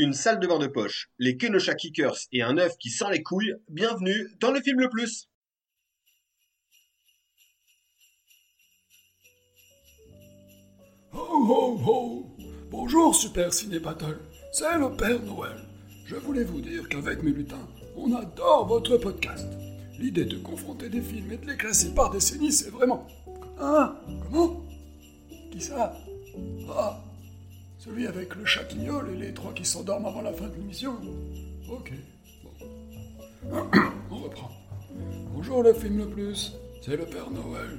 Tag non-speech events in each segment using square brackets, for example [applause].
une salle de bain de poche, les Kenosha Kickers et un œuf qui sent les couilles, bienvenue dans le film le plus. Ho ho ho Bonjour Super Ciné Battle, c'est le Père Noël. Je voulais vous dire qu'avec mes lutins, on adore votre podcast. L'idée de confronter des films et de les classer par décennie, c'est vraiment... Hein? Comment? Qui ça? Ah Celui avec le chat et les trois qui s'endorment avant la fin de l'émission Ok, bon. [coughs] on reprend. Bonjour le film le plus, c'est le Père Noël.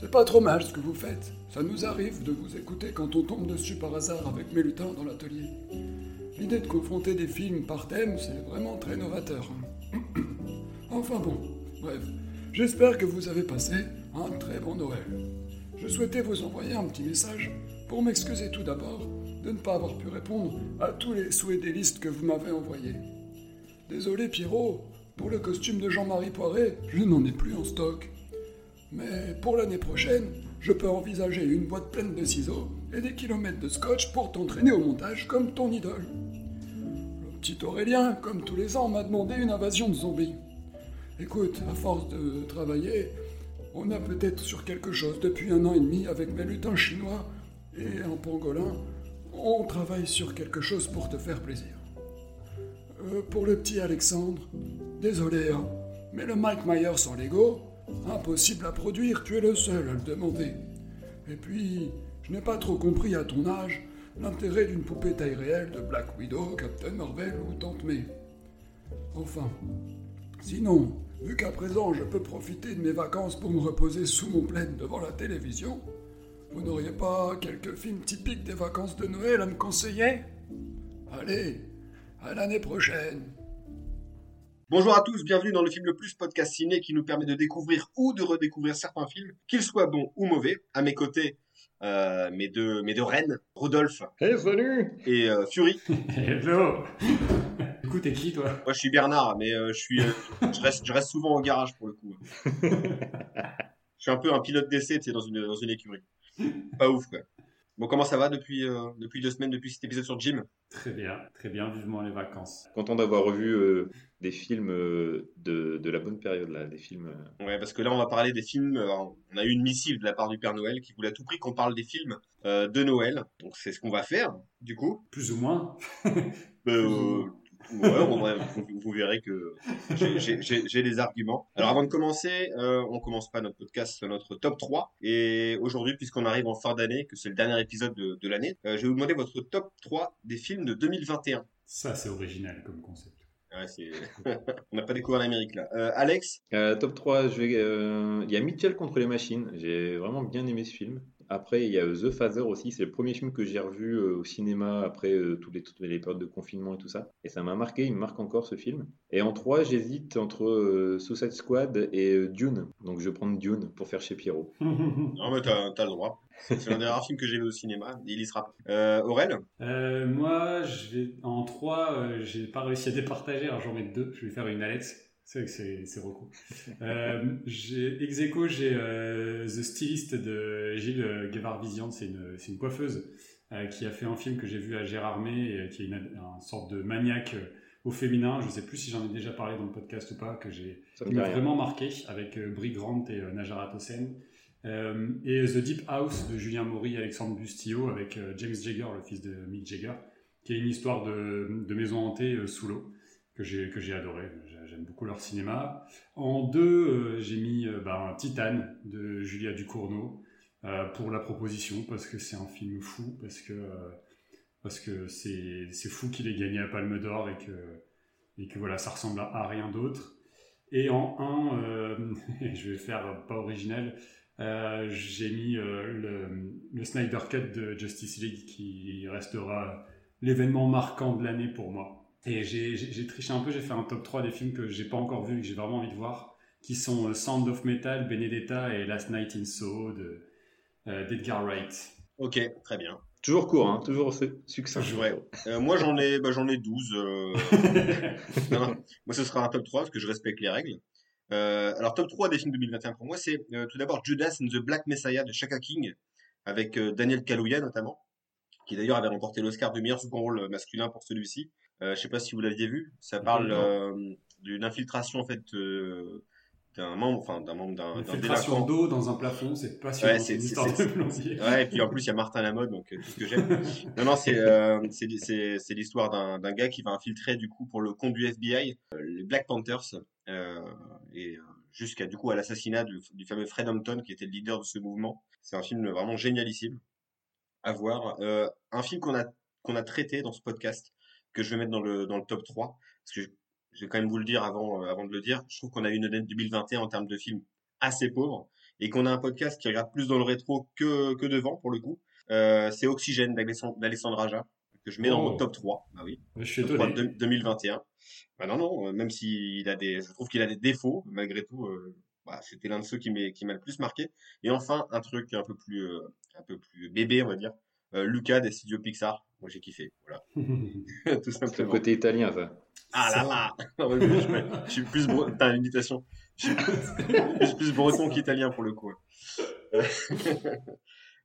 C'est pas trop mal ce que vous faites. Ça nous arrive de vous écouter quand on tombe dessus par hasard avec mes dans l'atelier. L'idée de confronter des films par thème, c'est vraiment très novateur. [coughs] enfin bon, bref, j'espère que vous avez passé un très bon Noël. Je souhaitais vous envoyer un petit message pour m'excuser tout d'abord de ne pas avoir pu répondre à tous les souhaits des listes que vous m'avez envoyés. Désolé Pierrot, pour le costume de Jean-Marie Poiré, je n'en ai plus en stock. Mais pour l'année prochaine, je peux envisager une boîte pleine de ciseaux et des kilomètres de scotch pour t'entraîner au montage comme ton idole. Le petit Aurélien, comme tous les ans, m'a demandé une invasion de zombies. Écoute, à force de travailler, on a peut-être sur quelque chose depuis un an et demi avec mes lutins chinois et un pangolin. On travaille sur quelque chose pour te faire plaisir. Euh, pour le petit Alexandre, désolé, hein, mais le Mike Myers en Lego, Impossible à produire, tu es le seul à le demander. Et puis, je n'ai pas trop compris à ton âge l'intérêt d'une poupée taille réelle de Black Widow, Captain Marvel ou Tante May. Enfin, sinon, vu qu'à présent je peux profiter de mes vacances pour me reposer sous mon plaid devant la télévision, vous n'auriez pas quelques films typiques des vacances de Noël à me conseiller? Allez, à l'année prochaine Bonjour à tous, bienvenue dans le film le plus podcast ciné qui nous permet de découvrir ou de redécouvrir certains films, qu'ils soient bons ou mauvais. À mes côtés, euh, mes, deux, mes deux reines, Rodolphe Hey, salut et euh, Fury. [laughs] Hello Du coup, t'es qui, toi? Moi, je suis Bernard, mais euh, je, suis, euh, je, reste, je reste souvent au garage pour le coup. [laughs] je suis un peu un pilote d'essai, tu sais, dans une, dans une écurie. [laughs] Pas ouf, quoi. Bon, comment ça va depuis, euh, depuis deux semaines, depuis cet épisode sur Jim? Très bien, très bien, vivement les vacances. Content d'avoir revu euh, des films euh, de, de la bonne période, là, des films... euh, Ouais, parce que là, on va parler des films. euh, on a eu une missive de la part du Père Noël qui voulait à tout prix qu'on parle des films euh, de Noël. Donc, c'est ce qu'on va faire, du coup. Plus ou moins. [laughs] Ouais, bon, bref, vous, vous verrez que j'ai- des arguments. Alors avant de commencer, euh, on commence pas notre podcast sur notre top 3. Et aujourd'hui, puisqu'on arrive en fin d'année, que c'est le dernier épisode de, de l'année, euh, je vais vous demander votre top 3 des films de 2021. Ça, c'est original comme concept. Ouais, [laughs] on n'a pas découvert l'Amérique là. Euh, Alex? Euh, top 3, je vais, euh, il y a Mitchell contre les machines. J'ai vraiment bien aimé ce film. Après, il y a euh, The Father aussi. C'est le premier film que j'ai revu euh, au cinéma après euh, les, toutes les périodes de confinement et tout ça. Et ça m'a marqué, il me marque encore ce film. Et en 3, j'hésite entre euh, Suicide Squad et euh, Dune. Donc je vais prendre Dune pour faire chez Pierrot. [laughs] Non, mais t'as, t'as le droit. C'est l'un des rares films que j'ai vu au cinéma. Il y sera. Euh, Aurel? Euh, moi, je vais en 3, j'ai pas réussi à départager, alors j'en mets deux. Je vais faire une Alex. C'est vrai que c'est, recours. Euh, j'ai, ex aequo, j'ai euh, The Stylist de Gilles Guevard-Vizian. C'est une, coiffeuse euh, qui a fait un film que j'ai vu à Gérardmer, et, euh, qui est une, une sorte de maniaque au féminin. Je sais plus si j'en ai déjà parlé dans le podcast ou pas, que j'ai vraiment marqué avec Brie Grant et Najarat Hossein. Euh, et The Deep House de Julien Maury et Alexandre Bustillo avec James Jagger, le fils de Mick Jagger, qui est une histoire de, de maison hantée sous l'eau que j'ai que j'ai adoré. J'ai- J'aime beaucoup leur cinéma. En deux, euh, j'ai mis euh, ben, Titane de Julia Ducournau euh, pour la proposition parce que c'est un film fou, parce que parce c'est fou qu'il ait gagné la Palme d'Or et que et que voilà, ça ressemble à, rien d'autre. Et en un, euh, [laughs] je vais faire pas original, j'ai mis le, le Snyder Cut de Justice League qui restera l'événement marquant de l'année pour moi. Et j'ai triché un peu, j'ai fait un top 3 des films que j'ai pas encore vus et que j'ai vraiment envie de voir, qui sont euh, Sound of Metal, Benedetta et Last Night in Soho de euh, d'Edgar Wright. Ok, très bien. Toujours court, hein, toujours su- succinct. Ouais. Euh, moi, j'en ai, bah, j'en ai 12. euh, [laughs] Non, non. Moi, ce sera un top 3 parce que je respecte les règles. Alors, top 3 des films 2021 pour moi, c'est tout d'abord Judas and the Black Messiah de Shaka King avec Daniel Kaluuya notamment. qui d'ailleurs avait remporté l'Oscar du meilleur second rôle masculin pour celui-ci. Euh, je sais pas si vous l'aviez vu. Ça parle euh, d'une infiltration en fait euh, d'un membre, enfin d'un membre d'un délinquant. d'eau dans un plafond, c'est passionnant. Ouais, c'est une histoire de plombier. Ouais, et puis en plus il y a Martin Lamotte, donc tout ce que j'aime. [laughs] non, non, c'est euh, c'est l'histoire d'un gars qui va infiltrer du coup pour le compte du FBI euh, les Black Panthers euh, et jusqu'à du coup à l'assassinat du, du fameux Fred Hampton qui était le leader de ce mouvement. C'est un film vraiment génialissime à voir. Un film qu'on a qu'on a traité dans ce podcast que je vais mettre dans le dans le top 3 parce que je, je vais quand même vous le dire avant euh, avant de le dire. Je trouve qu'on a eu une année 2021 en termes de films assez pauvre et qu'on a un podcast qui regarde plus dans le rétro que que devant pour le coup. Euh, c'est Oxygène d'Alexandre Aja que je mets dans Oh. mon top 3. Ah oui. Je suis Top 3 étonné. de 2021. Bah non, non, euh, même s'il a des, je trouve qu'il a des défauts, malgré tout, euh, bah, c'était l'un de ceux qui m'a, qui m'a le plus marqué. Et enfin, un truc un peu plus, euh, un peu plus bébé, on va dire. Lucas des studios Pixar. Moi, j'ai kiffé. Voilà. [laughs] Tout C'est le simplement. côté italien, ça. Ah là là! [laughs] Je, suis plus, bre... t'as une imitation. Je suis, plus [laughs] breton qu'italien pour le coup.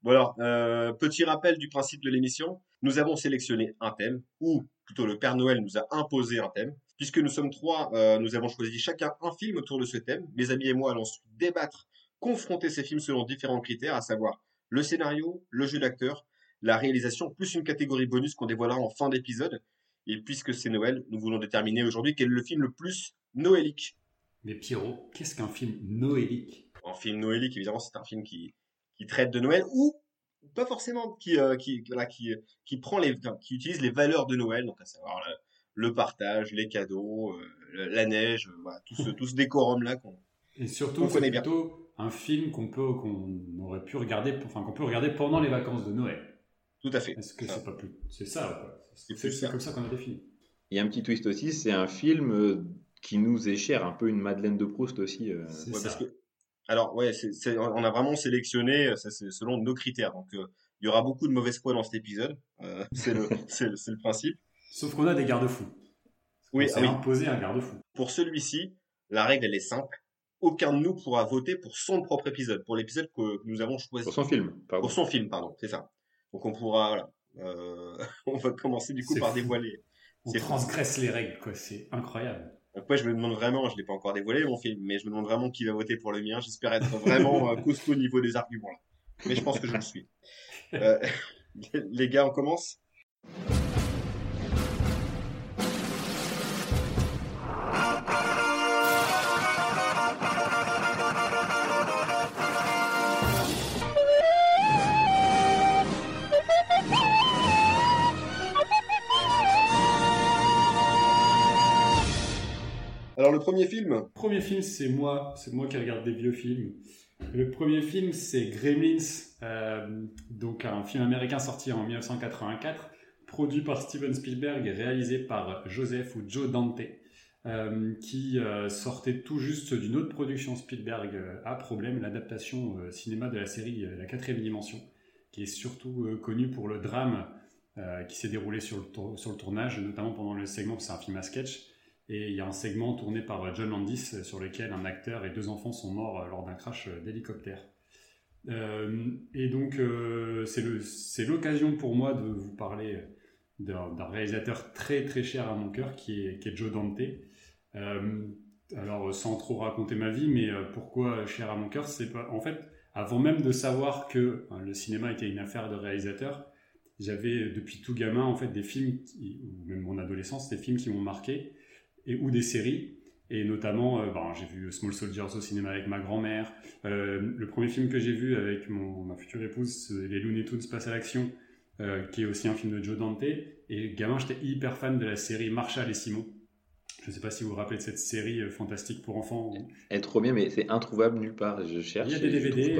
Bon alors, euh, petit rappel du principe de l'émission. Nous avons sélectionné un thème, ou plutôt le Père Noël nous a imposé un thème. Puisque nous sommes trois, euh, nous avons choisi chacun un film autour de ce thème. Mes amis et moi allons ensuite débattre, confronter ces films selon différents critères, à savoir le scénario, le jeu d'acteur, la réalisation, plus une catégorie bonus qu'on dévoilera en fin d'épisode. Et puisque c'est Noël, nous voulons déterminer aujourd'hui quel est le film le plus noélique. Mais Pierrot, qu'est-ce qu'un film noélique? Un film noélique, évidemment, c'est un film qui, qui traite de Noël ou pas forcément qui, euh, qui, voilà, qui, qui prend les, qui utilise les valeurs de Noël, donc à savoir le, le partage, les cadeaux, euh, la neige, euh, voilà, tout ce, [laughs] tout ce décorum-là qu'on, Et surtout, c'est bien. plutôt un film qu'on peut, qu'on aurait pu regarder, enfin qu'on peut regarder pendant les vacances de Noël. Tout à fait. Est-ce que Ça. c'est pas plus, c'est ça quoi. C'est comme ça qu'on a défini. Il y a un petit twist aussi, c'est un film euh, qui nous est cher, un peu une Madeleine de Proust aussi. euh. C'est Ouais, ça. parce que, alors, ouais, on a vraiment sélectionné, ça, c'est selon nos critères. Donc, euh, il y aura beaucoup de mauvaises foi dans cet épisode. Euh, [laughs] c'est le, principe. Sauf qu'on a des garde-fous. Oui, on ah oui. imposé un garde-fou. Pour celui-ci, la règle, elle est simple. Aucun de nous pourra voter pour son propre épisode, pour l'épisode que, que nous avons choisi. Pour son film, pardon. Pour son film, pardon, c'est ça. Donc, on pourra, voilà. Euh, [laughs] on va commencer du coup par fou. dévoiler. On fou. transgresse les règles, quoi. C'est incroyable. Donc, moi, je me demande vraiment, je l'ai pas encore dévoilé mon film, mais je me demande vraiment qui va voter pour le mien. J'espère être vraiment euh, costaud au niveau des arguments là. Mais je pense que je le suis. Euh, [laughs] les gars, on commence? Alors, le premier film, Le premier film, c'est moi. C'est moi qui regarde des vieux films. Le premier film, c'est Gremlins, euh, donc un film américain sorti en 1984, produit par Steven Spielberg et réalisé par Joseph ou Joe Dante, euh, qui euh, sortait tout juste d'une autre production Spielberg à problème, l'adaptation cinéma de la série La quatrième dimension, qui est surtout connue pour le drame qui s'est déroulé sur le, sur le tournage, notamment pendant le segment, c'est un film à sketch, et il y a un segment tourné par euh, John Landis euh, sur lequel un acteur et deux enfants sont morts euh, lors d'un crash d'hélicoptère. Et donc, c'est l'occasion pour moi de vous parler d'un réalisateur très très cher à mon cœur qui est, Joe Dante. Alors, sans trop raconter ma vie, mais pourquoi cher à mon cœur C'est en fait avant même de savoir que euh, le cinéma était une affaire de réalisateur, j'avais depuis tout gamin en fait des films ou même mon adolescence, des films qui m'ont marqué et ou des séries. Et notamment, euh, ben, j'ai vu Small Soldiers au cinéma avec ma grand-mère. Euh, le premier film que j'ai vu avec mon, ma future épouse, c'est les Looney Tunes Passe à l'action, euh, qui est aussi un film de Joe Dante. Et gamin, j'étais hyper fan de la série Marshall et Simon. Je ne sais pas si vous vous rappelez de cette série fantastique pour enfants. où- Elle est trop bien, mais c'est introuvable nulle part. Je cherche. Il y a des DVD,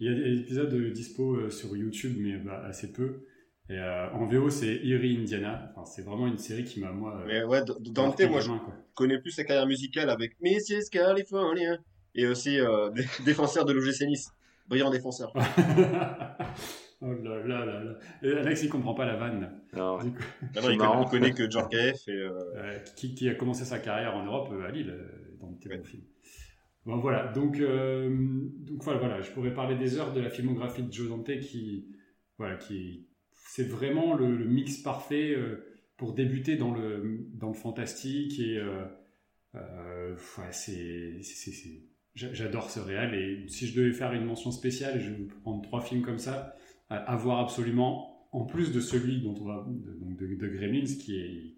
il y a des épisodes dispo sur YouTube, mais bah, assez peu. Et euh, en VO, c'est Erie Indiana. Enfin, c'est vraiment une série qui m'a, moi, euh, mais ouais, Dante, moi, je connais plus sa carrière musicale avec Mrs. California et aussi euh, [laughs] dé- défenseur de l'OGC Nice. Brillant défenseur. [laughs] oh là là là là. Et Alex, il comprend pas la vanne. Non, coup, il, marrant. connaît, que George KF et euh, [laughs] euh, qui, qui a commencé sa carrière en Europe, euh, à Lille, euh, dans tes Ouais. films. Bon, voilà. Donc, euh, donc voilà, voilà, je pourrais parler des heures de la filmographie de Joe Dante qui, voilà, qui, c'est vraiment le, le mix parfait pour débuter dans le, dans le fantastique et ouais, c'est J'adore ce réel et si je devais faire une mention spéciale, je vais prendre trois films comme ça à, voir absolument, en plus de celui dont on va, de, de, Gremlins qui est,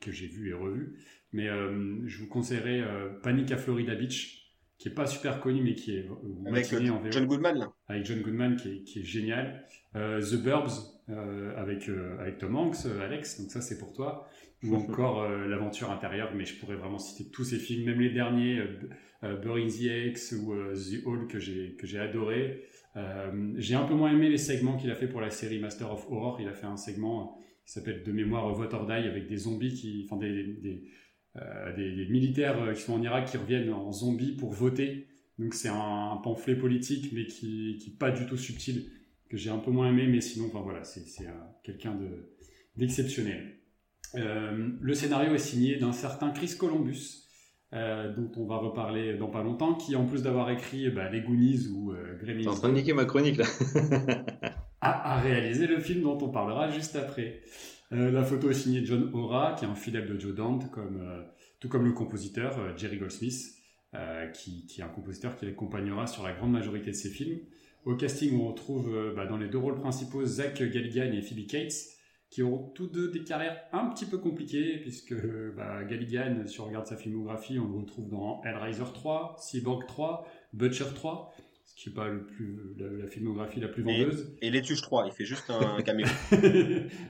que j'ai vu et revu. Mais euh, je vous conseillerais euh, Panic à Florida Beach, qui est pas super connu mais qui est euh, avec John Goodman là. Avec John Goodman qui est, qui est génial. The Burbs avec avec Tom Hanks, Alex. Donc ça c'est pour toi. Ou [laughs] encore l'aventure intérieure. Mais je pourrais vraiment citer tous ces films, même les derniers. Euh, Burying the X ou euh, The Hall que j'ai que j'ai adoré. Euh, j'ai un peu moins aimé les segments qu'il a fait pour la série Master of Horror. Il a fait un segment qui s'appelle de mémoire Vote or Die avec des zombies qui, enfin des, des, des, militaires qui sont en Irak qui reviennent en zombies pour voter. Donc c'est un, pamphlet politique mais qui, qui pas du tout subtil que j'ai un peu moins aimé. Mais sinon, enfin voilà, c'est quelqu'un de d'exceptionnel. le scénario est signé d'un certain Chris Columbus, euh, dont on va reparler dans pas longtemps, qui en plus d'avoir écrit bah, Les Goonies ou euh, Gremlins... T'es en train de niquer ma chronique là [laughs] a, réalisé le film dont on parlera juste après. Euh, la photo est signée John Ora, qui est un fidèle de Joe Dante, comme, euh, tout comme le compositeur Jerry Goldsmith, qui, qui, est un compositeur qui l'accompagnera sur la grande majorité de ses films. Au casting, on retrouve bah, dans les deux rôles principaux Zach Galligan et Phoebe Cates, qui ont tous deux des carrières un petit peu compliquées, puisque bah, Galligan, si on regarde sa filmographie, on le retrouve dans Hellraiser 3, Cyborg 3, Butcher 3, ce qui n'est pas le plus, la, filmographie la plus vendeuse. Et, Tuches 3, il fait juste un [laughs] caméo. [laughs]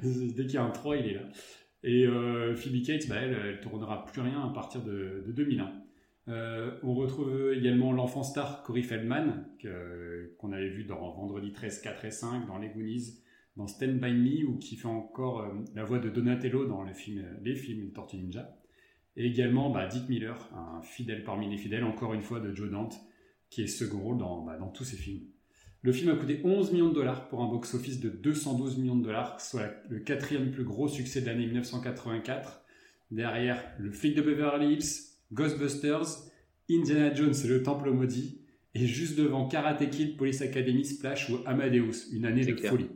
Dès qu'il y a un 3, il est là. Et euh, Phoebe Cates, bah, elle, elle tournera plus rien à partir de, 2001. Euh, on retrouve également l'enfant star Corey Feldman, qu'on avait vu dans Vendredi 13, 4 et 5, dans Les Goonies, dans Stand By Me ou qui fait encore euh, la voix de Donatello dans le film, les films Tortue Ninja. Et également bah, Dick Miller, un fidèle parmi les fidèles, encore une fois de Joe Dante, qui est second rôle dans, bah, dans tous ses films. Le film a coûté 11 millions de dollars pour un box-office de 212 millions de dollars, soit le quatrième plus gros succès de l'année 1984. Derrière Le flic de Beverly Hills, Ghostbusters, Indiana Jones et le Temple maudit, et juste devant Karate Kid, Police Academy, Splash ou Amadeus, une année de folie.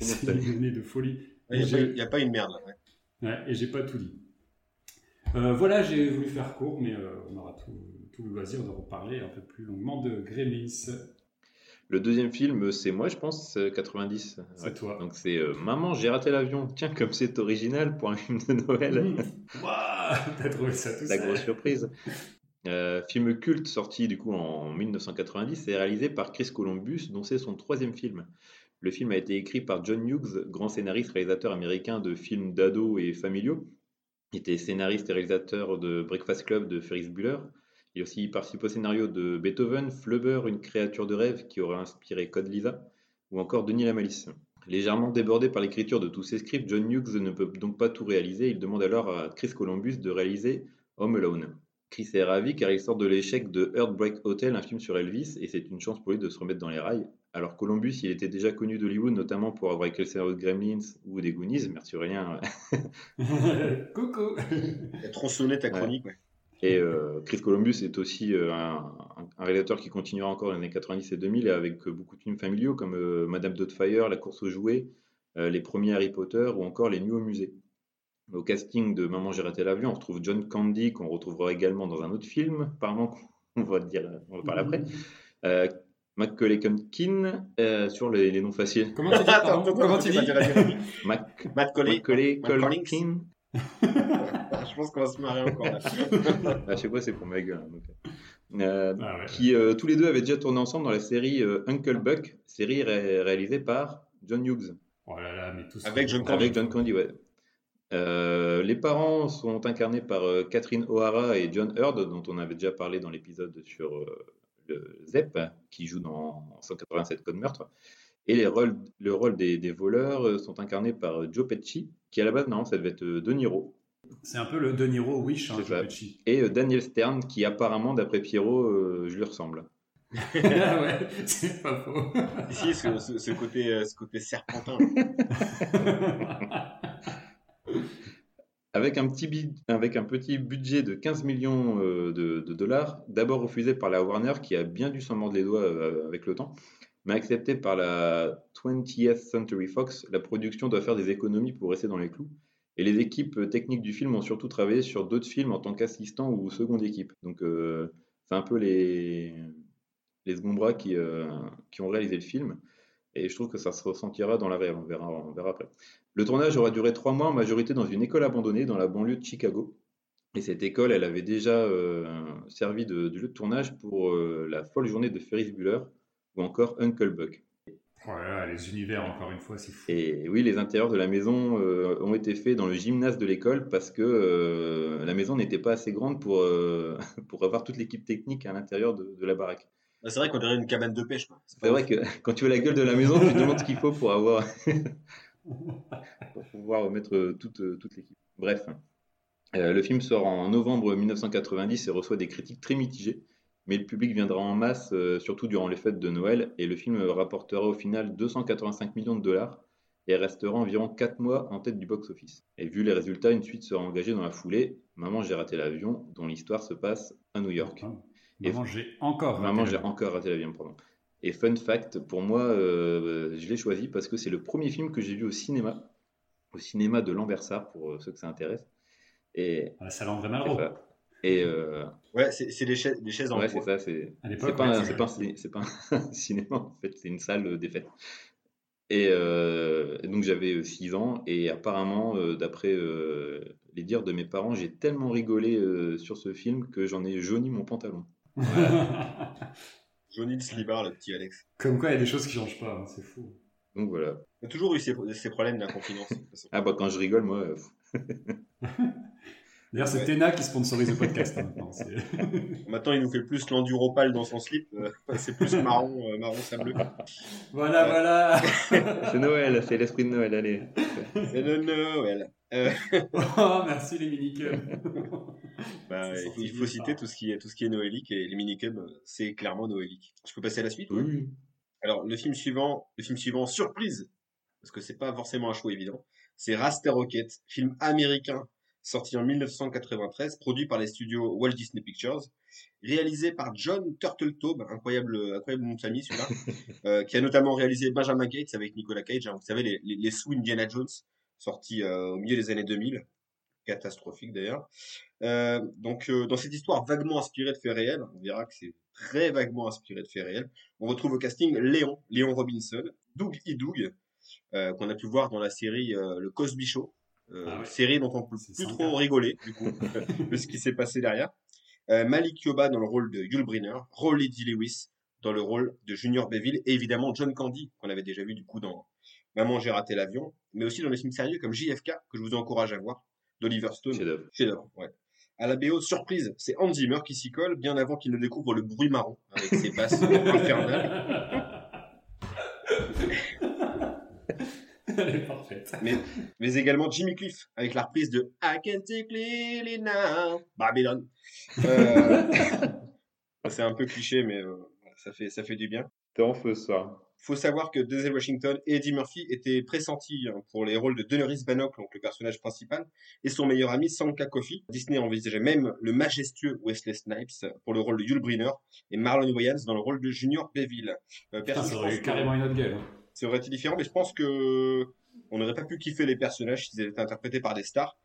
C'est [laughs] une année de folie. Il n'y a, pas une merde là. Ouais. et j'ai pas tout dit. Euh, voilà, j'ai voulu faire court, mais euh, on aura tout, tout, le loisir de reparler un peu plus longuement de Gremlins. Le deuxième film, c'est moi, je pense, 90. C'est toi. Donc c'est euh, Maman, j'ai raté l'avion. Tiens, comme c'est original pour un film de Noël. Mmh. T'as trouvé ça tout La grosse surprise. film culte sorti du coup en 1990 et réalisé par Chris Columbus, dont c'est son troisième film. Le film a été écrit par John Hughes, grand scénariste réalisateur américain de films d'ados et familiaux. Il était scénariste et réalisateur de Breakfast Club de Ferris Bueller. Il a aussi participé au scénario de Beethoven, Flubber, une créature de rêve qui aurait inspiré Code Lisa, ou encore Denis la Malice. Légèrement débordé par l'écriture de tous ses scripts, John Hughes ne peut donc pas tout réaliser. Il demande alors à Chris Columbus de réaliser Home Alone. Chris est ravi car il sort de l'échec de Heartbreak Hotel, un film sur Elvis, et c'est une chance pour lui de se remettre dans les rails. Alors Columbus, il était déjà connu d'Hollywood, notamment pour avoir écrit le scénario de Gremlins ou des Goonies, merci rien. [laughs] [laughs] Coucou Il a tronçonné ta chronique, ouais. Et euh, Chris Columbus est aussi euh, un, réalisateur qui continuera encore dans les années 90 et 2000 avec beaucoup de films familiaux comme euh, Madame Doubtfire, La course aux jouets, les premiers Harry Potter ou encore Les Nuits au musée. Au casting de Maman j'ai raté l'avion, on retrouve John Candy qu'on retrouvera également dans un autre film, apparemment [laughs] on va dire, on va parler après. Euh, Macaulay Culkin euh, sur les, les, noms faciles. Comment tu dis Attends, Comment tu dis Mac... Macaulay Culkin. [laughs] je pense qu'on va se marrer encore là. [laughs] à chaque fois, c'est pour ma gueule. Hein, donc. Euh, ah ouais. Qui euh, tous les deux avaient déjà tourné ensemble dans la série euh, Uncle Buck, série ré réalisée par John Hughes. Oh là là, mais tous avec John Candy. Avec John Candy, ouais. Euh, les parents sont incarnés par euh, Catherine O'Hara et John Hurd, dont on avait déjà parlé dans l'épisode sur euh, le ZEP, qui joue dans 187 Code Meurtre. Et les rôles, le rôle des, des, voleurs sont incarnés par Joe Pesci, qui à la base, non, ça devait être De Niro. C'est un peu le De Niro Wish, hein, Joe Pesci. Et Daniel Stern, qui apparemment, d'après Pierrot, je lui ressemble. ah [laughs] ouais, c'est pas faux. Ici, ce, ce, ce, côté, ce côté serpentin. [laughs] Avec un, petit avec un petit budget de 15 millions euh, de, dollars, d'abord refusé par la Warner qui a bien dû s'en mordre les doigts euh, avec le temps, mais accepté par la 20th Century Fox, la production doit faire des économies pour rester dans les clous. Et les équipes techniques du film ont surtout travaillé sur d'autres films en tant qu'assistant ou seconde équipe. Donc euh, c'est un peu les, les bras qui, euh, qui ont réalisé le film. Et je trouve que ça se ressentira dans la réelle, on verra, on verra après. Le tournage aura duré trois mois en majorité dans une école abandonnée dans la banlieue de Chicago. Et cette école, elle avait déjà euh, servi de, de lieu de tournage pour la folle journée de Ferris Bueller ou encore Uncle Buck. Voilà, les univers, encore une fois, c'est fou. Et oui, les intérieurs de la maison euh, ont été faits dans le gymnase de l'école parce que euh, la maison n'était pas assez grande pour, euh, [laughs] pour avoir toute l'équipe technique à l'intérieur de, de la baraque. Bah, C'est vrai qu'on dirait une cabane de pêche. quoi. C'est vrai que [laughs] quand tu vois la gueule de la maison, tu te demandes ce qu'il faut pour avoir [laughs] pour pouvoir mettre toute, toute l'équipe. Bref, Euh, le film sort en novembre 1990 et reçoit des critiques très mitigées, mais le public viendra en masse, euh, surtout durant les fêtes de Noël, et le film rapportera au final 285 millions de dollars et restera environ 4 mois en tête du box-office. Et vu les résultats, une suite sera engagée dans la foulée, Maman j'ai raté l'avion, dont l'histoire se passe à New York. Maman, j'ai encore. raté Maman, j'ai l'avion. encore raté l'avion, pardon. Et fun fact, pour moi, euh, je l'ai choisi parce que c'est le premier film que j'ai vu au cinéma, au cinéma de Lambersart, pour euh, ceux que ça intéresse. Et, Ah, ça André Malraux. voilà. Et, euh, Ouais, c'est des chaises, des chaises en ouais, c'est bois. ça, c'est pas, ouais, un- pas, pas [laughs] cinéma, en fait, c'est une salle euh, des fêtes. Et euh, donc j'avais 6 ans, et apparemment, euh, d'après euh, les dires de mes parents, j'ai tellement rigolé euh, sur ce film que j'en ai jauni mon pantalon. Johnny le [laughs] slibard, le petit Alex. Comme quoi, il y a des choses qui changent pas, hein, c'est fou. Donc voilà. Il a toujours eu ces, ces problèmes d'inconfidence. de [laughs] toute façon. Ah bah quand je rigole, moi, euh, D'ailleurs, c'est Ouais. Tena qui sponsorise le podcast. hein, maintenant, [laughs] Maintenant, il nous fait plus l'enduropale dans son slip. euh, c'est plus marron, euh, marron sableux. voilà, voilà. [laughs] c'est Noël, c'est l'esprit de Noël, allez. C'est le Noël. Euh, oh, merci les minicums. [laughs] bah, il faut, citer tout ce, qui est, tout ce qui est noélique et les minicubs, euh, c'est clairement noélique. Je peux passer à la suite Oui. Alors, le film suivant, le film suivant, surprise, parce que c'est pas forcément un choix évident, c'est Raster Rocket, film américain sorti en 1993, produit par les studios Walt Disney Pictures, réalisé par John Turtletaube, incroyable, incroyable nom de famille celui-là, [laughs] euh, qui a notamment réalisé Benjamin Gates avec Nicolas Cage, hein, vous savez, les, les, les sous Indiana Jones, sortis euh, au milieu des années 2000, catastrophique d'ailleurs. Euh, donc, dans cette histoire vaguement inspirée de faits réels, on verra que c'est très vaguement inspiré de faits réels, on retrouve au casting Léon, Léon Robinson, Doug E. Doug, euh, qu'on a pu voir dans la série Le Cosby Show, euh, Ah ouais. série dont on peut plus sympa. trop rigoler, du coup, [laughs] de ce qui s'est passé derrière. Euh, Malik Yoba dans le rôle de Yul Brynner, Rolly D. Lewis dans le rôle de Junior Beville, et évidemment John Candy, qu'on avait déjà vu du coup dans Maman, j'ai raté l'avion, mais aussi dans des films sérieux comme JFK, que je vous encourage à voir, d'Oliver Stone. Chef-d'œuvre. Chef-d'œuvre, ouais. À la BO, surprise, c'est Hans Zimmer qui s'y colle bien avant qu'il ne découvre le bruit marron avec ses basses [laughs] infernales. Elle est parfaite. Mais, mais également Jimmy Cliff avec la reprise de I can take Lily now, Babylon. Euh, c'est un peu cliché, mais euh, ça, fait, ça fait du bien. T'es en feu ce soir. faut savoir que Denzel Washington et Eddie Murphy étaient pressentis hein, pour les rôles de Daenerys Bannock, donc le personnage principal, et son meilleur ami Sanka Coffey. Disney envisageait même le majestueux Wesley Snipes pour le rôle de Yul Brynner et Marlon Wayans dans le rôle de Junior Beville. Euh, Putain, ça aurait eu carrément une autre gueule. hein. Ça aurait été différent, mais je pense que on n'aurait pas pu kiffer les personnages s'ils étaient interprétés par des stars.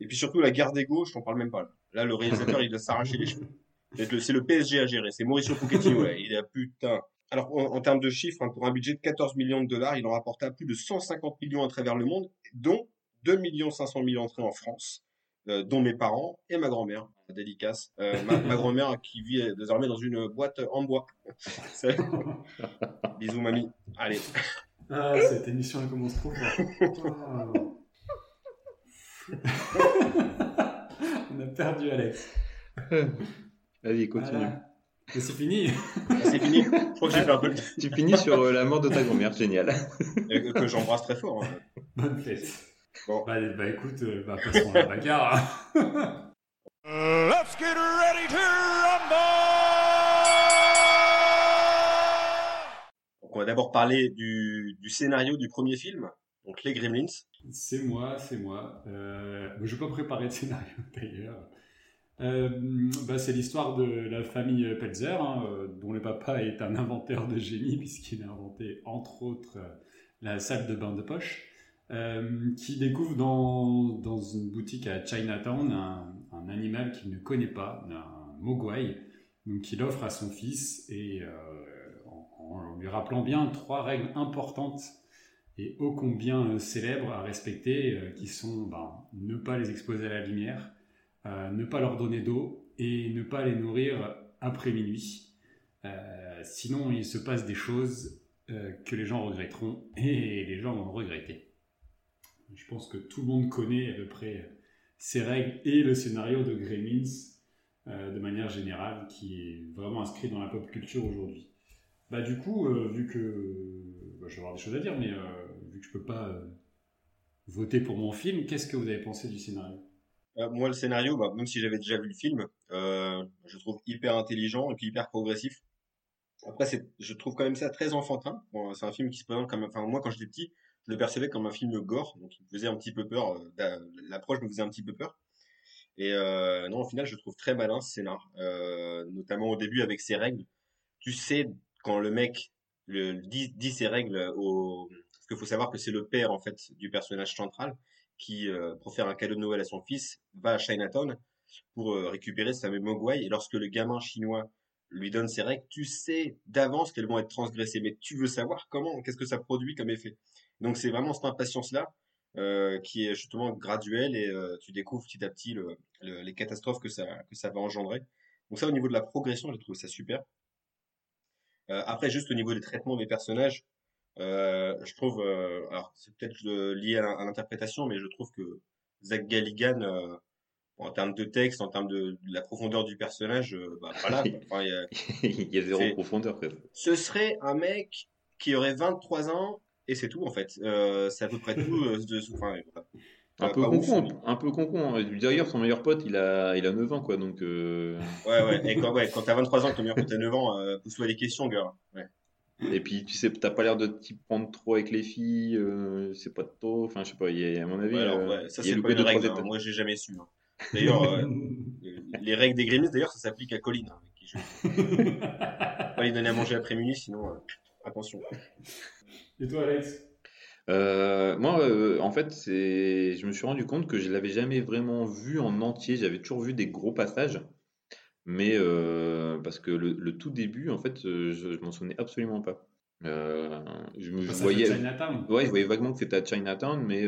Et puis surtout la guerre d'ego, je t'en parle même pas. Là, Là, le réalisateur, il doit s'arracher les cheveux. C'est le, PSG à gérer, c'est Mauricio Pochettino, [laughs] ouais. il a putain. Alors en, en termes de chiffres, hein, pour un budget de 14 millions de dollars, il en rapporta plus de 150 millions à travers le monde, dont 2 500 000 entrées en France, euh, dont mes parents et ma grand-mère. Dédicace. Euh, ma ma grand-mère qui vit euh, désormais dans une boîte en bois. [laughs] Bisous mamie. Allez. Ah, [laughs] cette émission elle commence trop fort. On a perdu Alex. Vas-y, continue. Mais c'est fini. Ah, C'est fini. Je crois que j'ai fait un peu le... [laughs] Tu finis sur euh, la mort de ta grand-mère, génial. que j'embrasse très fort. hein. Bonne fête. Bon. Bah, bah, écoute, euh, bah, passons à la bagarre. hein. [laughs] Let's get ready to rumble! Donc, on va d'abord parler du, scénario du premier film, donc Les Gremlins. C'est moi, c'est moi. Euh, je pas préparé de scénario [laughs] d'ailleurs. Euh, bah, c'est l'histoire de la famille Pelzer, hein, euh, dont le papa est un inventeur de génie, [laughs] puisqu'il a inventé, entre autres, la salle de bain de poche, euh, qui découvre dans, une boutique à Chinatown un, animal qu'il ne connaît pas, un mogwai, donc qu'il offre à son fils, et en, lui rappelant bien trois règles importantes et ô combien euh, célèbres à respecter, euh, qui sont ben, ne pas les exposer à la lumière, euh, ne pas leur donner d'eau et ne pas les nourrir après minuit. Sinon, il se passe des choses que les gens regretteront et les gens vont regretter. Je pense que tout le monde connaît à peu près ces règles et le scénario de Gremlins de manière générale qui est vraiment inscrit dans la pop culture aujourd'hui. Bah, du coup, euh, vu que bah, je vais avoir des choses à dire, mais euh, vu que je peux pas euh, voter pour mon film, qu'est-ce que vous avez pensé du scénario? Moi, le scénario, bah, même si j'avais déjà vu le film, je trouve hyper intelligent et puis hyper progressif. Après, c'est, je trouve quand même ça très enfantin. Bon, c'est un film qui se présente comme, enfin, moi, quand j'étais petit, je le percevais comme un film gore, donc il me faisait un petit peu peur. L'approche me faisait un petit peu peur. Et non, au final, je trouve très malin ce scénar, notamment au début avec ses règles. Tu sais quand le mec dit, ses règles au, parce qu'il faut savoir que c'est le père en fait du personnage central qui, euh, pour faire un cadeau de Noël à son fils, va à Chinatown pour euh, récupérer ce fameux Mogwai. Et lorsque le gamin chinois lui donne ses règles, tu sais d'avance qu'elles vont être transgressées, mais tu veux savoir comment, qu'est-ce que ça produit comme effet? Donc c'est vraiment cette impatience-là euh, qui est justement graduelle et euh, tu découvres petit à petit le- le- les catastrophes que ça, que ça va engendrer. Donc ça, au niveau de la progression, j'ai trouvé ça super. Euh, après, juste au niveau des traitements des personnages, euh, je trouve, euh, alors c'est peut-être lié à, l'interprétation, mais je trouve que Zach Galligan, en termes de texte, en termes de, de la profondeur du personnage, euh, bah voilà. quoi. Enfin, il y a- [laughs] Il y a zéro profondeur presque. ce serait un mec qui aurait 23 ans et c'est tout en fait. Euh, c'est à peu près tout. euh, de, enfin, voilà. Un Pas- peu pas ouf, concon, un peu concon. hein. D'ailleurs, son meilleur pote, il a, il a 9 ans, quoi. Donc, euh, Ouais, ouais. Et quand, ouais, quand t'as 23 ans, que ton meilleur pote a 9 ans, euh, pose-toi des questions, gars. Ouais. Et puis, tu sais, t'as pas l'air de t'y prendre trop avec les filles. euh, c'est pas trop. Enfin, je sais pas. Il y a, à mon avis, Ouais, alors, euh, ouais, ça il y a c'est pas loupé une règle. hein. Moi, j'ai jamais su. hein. D'ailleurs, euh, les règles des Grimmins, d'ailleurs, ça s'applique à Colline. hein, avec qui je... [laughs] Pas lui donner à manger après minuit, sinon, euh, attention. Et toi, Alex? Euh, moi, euh, en fait, c'est, je me suis rendu compte que je l'avais jamais vraiment vu en entier. J'avais toujours vu des gros passages, mais euh, parce que le, le tout début, en fait, je, je m'en souvenais absolument pas. Je me Passage voyais, Chinatown. ouais, je voyais vaguement que c'était à Chinatown, mais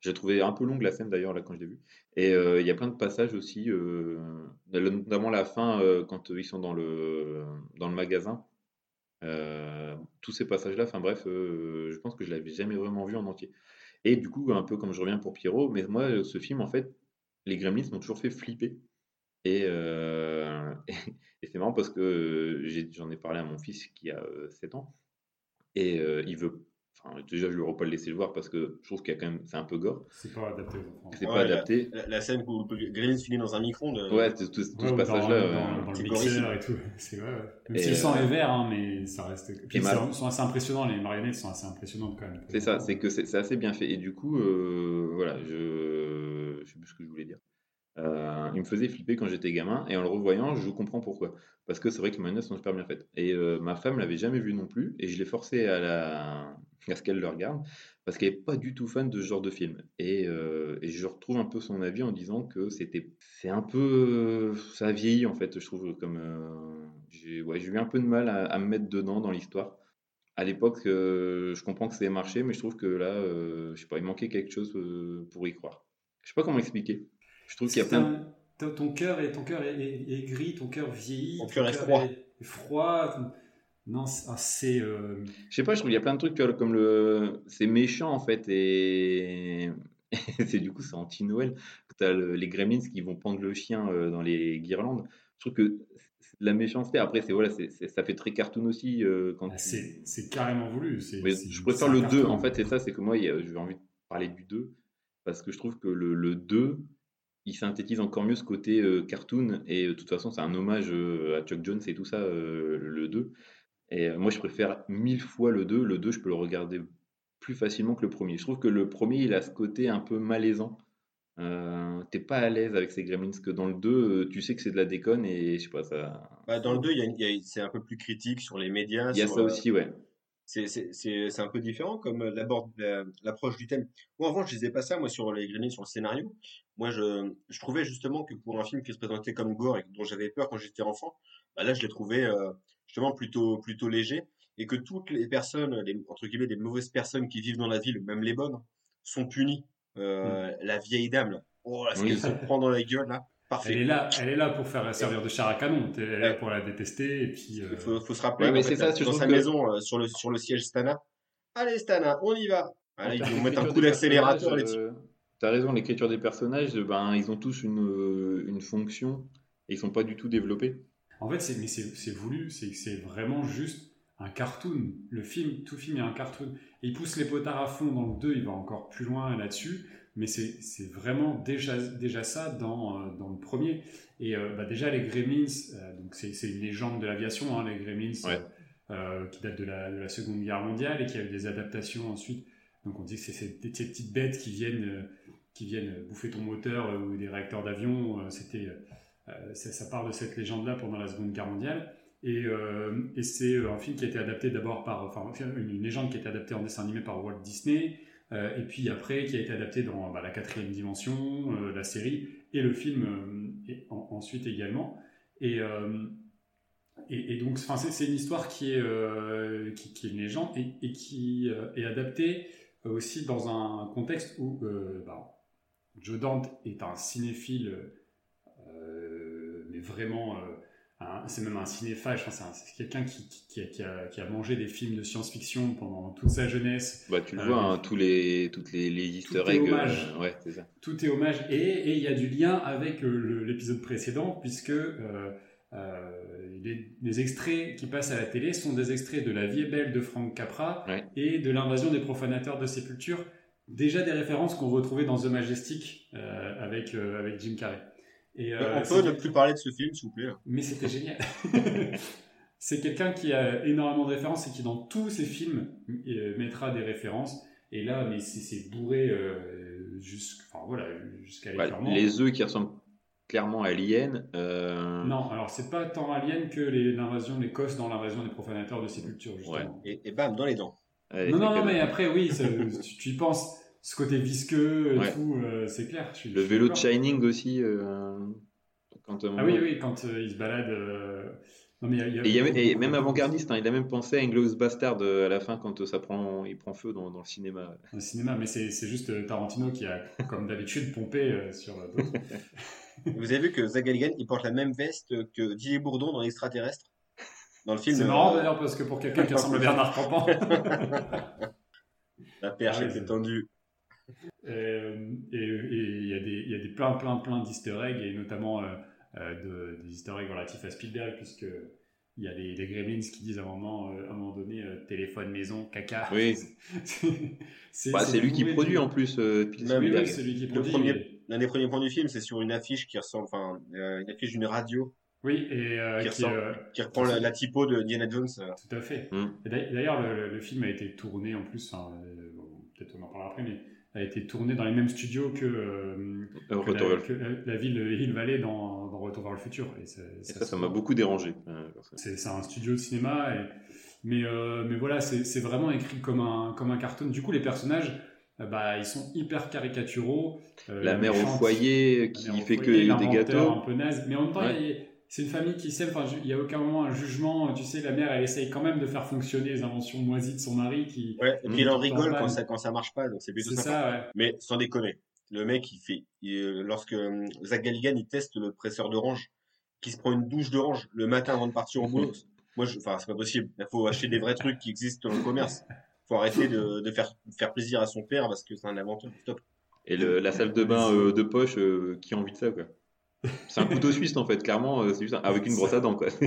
j'ai trouvé un peu longue la scène d'ailleurs là quand je l'ai vu. Et il y a plein de passages aussi, notamment la fin quand ils sont dans le dans le magasin. Euh, tous ces passages-là, enfin bref, euh, je pense que je l'avais jamais vraiment vu en entier. Et du coup, un peu comme je reviens pour Pierrot, mais moi, ce film, en fait, les Gremlins m'ont toujours fait flipper. Et, euh, [laughs] c'est marrant parce que j'en ai parlé à mon fils qui a euh, 7 ans, et il veut. Enfin, déjà, je ne vais pas le laisser le voir parce que je trouve qu'il y a quand même. C'est un peu gore. C'est pas adapté aux enfants. C'est Ouais, pas la- adapté. La, la scène où Grimmins finit dans un micro-ondes. euh, Ouais, tout, tout- tout Ouais, ce dans, passage-là. dans- euh, dans le mixeur et tout. [laughs] C'est vrai, ouais. Même si le sang euh, est vert, hein, mais ça reste. Puis ils sont assez impressionnants, les marionnettes sont assez impressionnantes quand même. C'est ça, c'est que c'est c'est assez bien fait. Et du coup, euh, voilà, je je sais plus ce que je voulais dire. Euh, il me faisait flipper quand j'étais gamin, et en le revoyant, je comprends pourquoi. Parce que c'est vrai que les marionnettes sont super bien faites. Et euh, ma femme l'avait jamais vu non plus, et je l'ai forcé à, ce qu'elle le regarde, parce qu'elle n'est pas du tout fan de ce genre de film. Et, euh, et je retrouve un peu son avis en disant que c'était, c'est un peu, ça a vieilli en fait, je trouve, comme j'ai eu un peu de mal à, me mettre dedans dans l'histoire. À l'époque, je comprends que c'est marché, mais je trouve que là, je sais pas, il manquait quelque chose pour y croire. Je sais pas comment expliquer. Je trouve qu'il y a plein un- ton- cœur est, ton cœur est, est- est gris, ton cœur vieillit. Ton ton cœur est froid. est- froid. Non, c'est. ah, c'est, euh, Je sais pas, je trouve qu'il y a plein de trucs comme le. C'est méchant en fait, [laughs] et. c'est du coup, c'est anti-Noël. T'as le- les gremlins qui vont pendre le chien euh, dans les guirlandes. Je trouve que c'est de la méchanceté. Après, c'est voilà, c'est ça fait très cartoon aussi. euh, quand ah, c'est carrément voulu. c'est- Mais je préfère le 2. carton. En fait, c'est ça, c'est que moi, j'ai envie de parler du 2 parce que je trouve que le, le 2, il synthétise encore mieux ce côté euh, cartoon et euh, de toute façon, c'est un hommage euh, à Chuck Jones et tout ça, euh, le 2. Et moi, je préfère mille fois le 2. Le 2, je peux le regarder plus facilement que le premier. Je trouve que le premier, il a ce côté un peu malaisant. T'es pas à l'aise avec ces Gremlins que dans le 2, euh, tu sais que c'est de la déconne et je sais pas, ça. Bah, dans le 2, il y a une- il y a- c'est un peu plus critique sur les médias. Il y a ça aussi, ouais. C'est c'est- c'est- c'est un peu différent comme euh, la- l'approche du thème. Moi, avant, je disais pas ça, moi, sur les Gremlins, sur le scénario. Moi, je, je trouvais justement que pour un film qui se présentait comme gore et dont j'avais peur quand j'étais enfant, bah là, je l'ai trouvé euh, justement plutôt, plutôt léger et que toutes les personnes, les, entre guillemets, les mauvaises personnes qui vivent dans la ville, même les bonnes, sont punies. Euh, La vieille dame, là. Oh, là, ce Oui. qu'elle se prend dans la gueule, là. Parfait. Elle est là, elle est là pour faire servir de char à canon. Elle est là pour la détester et puis. euh, Il faut, faut se rappeler Ouais, c'est ça, dans sa que- maison, euh, sur, le, sur le siège Stana. Allez, Stana, on y va. Voilà, ils vont mettre un coup d'accélérateur. les euh, T'as raison, l'écriture des personnages, euh, ben, ils ont tous une, euh, une fonction et ils sont pas du tout développés. En fait, c'est, mais c'est, c'est voulu, c'est, c'est vraiment juste un cartoon. Le film, tout film est un cartoon. Et il pousse les potards à fond dans le 2, il va encore plus loin là-dessus. Mais c'est, vraiment déjà, déjà ça dans, euh, dans le premier. Et euh, bah, déjà, les Gremlins, euh, donc c'est, une légende de l'aviation, hein, les Gremlins, Ouais. euh, qui date de la, de la Seconde Guerre mondiale et qui a eu des adaptations ensuite. Donc on dit que c'est ces, ces petites bêtes qui viennent, qui viennent bouffer ton moteur ou des réacteurs d'avion. c'était, ça, ça part de cette légende-là pendant la Seconde Guerre mondiale. Et, et c'est un film qui a été adapté d'abord par, enfin, une, une légende qui a été adaptée en dessin animé par Walt Disney, et puis après qui a été adapté dans bah, la quatrième dimension, euh, la série, et le film euh, ensuite également. Et, euh, et, et donc, c'est une histoire qui est, euh, qui, est une légende et, qui euh, est adaptée aussi dans un contexte où euh, bah, Joe Dante est un cinéphile, euh, mais vraiment, euh, c'est même un cinéphage, enfin, c'est un- c'est quelqu'un qui, qui- qui a, qui mangé des films de science-fiction pendant toute sa jeunesse. Bah, tu le Euh, vois, hein, tous les, toutes les, les easter est eggs. hommage. euh, ouais, c'est ça. Tout est hommage et il y a du lien avec euh, l'épisode précédent puisque euh, euh, les, les extraits qui passent à la télé sont des extraits de La vie est belle de Frank Capra Ouais. et de l'invasion des profanateurs de sépulture. Déjà des références qu'on retrouvait dans The Majestic euh, avec, euh, avec Jim Carrey. Et, euh, on peut ne plus parler de ce film, s'il vous plaît. mais c'était génial. [laughs] c'est quelqu'un qui a énormément de références et qui dans tous ses films euh, mettra des références. Et là, mais c'est c'est bourré euh, jusqu'- enfin, voilà, jusqu'à Bah, l'écœurement. les œufs qui ressemblent clairement à Alien. euh, Non, alors c'est pas tant Alien que l'invasion, l'Écosse dans l'invasion des profanateurs de sépulture, justement. Et, et bam, dans les dents. Non, non, non, mais après, oui, ça- tu, tu y penses, ce côté visqueux et Ouais. tout, euh, c'est clair. je suis- Le je vélo de. Shining aussi. euh, Quand, un Ah oui, oui, quand euh, il se balade. euh, Non, mais il y a- y a Et, y a- même avant-gardiste, hein, il a même pensé à Inglourious Bastard euh, à la fin quand euh, ça prend, il prend feu dans, dans le cinéma. au cinéma, mais c'est c'est juste euh, Tarantino qui a, comme d'habitude, [laughs] pompé euh, sur euh, d'autres. [laughs] Vous avez vu que Zach Galligan, il porte la même veste que Didier Bourdon dans L'extraterrestre Dans le film. C'est euh, marrant d'ailleurs parce que pour quelqu'un qui [laughs] ressemble à Bernard Campan. La perche Ah oui, était c'est- tendue. Euh, et il y a des, il y a des plein, plein, plein d'easter eggs, et notamment euh, euh, de, des easter eggs relatifs à Spielberg, puisque il y a des, des gremlins qui disent à un moment, euh, à un moment donné euh, téléphone, maison, caca. Oui. [laughs] c'est Bah, c'est lui qui produit en plus. euh, Oui, Spielberg. oui, c'est lui qui Le produit. premier- L'un des premiers points du film, c'est sur une affiche qui ressemble, enfin, euh, une affiche d'une radio Oui, et euh, Qui qui, ressort. euh, qui reprend la, la typo de Indiana Jones. Tout à fait. Mm. D'ailleurs- le, le film a été tourné en plus, enfin, euh, bon, peut-être on en parlera après, mais a été tourné dans les mêmes studios que, euh, Euh, que, la, que la- la ville Hill Valley dans, dans Retour vers le futur. Et, ça m'a beaucoup dérangé. euh. C'est un studio de cinéma, et- mais, euh, mais voilà, c'est vraiment écrit comme un, comme un cartoon. Du coup, les personnages, bah, ils sont hyper caricaturaux. La mère au foyer qui fait que des gâteaux. un peu naze. Mais en même temps, Ouais. Il c'est une famille qui s'aime. Enfin, il n'y a aucun moment un jugement. Tu sais, la mère, elle essaye quand même de faire fonctionner les inventions moisies de son mari. Qui... Ouais, et puis il en rigole quand ça, quand ça marche pas, donc c'est plutôt C'est sympa. ça, ouais. Mais sans déconner, le mec, il fait, il- euh, lorsque euh, Zach Galligan, il teste le presseur d'orange, qui se prend une douche d'orange le matin avant de partir au boulot. [laughs] Moi, enfin, c'est pas possible. Il faut acheter des vrais trucs qui existent dans le commerce. Faut arrêter de, de faire, faire plaisir à son père parce que c'est un inventeur. Stop. Et le- la salle de bain euh, de poche, euh, qui a envie de ça, quoi. C'est un couteau suisse, en fait, clairement, euh, c'est juste un- avec une brosse à dents, quoi. [laughs]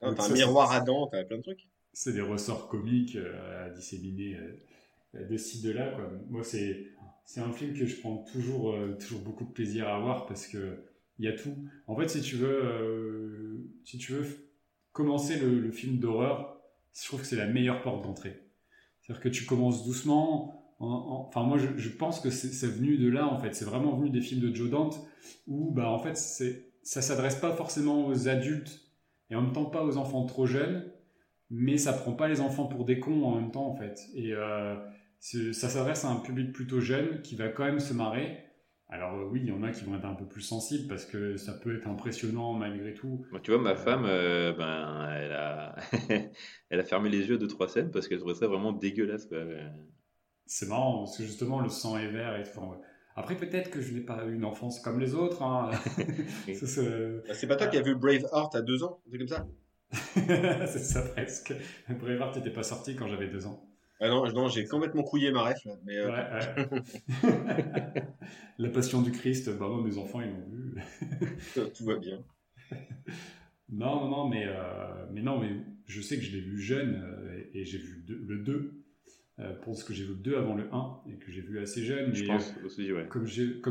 T'as un c'est- miroir à dents, t'as plein de trucs. c'est des ressorts comiques euh, à disséminer euh, de ci, de là. Quoi. Moi, c'est, c'est un film que je prends toujours, euh, toujours beaucoup de plaisir à voir parce que il y a tout. En fait, si tu veux, si tu veux commencer le, le film d'horreur, je trouve que c'est la meilleure porte d'entrée. C'est-à-dire que tu commences doucement, en- en- Enfin, moi, je, je pense que c'est venu de là, en fait. C'est vraiment venu des films de Joe Dante où, bah, en fait, c'est ça s'adresse pas forcément aux adultes et en même temps pas aux enfants trop jeunes, mais ça prend pas les enfants pour des cons en même temps, en fait. Et euh, ça s'adresse à un public plutôt jeune qui va quand même se marrer. Alors euh, oui, il y en a qui vont être un peu plus sensibles parce que ça peut être impressionnant malgré tout. Moi, tu vois, ma femme, euh, ben, elle a... [laughs] elle a fermé les yeux de trois scènes parce qu'elle trouvait ça vraiment dégueulasse. quoi. C'est marrant parce que justement le sang est vert et tout. Enfin, ouais. Après peut-être que je n'ai pas eu une enfance comme les autres. hein. [laughs] [laughs] C'est Bah, C'est pas toi qui as vu Braveheart à deux ans, un truc comme ça? [laughs] C'est ça presque. Braveheart n'était pas sorti quand j'avais deux ans. Ah non, non j'ai complètement couillé ma ref là. Mais, euh, Ouais, ouais. La Passion du Christ, bah moi mes enfants ils l'ont vu. tout va bien. Non, non, non, mais, euh, mais non, mais je sais que je l'ai vu jeune euh, et, et j'ai vu deux- le 2. Euh, pense que j'ai vu le 2 avant le 1 et que j'ai vu assez jeune. Je pense aussi, ouais. euh, comme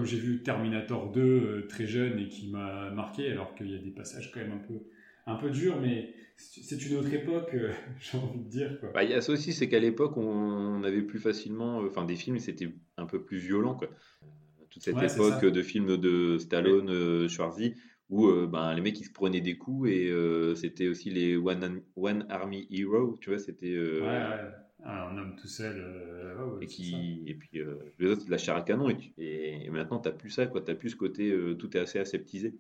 j'ai vu Terminator 2 euh, très jeune et qui m'a marqué, alors qu'il y a des passages quand même un peu, un peu durs, mais c'est une autre époque, euh, [laughs] j'ai envie de dire. Quoi. Bah, il y a ça aussi, c'est qu'à l'époque, on avait plus facilement, euh, enfin, des films, c'était un peu plus violent, quoi. Euh, Toute cette Ouais, époque de films de Stallone, euh, Schwarzy, où euh, ben, les mecs ils se prenaient des coups et euh, c'était aussi les One, One Army Hero, tu vois, c'était. euh, Ouais, ouais. Un homme tout seul. euh, ouais, ouais, Et, c'est qui, et puis euh, les autres, la chair à canon. Et, tu- et, et maintenant, t'as plus ça, quoi. T'as plus ce côté, euh, tout est assez aseptisé.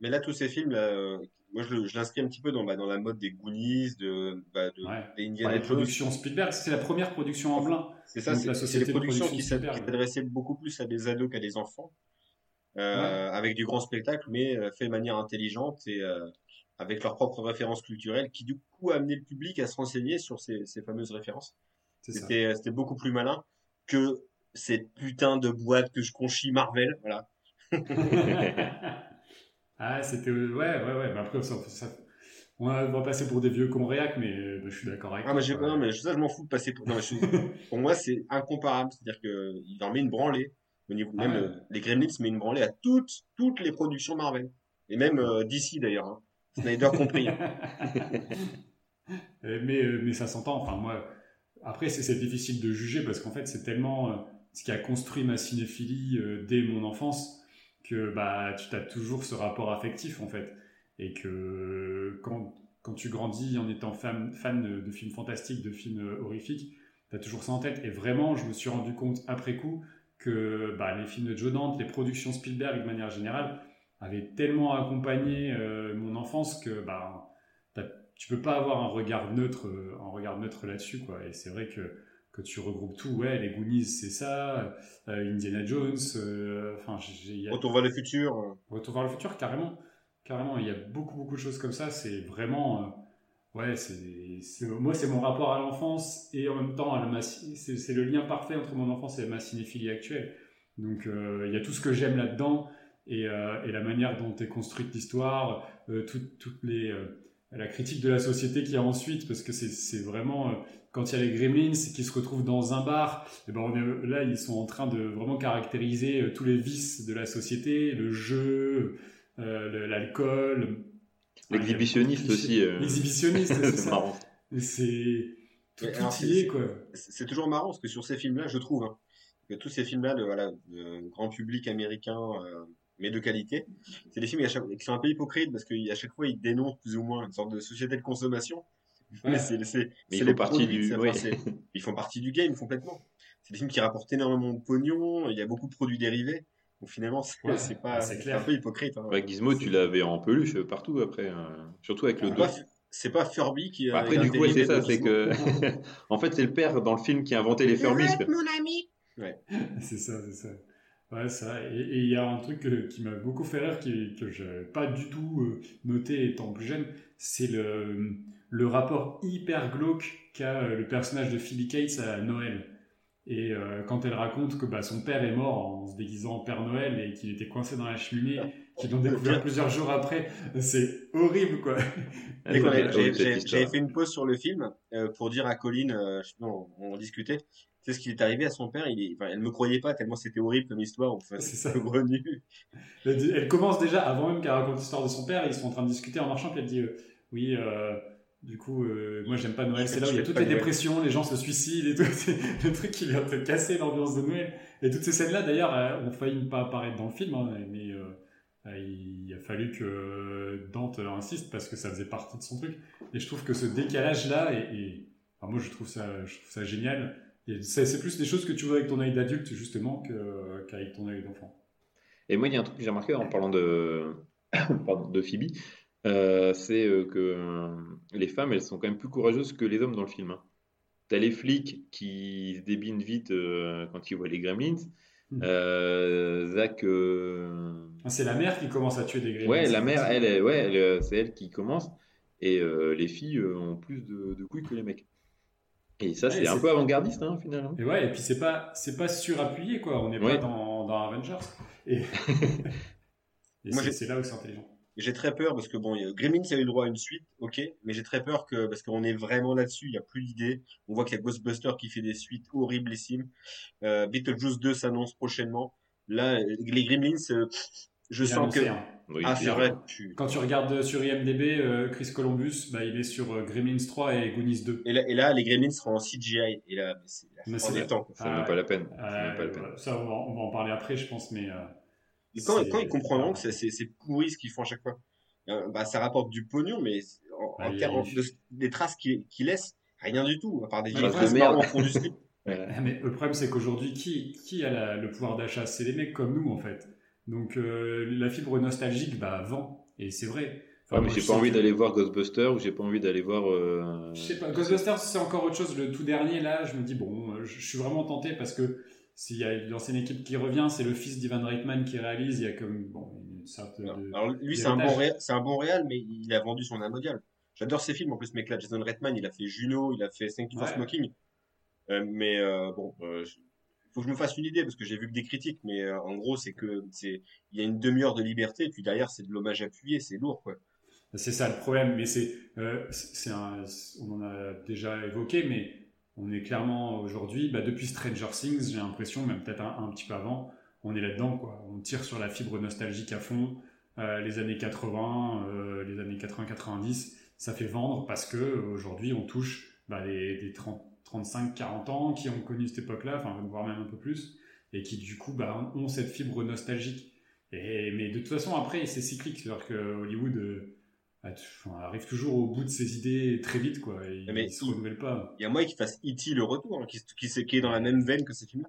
Mais là, tous ces films, là, euh, moi je, l'inscris un petit peu dans, bah, dans la mode des Goonies, de, bah, de, ça. Ouais. des Indiana les Jones. productions Spielberg, c'est la première production en blanc. C'est ça, c'est de productions production qui s'adressaient beaucoup plus à des ados qu'à des enfants, euh, avec du grand spectacle, mais euh, fait de manière intelligente et euh, avec leurs propres références culturelles, qui du coup amenaient le public à se renseigner sur ces, ces fameuses références. Ça. C'était beaucoup plus malin que cette putain de boîte que je conchis Marvel, voilà. [laughs] ah, c'était. Ouais, ouais, ouais. Mais après, ça, ça- on va on va passer pour des vieux cons réac, mais euh, je suis d'accord avec Ah, toi. mais, non, mais ça, je m'en fous de passer pour. non, mais je- [laughs] pour moi, c'est incomparable. C'est-à-dire qu'il en met une branlée. Au niveau, Ah même ouais. euh, les Gremlins met une branlée à toutes, toutes les productions Marvel. Et même euh, d'ici d'ailleurs. Hein. Snyder compris. [laughs] Euh, mais, euh, mais ça s'entend. Enfin, moi, après, c'est difficile de juger parce qu'en fait, c'est tellement euh, ce qui a construit ma cinéphilie dès mon enfance que bah, tu as toujours ce rapport affectif en fait. Et que quand, quand tu grandis en étant fan, de, films fantastiques, de films horrifiques, tu as toujours ça en tête. Et vraiment, je me suis rendu compte après coup que bah, les films de Joe Dante, les productions Spielberg de manière générale, avaient tellement accompagné euh, mon enfance que bah, tu peux pas avoir un regard neutre, euh, un regard neutre là-dessus, quoi. Et c'est vrai que que tu regroupes tout, ouais, les Goonies, c'est ça, euh, Indiana Jones, enfin, a Retour vers le futur. Retour vers le futur, carrément, carrément, il y a beaucoup beaucoup de choses comme ça. C'est vraiment, ouais, c'est, moi c'est mon rapport à l'enfance et en même temps à la c'est, le lien parfait entre mon enfance et ma cinéphilie actuelle. Donc il y a tout ce que j'aime là-dedans et, euh, et la manière dont est construite l'histoire, euh, tout- toutes les euh, la critique de la société qu'il y a ensuite, parce que c'est, c'est vraiment euh, quand il y a les Gremlins qui se retrouvent dans un bar, et ben on est, là ils sont en train de vraiment caractériser euh, tous les vices de la société, le jeu, euh, l'alcool. L'exhibitionniste aussi. euh, L'exhibitionniste, c'est [laughs] marrant. C'est tout, tout y est, quoi. c'est c'est toujours marrant parce que sur ces films-là, je trouve hein, que tous ces films-là de, voilà, de grand public américain, euh, mais de qualité, c'est des films qui, sont un peu hypocrites parce qu'à chaque fois ils dénoncent plus ou moins une sorte de société de consommation. Mais [laughs] c'est c'est- Mais c'est ils font les partie produits, du- c'est- oui. [laughs] enfin, ils font partie du game complètement. C'est des films qui rapportent énormément de pognon, il y a beaucoup de produits dérivés. Donc finalement, c'est Ouais, c'est pas, c'est c'est clair. un peu hypocrite. hein. Ouais, Gizmo, tu l'avais en peluche partout après, euh, surtout avec le C'est dos. pas, c'est pas Furby qui a Après, du coup, ouais, c'est ça, c'est que. [laughs] en fait, c'est le père dans le film qui a inventé les quoi. mon ami. C'est ça, c'est ça. Ouais, ça. Et il y a un truc euh, qui m'a beaucoup fait rire, qui, que je n'avais pas du tout euh, noté étant plus jeune, c'est le, le rapport hyper glauque qu'a euh, le personnage de Phoebe Cates à Noël. Et euh, quand elle raconte que bah, son père est mort en se déguisant en Père Noël et qu'il était coincé dans la cheminée, qu'ils l'ont découvert plusieurs jours après, c'est horrible, quoi. J'avais fait une pause sur le film euh, pour dire à Colline, euh, on, on discutait, c'est ce qui est arrivé à son père. Il est, enfin, elle me croyait pas tellement c'était horrible comme histoire. Enfin, C'est ça. [laughs] revenu. Elle, commence déjà, avant même qu'elle raconte l'histoire de son père, ils sont en train de discuter en marchant, puis elle dit euh, Oui, euh, Du coup, euh, moi j'aime pas Noël. C'est là où il y a toutes les Noël. dépressions, les gens se suicident et tout. [laughs] C'est le truc qui vient te casser l'ambiance de Noël. Et toutes ces scènes-là, d'ailleurs, euh, ont failli pas apparaître dans le film, hein, mais il a fallu que Dante insiste parce que ça faisait partie de son truc. Et je trouve que ce décalage-là, enfin, moi je trouve ça, je trouve ça génial. C'est plus des choses que tu vois avec ton œil d'adulte justement qu'avec ton œil d'enfant. Et moi, il y a un truc que j'ai remarqué en parlant de, [coughs] pardon, de Phoebe, euh, c'est euh, que euh, les femmes, elles sont quand même plus courageuses que les hommes dans le film. hein. T'as les flics qui se débinent vite euh, quand ils voient les gremlins. Mm. Euh, Zach, Ah, C'est la mère qui commence à tuer des gremlins. ouais, la mère, elle, ouais, elle, euh, c'est elle qui commence. Et les filles ont plus de, de couilles que les mecs. Et ça, Ouais, c'est un peu avant-gardiste, hein, finalement. Et ouais, et puis c'est pas, c'est pas surappuyé, quoi. On n'est Ouais. pas dans, dans Avengers. Et, [laughs] et Moi, c'est- là où c'est intelligent. J'ai très peur parce que bon, Gremlins a eu le droit à une suite, ok, mais j'ai très peur que parce qu'on est vraiment là-dessus, il y a plus d'idées. On voit qu'il y a Ghostbusters qui fait des suites horriblissimes. Euh, Beetlejuice 2 s'annonce prochainement. Là, les Gremlins, euh, je sens que hein. Oui, ah c'est vrai. tu- Quand tu regardes sur IMDb, euh, Chris Columbus, bah, il est sur euh, Gremlins 3 et Goonies 2. Et là, et là, les Gremlins seront en CGI. Et là, mais c'est Mais c'est- des temps. quoi. C'est même pas la peine. C'est Euh, même pas la peine. voilà. ça, on va, on va en parler après, je pense, mais. euh, quand, ils comprendront que c'est- c'est c'est pourri ce qu'ils font à chaque fois, euh, bah, ça rapporte du pognon, mais en, Bah, termes de- des traces qu'ils laissent, rien du tout, à part des Ouais, vieilles traces traces de marron merde. au fond du slip. [laughs] Voilà. Ah, Mais le problème, c'est qu'aujourd'hui, qui, qui a la- le pouvoir d'achat? C'est les mecs comme nous, en fait. Donc, euh, la fibre nostalgique, bah, vend. Et c'est vrai. Enfin, Ouais, mais moi, j'ai pas envie que- d'aller voir Ghostbusters ou j'ai pas envie d'aller voir. euh, Je sais pas, Ghostbusters, c'est encore autre chose. Le tout dernier, là, je me dis, bon, euh, je suis vraiment tenté parce que s'il y a l'ancienne équipe qui revient, c'est le fils d'Ivan Reitman qui réalise. Il y a comme, bon, une sorte de. Alors lui, c'est un, bon réal, c'est un bon réal, mais il a vendu son âme. J'adore ses films en plus, ce mec-là. Jason Redman, il a fait Juno, il a fait Thank You for Ouais. Smoking. Euh, mais euh, bon, euh, faut que je me fasse une idée parce que j'ai vu que des critiques, mais euh, en gros, c'est que c'est il y a une demi-heure de liberté, et puis derrière, c'est de l'hommage appuyé, c'est lourd, quoi. C'est ça le problème, mais c'est, euh, c'est on en a déjà évoqué, mais on est clairement aujourd'hui, bah, depuis Stranger Things, j'ai l'impression, même peut-être un, petit peu avant, on est là-dedans, quoi. On tire sur la fibre nostalgique à fond. Euh, les années 80, euh, les années 80-90, ça fait vendre parce que aujourd'hui on touche bah, les, des 30, 35-40 ans qui ont connu cette époque-là, enfin voire même un peu plus, et qui du coup bah, ont cette fibre nostalgique. Et, mais de toute façon après c'est cyclique, c'est-à-dire que Hollywood euh, arrive toujours au bout de ses idées très vite, quoi. Et Mais il se il- renouvelle pas. Il y a moyen qu'il fasse E.T. le retour, hein, qui, qui, se- qui est dans la même veine que ces films-là.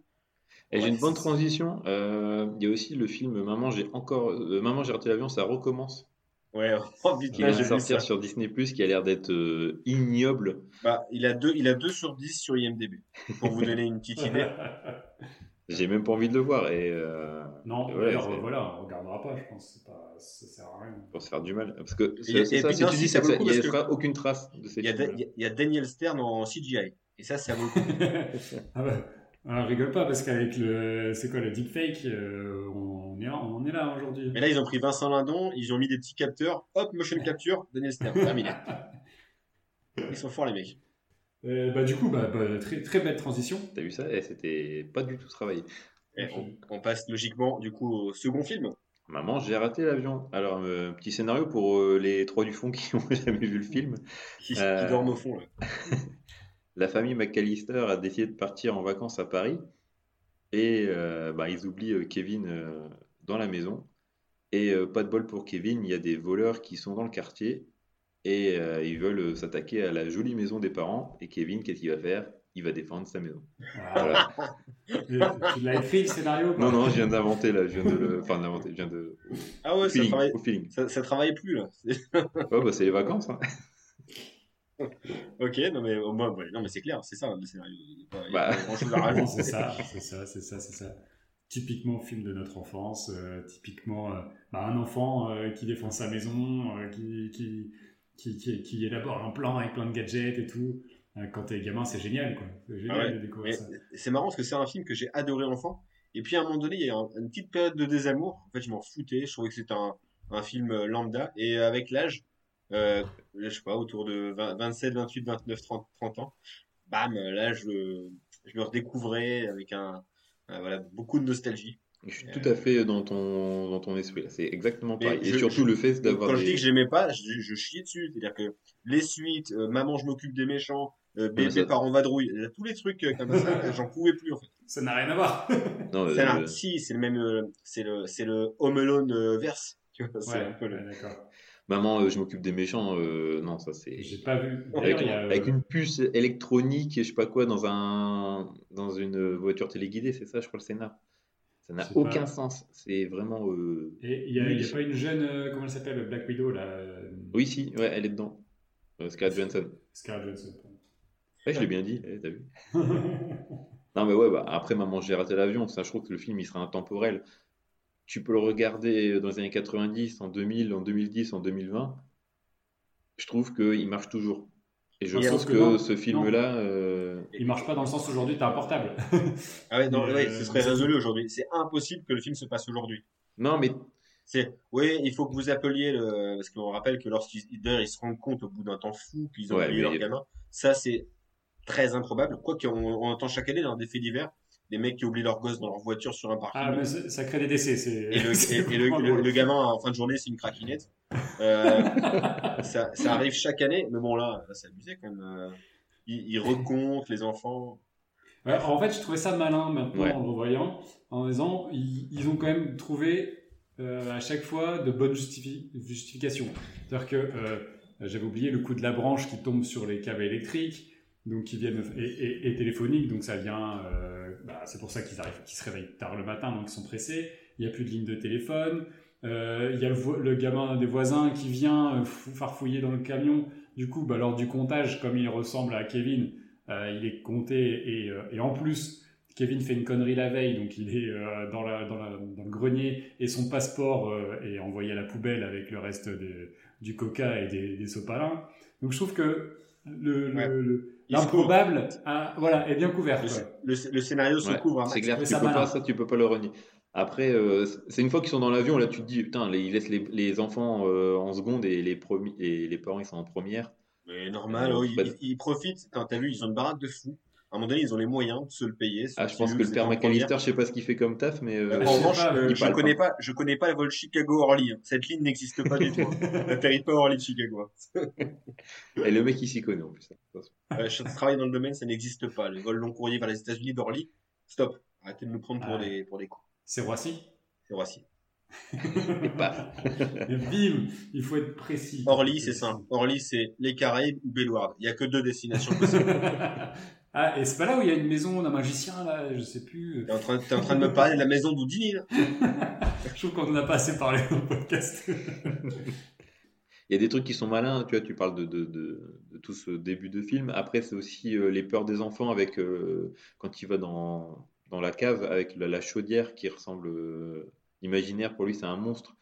Et j'ai une bonne transition. Euh, Il y a aussi le film Maman, j'ai encore. euh, Maman, j'ai raté l'avion, ça recommence. Ouais, [laughs] oh, vite, Qui là, j'ai sortir sur Disney Plus, qui a l'air d'être euh, ignoble. Bah, il a deux, il a 2 sur 10 sur IMDb. Pour vous donner une petite idée. [laughs] J'ai même pas envie de le voir et euh, non, voilà, on regardera pas, je pense. Pas, ça sert à rien. pour se faire du mal. Parce que il n'y aura aucune trace de ces Il y, a, films. Da- il y a Daniel Stern en CGI. Et ça, ça vaut le coup. [laughs] ah bah, on rigole pas parce qu'avec le, c'est quoi le deepfake, euh, on est, on est là aujourd'hui. Mais là, ils ont pris Vincent Lindon, ils ont mis des petits capteurs. Hop, motion capture, Daniel Stern. Terminé. [laughs] Ils sont forts, les mecs. Euh, bah du coup, bah, bah, très très belle transition. T'as vu ça? Eh, C'était pas du tout travaillé. Et on, on passe logiquement, du coup, au second film. Maman, j'ai raté l'avion. Alors, euh, petit scénario pour euh, les trois du fond qui [laughs] n'ont jamais vu le film. Qui, Euh. qui dorment au fond, là. [laughs] La famille McAllister a décidé de partir en vacances à Paris et euh, bah, ils oublient euh, Kevin euh, dans la maison. Et euh, pas de bol pour Kevin, il y a des voleurs qui sont dans le quartier et euh, ils veulent euh, s'attaquer à la jolie maison des parents. Et Kevin, qu'est-ce qu'il va faire? Il va défendre sa maison. Voilà. Et tu l'as écrit le scénario Non, non, je viens d'inventer là, je viens de le. Enfin, d'inventer, je viens de. Ah ouais, Au ça feeling, travaille, au feeling. ça, ça travaille plus, là. C'est- Ouais, bah, c'est les vacances. hein. Ok, non, mais au moins, ouais, non, mais c'est clair, c'est ça, le scénario. Il n'y a pas, Bah. pas grand-chose à rajouter. c'est ça, c'est ça, c'est ça, c'est ça. Typiquement film de notre enfance, euh, typiquement euh, bah, un enfant euh, qui défend sa maison, euh, qui, qui, qui, qui, qui élabore un plan avec plein de gadgets et tout. Euh, quand t'es gamin, c'est génial, quoi. C'est génial Ah ouais, de découvrir Mais ça. c'est marrant parce que c'est un film que j'ai adoré enfant. Et puis à un moment donné, il y a un- une petite période de désamour. En fait, je m'en foutais. Je trouvais que c'était un, un film lambda. Et avec l'âge, euh, je sais pas, autour de 20 27, 28, 29, 30, 30 ans, bam, là, je, je me redécouvrais avec un, un- voilà, beaucoup de nostalgie. Je suis tout à fait dans ton, dans ton esprit. là. C'est exactement pareil. Et je- surtout je- le fait d'avoir Quand je dis que j'aimais pas, je, je chiais dessus. C'est-à-dire que les suites, euh, Maman, je m'occupe des méchants, euh, Bébé, ça- parents, vadrouille, euh, tous les trucs euh, comme ça, [laughs] j'en pouvais plus en fait. Ça n'a rien à voir. [laughs] Non, euh, si, c'est le même, euh, c'est le, c'est le Home Alone euh, verse. Tu vois, c'est Ouais, un peu le- ouais, d'accord. Maman, euh, je m'occupe des méchants. euh, non, ça c'est. J'ai pas vu. Avec, D'ailleurs, il y a, avec une puce électronique, je sais pas quoi, dans un dans une voiture téléguidée, c'est ça, je crois le scénar. Ça n'a aucun pas- sens. C'est vraiment. euh, Et il y a, pas une jeune, euh, comment elle s'appelle, Black Widow, là euh, Oui, si, ouais, elle est dedans. Euh, Scarlett Johansson. Scarlett Johansson. Ouais, je l'ai bien dit, eh, t'as vu. [laughs] Non, mais ouais, bah, après Maman, j'ai raté l'avion, ça, je trouve que le film, il sera intemporel. Tu peux le regarder dans les années 90, en 2000, en 2010, en 2020. Je trouve qu'il marche toujours. Et je pense que, non, ce film-là, euh, il marche pas dans le sens aujourd'hui, t'as un portable. [laughs] Ah ouais, non, Mais, ouais, euh, ce serait résolu aujourd'hui. C'est impossible que le film se passe aujourd'hui. non, mais C'est, oui, il faut que vous appeliez le, parce qu'on rappelle que lorsqu'ils, ils se rendent compte au bout d'un temps fou qu'ils ont Ouais, oublié mais- leur gamin. Ça, c'est très improbable. Quoi qu'on on entend chaque année dans des faits divers, des mecs qui oublient leur gosse dans leur voiture sur un parking. Ah, mais ça crée des décès. C'est, Et le, c'est [laughs] et- et le- gamin, en fin de journée, c'est une craquinette. Euh, [laughs] ça, ça arrive chaque année, mais bon, là, là c'est abusé quand même. Euh, Ils, ils recomptent les enfants. Ouais, en fait, je trouvais ça malin maintenant Ouais. en le revoyant, en disant ils, ils ont quand même trouvé euh, à chaque fois de bonnes justifi- justifications. C'est-à-dire que euh, j'avais oublié le coup de la branche qui tombe sur les câbles électriques, donc qui viennent et, et, et téléphoniques, donc ça vient. euh, bah, c'est pour ça qu'ils arrivent, qu'ils se réveillent tard le matin, donc ils sont pressés. Il n'y a plus de ligne de téléphone. Euh, Il y a le, le gamin des voisins qui vient euh, fou- farfouiller dans le camion. Du coup, bah, lors du comptage, comme il ressemble à Kevin, euh, il est compté et, et en plus, Kevin fait une connerie la veille, donc il est dans, la, dans, la- dans le grenier et son passeport est envoyé à la poubelle avec le reste des- du coca et des, des sopalins. Donc je trouve que le, Ouais. L'improbable voilà, est bien couvert. Le, quoi. le- le scénario se Ouais, couvre. hein. c'est clair, tu ça peux malin. pas, ça, tu peux pas le renier. Après, euh, c'est une fois qu'ils sont dans l'avion, là, tu te dis, putain, les- ils laissent les, les enfants euh, en seconde et les, et les parents, ils sont en première. Mais normal, Euh, oh, ils, profitent. T'as t'as vu, ils ont une baraque de fous. À un moment donné, ils ont les moyens de se le payer. Ah, je pense que le père McAllister, je sais pas ce qu'il fait comme taf, mais. euh, je en revanche, pas, euh, je connais pas. pas, je connais pas le vol Chicago-Orly. hein. Cette ligne n'existe pas du tout. hein. [laughs] N'atterrit pas à Orly de Chicago. hein. Et le mec, il s'y connaît en plus. Euh, je travaille dans le domaine, ça n'existe pas. Le vol long courrier vers les États-Unis d'Orly, stop. Arrêtez de nous prendre pour Ah. des pour des cons. C'est Roissy? C'est Roissy. Et paf. [laughs] Et bim, il faut être précis. Orly, c'est simple. Orly, c'est les Caraïbes ou Bélouard. Il y a que deux destinations possibles. [laughs] ah, et c'est pas là où il y a une maison d'un magicien, là, je sais plus. T'es en train, t'es en train de me parler de la maison d'Houdini, là [laughs] Je trouve qu'on en a pas assez parlé dans le podcast. [laughs] Il y a des trucs qui sont malins, tu vois, tu parles de, de, de, de tout ce début de film. Après, c'est aussi euh, les peurs des enfants avec euh, quand il va dans, dans la cave avec la, la chaudière qui ressemble euh, imaginaire. Pour lui, c'est un monstre.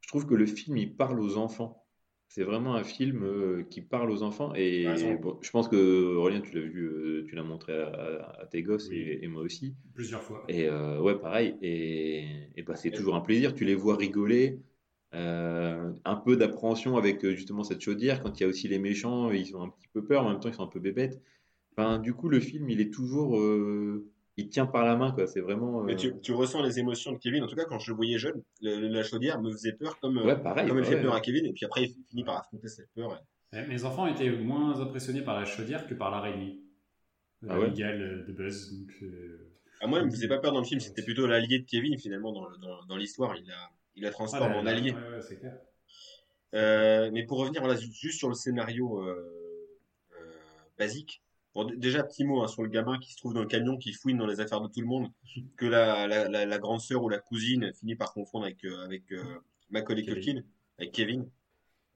Je trouve que le film, il parle aux enfants. C'est vraiment un film euh, qui parle aux enfants. Et bon, je pense que, Aurélien, tu l'as vu, euh, tu l'as montré à, tes gosses Oui. et, et moi aussi. Plusieurs fois. Et euh, ouais, pareil. Et, et bah, c'est toujours un plaisir. Tu les vois rigoler. euh, un peu d'appréhension avec justement cette chaudière. Quand il y a aussi les méchants, ils ont un petit peu peur, en même temps ils sont un peu bébêtes. Enfin, du coup, le film, il est toujours. Euh, il tient par la main, quoi. C'est vraiment. euh, Mais tu, tu ressens les émotions de Kevin. En tout cas, quand je le voyais jeune, le- le- la chaudière me faisait peur comme, euh, Ouais, pareil. comme elle fait ouais. peur à Kevin. Et puis après, il finit par affronter cette peur. Mes enfants étaient moins impressionnés par la chaudière que par l'araignée. Ah ouais L'amigale de Buzz. Donc, euh, À moi, il me faisait pas peur dans le film. C'était plutôt l'allié de Kevin, finalement, dans, dans, dans l'histoire. Il la, il la ah, transforme la- en allié. ouais, ouais, c'est clair. Euh, mais pour revenir juste sur le scénario euh, euh, basique, bon, déjà petit mot hein, sur le gamin qui se trouve dans le camion, qui fouine dans les affaires de tout le monde, [laughs] que la, la, la, la grande sœur ou la cousine finit par confondre avec, euh, avec euh, Macaulay Kevin. Culkin, avec Kevin.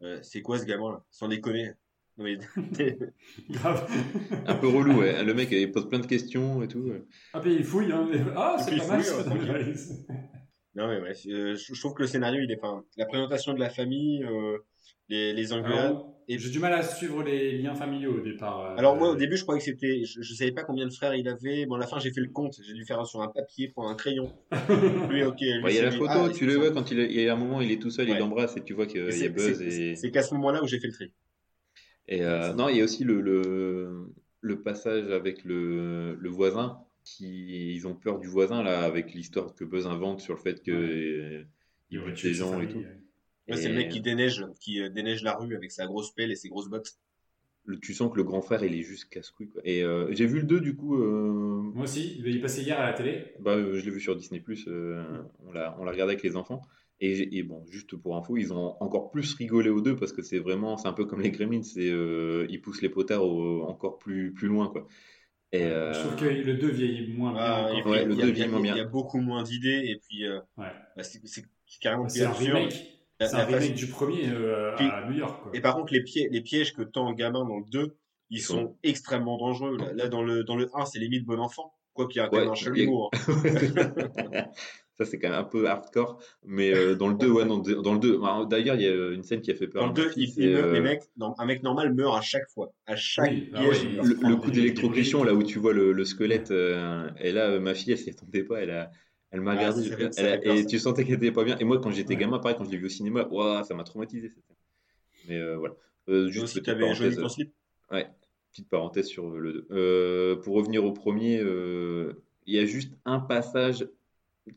Euh, c'est quoi ce gamin là Sans déconner. Non, mais... [laughs] Un peu relou, ouais. Le mec, il pose plein de questions et tout. ouais. Ah, puis il fouille. Hein. mais- Ah, c'est pas mal. Pas non mais ouais, euh, je, je trouve que le scénario, il est, enfin, la présentation de la famille, euh, les, les engueulades. Et- J'ai du mal à suivre les liens familiaux au départ. euh, Alors moi au début je croyais que c'était, je, je savais pas combien de frères il avait. Bon à la fin j'ai fait le compte, j'ai dû faire sur un papier, prendre un crayon. [laughs] Lui ok. Lui, Ouais, il y a c'est la photo, Ah, tu le vois quand il, est- il y a un moment, il est tout seul, il l'embrasse et tu vois qu'il y a Buzz. c'est- Et, C'est qu'à ce moment-là où j'ai fait le tri. et, euh, non, il y a aussi le, le, le passage avec le, le voisin qui ils ont peur du voisin là avec l'histoire que Buzz invente sur le fait que euh, il bute des gens et tout. ouais. Ouais, c'est le mec qui déneige, qui euh, déneige la rue avec sa grosse pelle et ses grosses bottes. Le- tu sens que le grand frère il est juste casse-couille. Et euh, j'ai vu le 2 du coup euh, Moi aussi, il est passé hier à la télé. bah, euh, je l'ai vu sur Disney on l'a on l'a regardé avec les enfants et, bon juste pour info ils ont encore plus rigolé aux deux parce que c'est vraiment c'est un peu comme les Gremlins c'est ils poussent les potards au- encore plus plus loin quoi. Et euh, Je trouve que le 2 vieillit moins bien. Ah, puis, Ouais, il le y a- deux il y a- vieillit moins Il y a bien. beaucoup moins d'idées et puis euh, Ouais. bah, c'est carrément plus C'est un absurde. remake. La- C'est la un remake du premier euh, Puis- à New York. Quoi. Et par contre, les, pièges, les pièges que tend le gamin dans le 2, ils sont- sont extrêmement dangereux. Là, Là, dans, le, dans le 1, c'est limite bon enfant. Quoi qu'il y a quand même Ouais, un jeu [laughs] [laughs] Ça, c'est quand même un peu hardcore. Mais euh, dans le 2, ouais, non, dans le 2, bah, d'ailleurs, il y a une scène qui a fait peur. Dans le ma 2, fille, il, il meurt, euh, les mecs, non, un mec normal meurt à chaque fois. À chaque Oui, ah piège, ouais, meurt. le, le coup d'électrocution, là où tu vois le, le squelette, euh, et là, euh, ma fille, elle s'y attendait pas. Elle, a, elle m'a Ah, regardé. elle et ça. tu sentais qu'elle était pas bien. Et moi, quand j'étais Ouais. gamin, pareil, quand je l'ai vu au cinéma, ouah, ça m'a traumatisé. Mais euh, voilà. Euh, juste parenthèse, ton slip? petite parenthèse sur le 2. Euh, pour revenir au premier, euh, il y a juste un passage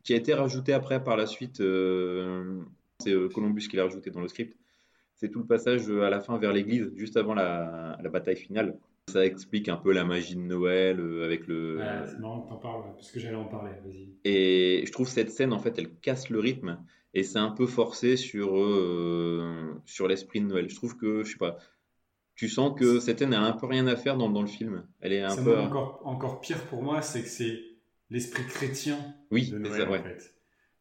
qui a été rajouté après par la suite. euh, c'est euh, Columbus qui l'a rajouté dans le script. C'est tout le passage euh, à la fin vers l'église, juste avant la, la bataille finale. Ça explique un peu la magie de Noël euh, avec le. Ouais, c'est marrant que t'en parles, parce que j'allais en parler. Vas-y. Et je trouve cette scène, en fait, elle casse le rythme et c'est un peu forcé sur, euh, sur l'esprit de Noël. Je trouve que, je sais pas, tu sens que cette scène a un peu rien à faire dans, dans le film. Elle est un C'est peu. encore, encore pire pour moi, c'est que c'est l'esprit chrétien Oui, de Noël ça, ouais. en fait.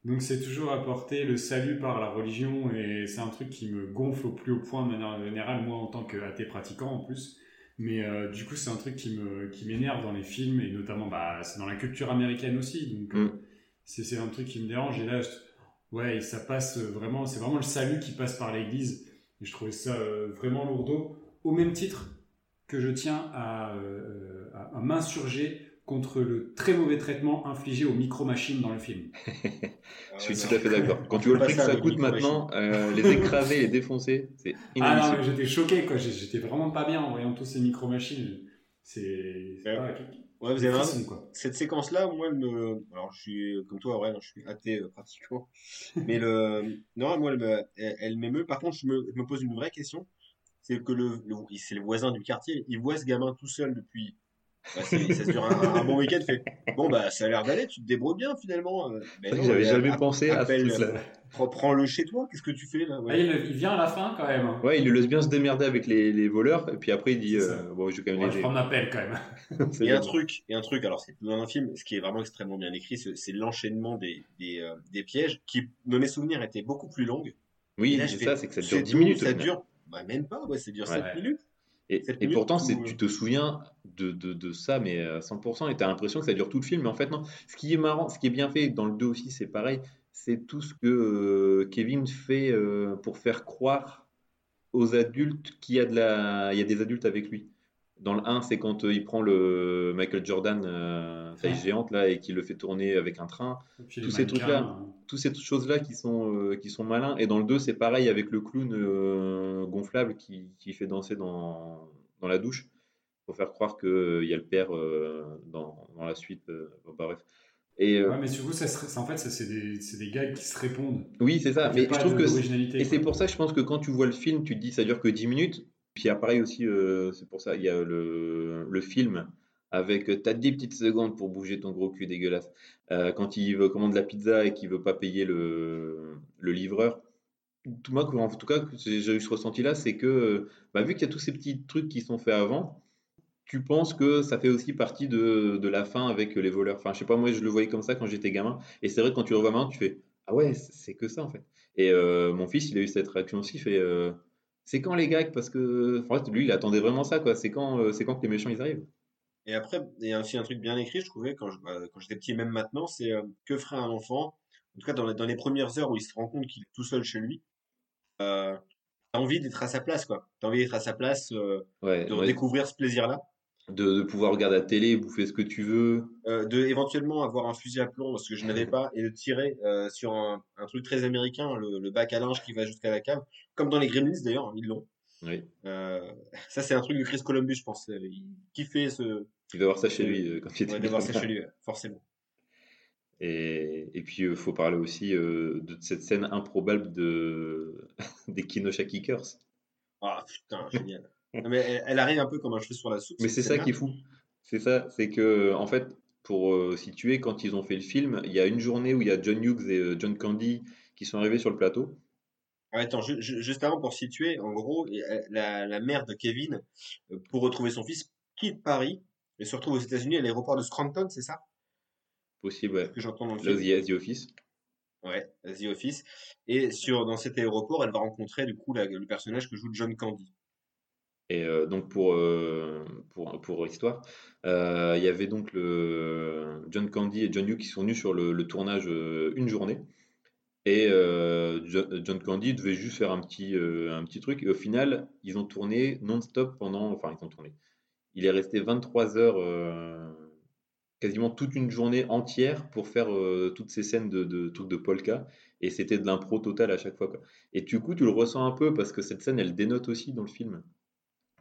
Donc c'est toujours apporter le salut par la religion et c'est un truc qui me gonfle au plus haut point de manière générale, moi en tant qu'athée pratiquant en plus. Mais euh, du coup c'est un truc qui me qui m'énerve dans les films et notamment bah, c'est dans la culture américaine aussi. Donc euh, Mm. c'est c'est un truc qui me dérange et là je- ouais ça passe vraiment c'est vraiment le salut qui passe par l'église et je trouvais ça euh, vraiment lourdeau au même titre que je tiens à, euh, à, à m'insurger contre le très mauvais traitement infligé aux micro-machines dans le film. [laughs] Je suis tout à fait d'accord. [laughs] Quand tu vois le prix que ça, coûte maintenant, euh, les écraser, les défoncer, c'est [laughs] Ah non, j'étais choqué, quoi. J'étais vraiment pas bien en voyant tous ces micro-machines. C'est. c'est Ouais. pas- Ouais, vous avez raison. quoi. Cette séquence-là, moi, elle me. Alors, je suis comme toi, ouais, je suis athée euh, pratiquement. Mais le. Non, moi, elle me- elle, elle m'émeut. Par contre, je me, je me pose une vraie question. C'est que le, le- c'est le voisin du quartier. Il voit ce gamin tout seul depuis. Bah, c'est- ça se dure un, un bon week-end. Fait bon, bah, ça a l'air d'aller. Tu te débrouilles bien finalement. euh, Mais J'avais mais jamais app- pensé à appelle, truc-là. euh, prends- Prends-le chez toi. Qu'est-ce que tu fais là ouais. Ah, il, il vient à la fin quand même. hein. Ouais, il le laisse bien se démerder avec les, les voleurs, et puis après il dit ça. euh, Bon, je vais quand même Ouais, je prends un appel quand même. [laughs] C'est Et un truc, et un truc, alors c'est dans un film, ce qui est vraiment extrêmement bien écrit, c'est l'enchaînement des, des, euh, des pièges, qui, de mes souvenirs, étaient beaucoup plus longues. Oui, c'est ça, c'est que ça c'est dure 10 tout, minutes. au Ça dure, bah, même pas, ouais, ça dure Ouais. 7 minutes. Et, pourtant, c'est, euh. tu te souviens de, de, de ça, mais à 100%, et tu as l'impression que ça dure tout le film, mais en fait, non. Ce qui est marrant, ce qui est bien fait, dans le 2 aussi, c'est pareil, c'est tout ce que euh, Kevin fait euh, pour faire croire aux adultes qu'il y a, de la... il y a des adultes avec lui. Dans le 1, c'est quand euh, il prend le Michael Jordan, euh, taille géante, là, et qu'il le fait tourner avec un train. Tous ces trucs-là. hein. Toutes ces choses-là qui sont, euh, qui sont malins. Et dans le 2, c'est pareil avec le clown euh, gonflable qui, qui fait danser dans, dans la douche pour faire croire qu'il y a le père euh, dans, dans la suite. euh, bon, bah, bref. Et euh, Ouais, mais sur vous, ça serait- en fait, c'est des, des gags qui se répondent. oui, c'est ça. Mais je trouve que. Et c'est pour ça, je pense que quand tu vois le film, tu te dis ça dure que 10 minutes. Puis pareil aussi, euh, c'est pour ça, il y a le, le film avec euh, t'as 10 petites secondes pour bouger ton gros cul dégueulasse. Euh, quand il veut commande la pizza et qu'il veut pas payer le, le livreur. Moi, en tout cas, j'ai eu ce ressenti-là, c'est que bah, vu qu'il y a tous ces petits trucs qui sont faits avant, tu penses que ça fait aussi partie de, de la fin avec les voleurs. Enfin, je sais pas, moi je le voyais comme ça quand j'étais gamin. Et c'est vrai quand tu le revois maintenant, tu fais Ah ouais, c'est que ça en fait. Et mon fils, il a eu cette réaction aussi. Il fait C'est quand les gags Parce que en fait, lui, il attendait vraiment ça. quoi. C'est quand, euh, c'est quand que les méchants ils arrivent. Et après, il y a aussi un truc bien écrit, je trouvais, quand je- euh, quand j'étais petit, et même maintenant, c'est euh, que ferait un enfant, en tout cas dans, les- dans les premières heures où il se rend compte qu'il est tout seul chez lui, euh, t'as envie d'être à sa place, quoi. T'as envie d'être à sa place, Ouais, de ouais, découvrir ce plaisir-là. De, de pouvoir regarder la télé, bouffer ce que tu veux. euh, de éventuellement avoir un fusil à plomb parce que je n'avais pas et de tirer euh, sur un, un truc très américain le, le bac à linge qui va jusqu'à la cave comme dans les Gremlins d'ailleurs hein, ils l'ont Oui. Euh, [laughs] ça c'est un truc de Chris Columbus je pense il kiffait ce Il va voir ça chez lui quand il était devoir ça chez lui, forcément. Et, et puis, il faut parler aussi de cette scène improbable de... [laughs] des Kenosha Kickers. Ah putain, génial. Mais elle, elle arrive un peu comme un cheveu sur la soupe. Mais c'est ça qui est fou. C'est ça, c'est que, en fait, pour euh, situer, quand ils ont fait le film, il y a une journée où il y a John Hughes et euh, John Candy qui sont arrivés sur le plateau. Ah, Attends, ju- ju- juste avant pour situer, en gros, euh, la, la mère de Kevin, pour retrouver son fils, quitte Paris et se retrouve aux États-Unis à l'aéroport de Scranton, c'est ça? Possible, ouais. que j'entends dans le film a The Office. Ouais, The Office. Et sur dans cet aéroport, elle va rencontrer du coup la- le personnage que joue John Candy. Et euh, donc pour, euh, pour, pour histoire, euh, il y avait donc le John Candy et John Hughes qui sont venus sur le, tournage euh, une journée. Et Jo- John Candy devait juste faire un petit, un petit truc. Et au final, ils ont tourné non-stop pendant. Enfin, ils ont tourné. Il est resté 23 heures, quasiment toute une journée entière pour faire toutes ces scènes de, de de polka. Et c'était de l'impro total à chaque fois. Et du coup, tu le ressens un peu parce que cette scène, elle dénote aussi dans le film.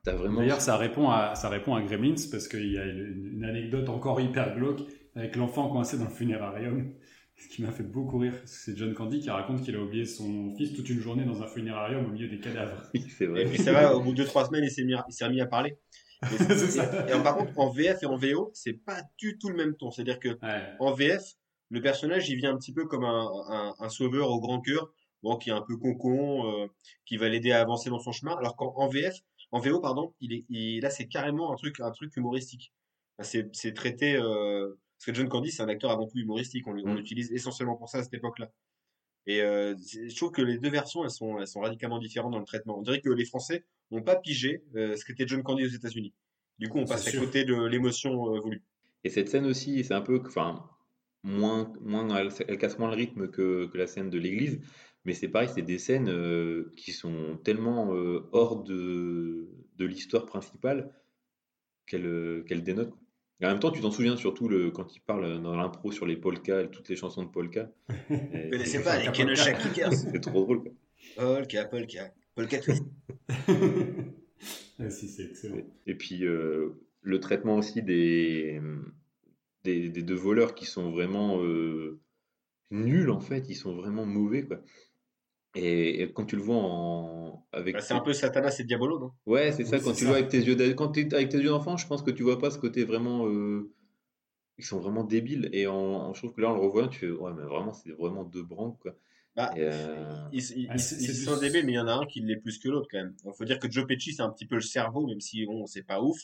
T'as vraiment. D'ailleurs, ça répond à ça répond à Gremlins parce qu'il y a une, une anecdote encore hyper glauque avec l'enfant coincé dans le funérarium, [laughs] ce qui m'a fait beaucoup rire. C'est John Candy qui raconte qu'il a oublié son fils toute une journée dans un funérarium au milieu des cadavres. Et puis ça va, au bout de 2-3 semaines, il s'est mis, à- il s'est remis à parler. [laughs] Et, et- et par contre, en VF et en VO, c'est pas du tout le même ton. C'est-à-dire que Ouais. en VF, le personnage, il vient un petit peu comme un, un, un sauveur au grand cœur, bon, qui est un peu concon, euh, qui va l'aider à avancer dans son chemin. Alors qu'en en VF, en VO, pardon, il est, il, là, c'est carrément un truc, un truc humoristique. C'est, traité, euh, parce que John Candy, c'est un acteur avant tout humoristique. On, Mm. l'utilise essentiellement pour ça à cette époque-là. Et euh, je trouve que les deux versions, elles sont, elles sont radicalement différentes dans le traitement. On dirait que les Français n'ont pas pigé euh, ce qu'était John Candy aux États-Unis. Du coup, on passe à côté de l'émotion euh, voulue. Et cette scène aussi, c'est un peu, enfin, moins, moins, elle, elle casse moins le rythme que, que la scène de l'église, mais c'est pareil, c'est des scènes euh, qui sont tellement euh, hors de, de l'histoire principale qu'elle euh, qu'elle dénote. quoi. Et en même temps, tu t'en souviens surtout le, quand il parle dans l'impro sur les polkas et toutes les chansons de polka. [laughs] Vous connaissez pas les Kenosha Kickers [laughs] C'est trop drôle. quoi. Polka, polka, polka twist. Ah, si, c'est excellent. Et puis euh, le traitement aussi des, des, des deux voleurs qui sont vraiment euh, nuls en fait, ils sont vraiment mauvais quoi. Et, et quand tu le vois en avec Bah, c'est un peu Satanas et Diabolo, non? Ouais c'est ça Oui, quand tu le vois avec tes yeux quand avec tes yeux d'enfant, je pense que tu vois pas ce côté vraiment euh, ils sont vraiment débiles et en- je trouve que là en le revoyant tu fais ouais mais vraiment c'est vraiment deux branques quoi. Bah, euh, Ils, ils, Ah, ils- ils sont débiles, mais il y en a un qui l'est plus que l'autre quand même. Il faut dire que Joe Pesci, c'est un petit peu le cerveau, même si bon, c'est pas ouf.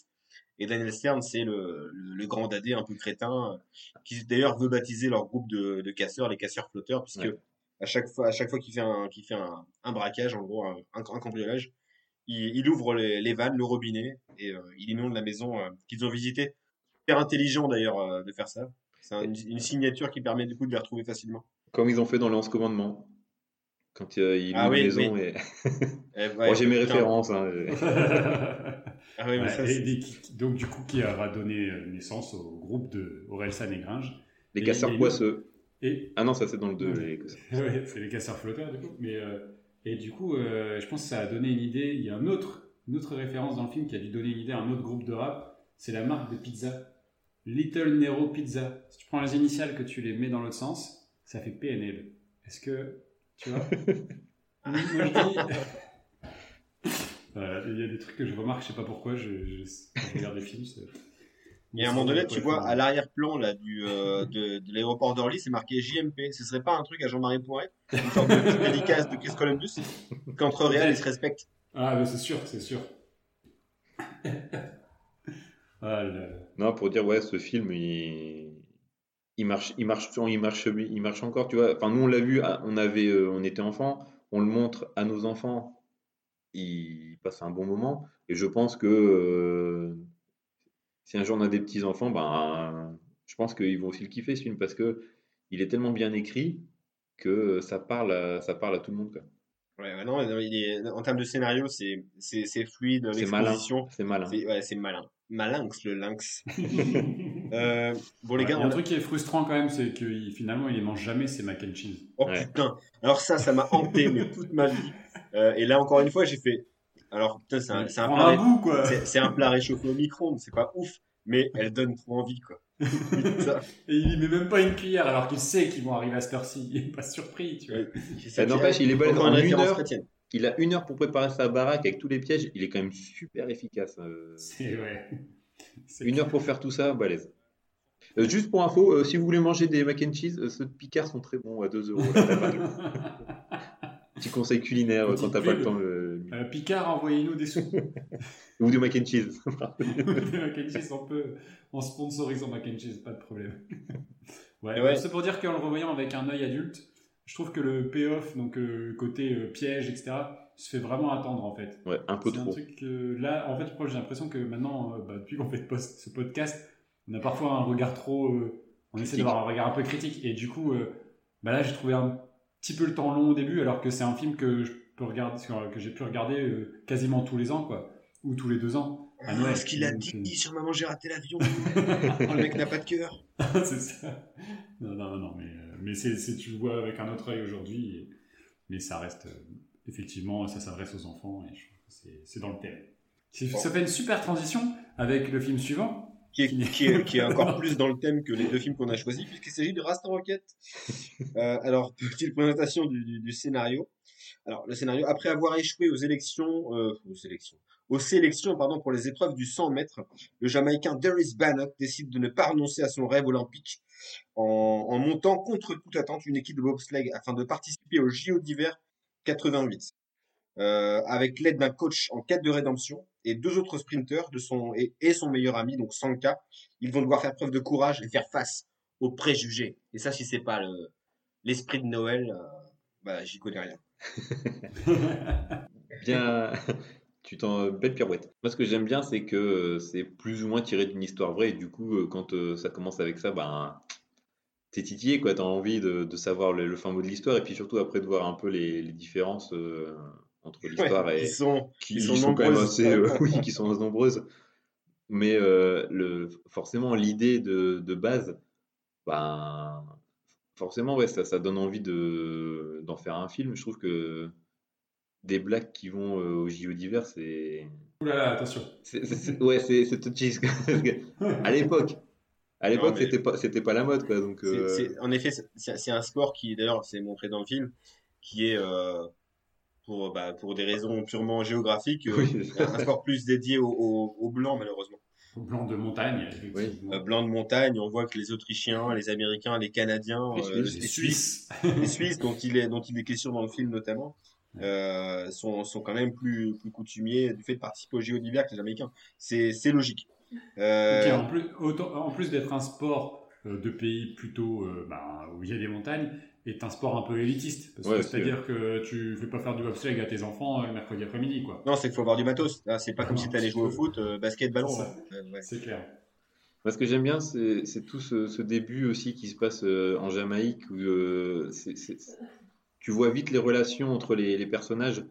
Et Daniel Stern, c'est le, le, le grand dadé un peu crétin, euh, qui d'ailleurs veut baptiser leur groupe de, de casseurs, les casseurs flotteurs, puisque Ouais. À chaque fois, à chaque fois qu'il fait un, qu'il fait un, un braquage, en gros, un, cambriolage, il, il ouvre les, les vannes, le robinet, et euh, il inonde la maison euh, qu'ils ont visitée. Super intelligent d'ailleurs euh, de faire ça. C'est un- une, signature qui permet du coup de les retrouver facilement. comme ils ont fait dans les 11 commandements quand euh, ils Ah louent oui, une maison oui. et [laughs] Eh, ouais, Bon, j'ai mes putain. références hein. [laughs] Ah oui, mais Ouais, ça, et c'est- des- qui- donc du coup qui aura donné naissance au groupe de Orelsan et Gringe. les Et- casseurs et- poisseux. Et Ah non, ça c'est dans le 2. Ouais. [laughs] ouais, c'est les casseurs flotteurs du coup. Mais euh, et du coup, euh, je pense que ça a donné une idée. Il y a un autre, une autre référence dans le film qui a dû donner une idée à un autre groupe de rap. C'est la marque de pizza, Little Nero Pizza. Si tu prends les initiales que tu les mets dans l'autre sens, ça fait PNL. Est-ce que tu vois? [laughs] Moi, je dis- Voilà, [laughs] il y a des trucs que je remarque, je sais pas pourquoi. Je, je, quand je regarde des films. Et à un moment donné, tu vois, à l'arrière-plan là du euh, de, de l'aéroport d'Orly, c'est marqué JMP. Ce serait pas un truc à Jean-Marie Poiret, une sorte de [laughs] petite dédicace de Chris Columbus, qu'entre réels ils se respectent. Ah, mais c'est sûr, c'est sûr. [laughs] ah. Non, pour dire, ouais, ce film, il, il marche, il marche, il marche, il marche encore, tu vois. Enfin, nous, on l'a vu, on avait, euh, on était enfants, on le montre à nos enfants, ils passent un bon moment. Et je pense que euh, si un jour on a des petits enfants, ben, je pense qu'ils vont aussi le kiffer ce film parce que il est tellement bien écrit que ça parle, à, ça parle à tout le monde. quoi. Ouais, non, il est, en termes de scénario, c'est c'est c'est fluide, C'est malin, c'est malin. c'est ouais, c'est malin, malinx le lynx. [laughs] Euh, bon les Ouais, gars, il y a on un a- truc qui est frustrant quand même, c'est que finalement, il les mange jamais, ces mac and cheese. Oh Ouais. putain, alors ça, ça m'a hanté mais toute ma vie. Euh, et là encore une fois, j'ai fait. Alors putain, c'est un, c'est un Prends plat bout, quoi. c'est- c'est un plat réchauffé au micro-ondes, c'est pas ouf. mais elle donne trop envie, quoi. [laughs] Ça, Et il y met même pas une cuillère alors qu'il sait qu'ils vont arriver à cette heure-ci. Il est pas surpris, tu vois. Ça n'empêche, il est en une heure. chrétienne. Il a une heure pour préparer sa baraque avec tous les pièges. Il est quand même super efficace. euh. C'est. C'est Une heure pour faire tout ça, balèze. Euh, juste pour info, euh, si vous voulez manger des mac and cheese, euh, ceux de Picard sont très bons à 2 euros. [laughs] Petit conseil culinaire quand t'as pas le temps. euh, Euh, Picard, envoyez-nous des sous. [laughs] Ou du mac and cheese. [laughs] Des mac and cheese, on peut en sponsorisant mac and cheese, pas de problème. [laughs] Ouais, Ouais. c'est pour dire qu'en le revoyant avec un œil adulte, je trouve que le payoff, donc euh, côté euh, piège, etc., se fait vraiment attendre en fait. Ouais, un peu C'est un trop. truc là, en fait, j'ai l'impression que maintenant, bah, depuis qu'on fait post- ce podcast, on a parfois un regard trop. on essaie d'avoir un regard un peu critique. Et du coup, bah là, j'ai trouvé un petit peu le temps long au début, alors que c'est un film que je peux regarder, que j'ai pu regarder euh, quasiment tous les ans, quoi, ou tous les deux ans. à Noël. ce qu'il a Donc, dit euh, sur Maman, j'ai raté l'avion. [laughs] le mec n'a pas de cœur. [laughs] c'est ça. Non, non, non, mais, euh, mais c'est, tu le vois avec un autre œil aujourd'hui, mais ça reste, effectivement, ça s'adresse aux enfants, et je trouve que c'est, dans le thème. Ça fait une super transition avec le film suivant. Qui est, qui, est, qui est [laughs] encore plus dans le thème que les deux films qu'on a choisis, puisqu'il s'agit de Rasta Rocket. Euh, alors, petite présentation du, du- du scénario. Alors, le scénario, après avoir échoué aux élections, euh, aux élections, aux sélections, pardon, pour les épreuves du 100 mètres, le Jamaïcain Darius Bannock décide de ne pas renoncer à son rêve olympique en, en montant contre toute attente une équipe de bobsleigh afin de participer au JO d'hiver 88. Euh, avec l'aide d'un coach en quête de rédemption et deux autres sprinteurs de son, et, son meilleur ami, donc Sanka, ils vont devoir faire preuve de courage et faire face aux préjugés. Et ça, si c'est pas le- l'esprit de Noël, euh, bah, j'y connais rien. [laughs] Bien. [laughs] Tu t'en belle pirouette. Moi, ce que j'aime bien, c'est que euh, c'est plus ou moins tiré d'une histoire vraie. Et du coup, euh, quand euh, ça commence avec ça, ben, t'es titillé, quoi. T'as envie de, savoir le, fin mot de l'histoire. Et puis surtout, après, de voir un peu les, différences euh, entre l'histoire Ouais, et. ils sont, qui ils sont sont, quand même assez, euh, [laughs] oui, [laughs] qui sont nombreuses. Mais euh, le, forcément, l'idée de, de base, ben, forcément, ouais, ça, ça donne envie de, d'en faire un film. Je trouve que des blagues qui vont euh, au JO d'hiver, c'est, Ouh là là, attention. c'est, c'est- c'est- ouais, c'est, touchy. [laughs] À l'époque, à l'époque, mais- c'était pas, c'était pas la mode, quoi. Donc, euh, en effet, c'est c'est un sport qui, d'ailleurs, c'est montré dans le film, qui est, euh, pour, bah, pour des raisons purement géographiques, euh, Oui. un sport plus dédié aux, aux- aux blancs, malheureusement. Au blanc de montagne, effectivement. Euh, blancs de montagne, on voit que les Autrichiens, les Américains, les Canadiens, Les euh, Suisses. les Les Suisses, Suisses. les Suisses dont il est, dont il est question dans le film notamment, euh, sont, sont quand même plus, plus coutumiers du fait de participer au JO d'hiver que les Jamaïcains. C'est, c'est logique. Euh, en plus, autant- en plus d'être un sport euh, de pays plutôt euh, bah, où il y a des montagnes, est un sport un peu élitiste. Parce que Ouais, aussi, C'est-à-dire que tu fais pas faire du bobsleigh à tes enfants euh, le mercredi après-midi, quoi. Non, c'est qu'il faut avoir du matos. Là, c'est pas comme Non, si tu allais jouer au foot, euh, basket, ballon. Euh, ouais. C'est clair. Moi, ce que j'aime bien, c'est c'est tout ce, ce début aussi qui se passe euh, en Jamaïque où euh, c'est- c'est- tu vois vite les relations entre les, les personnages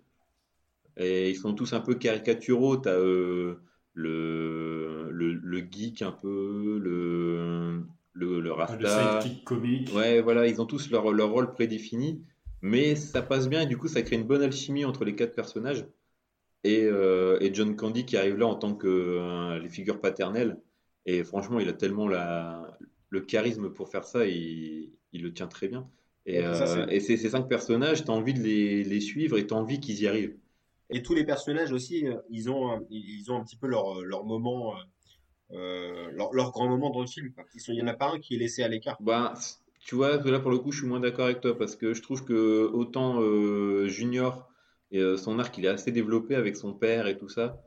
et ils sont tous un peu caricaturaux. T'as euh, le, le, le geek un peu, le, le, le Le rasta. sidekick comique. Ouais, voilà, ils ont tous leur, leur rôle prédéfini, mais ça passe bien et du coup, ça crée une bonne alchimie entre les quatre personnages. Et, euh, et John Candy qui arrive là en tant que euh, les figures paternelles. Et franchement, il a tellement la, le charisme pour faire ça, il, il le tient très bien. Et, ça, euh, c'est- et ces, ces cinq personnages, tu as envie de les, les suivre et tu as envie qu'ils y arrivent. Et tous les personnages aussi, ils ont, un- ils ont un petit peu leur, leur moment, euh, leur, leur grand moment dans le film. quoi. Ils sont- Il y en a pas un qui est laissé à l'écart. Bah, tu vois, là pour le coup, je suis moins d'accord avec toi parce que je trouve que autant euh, Junior et euh, son arc, il est assez développé avec son père et tout ça.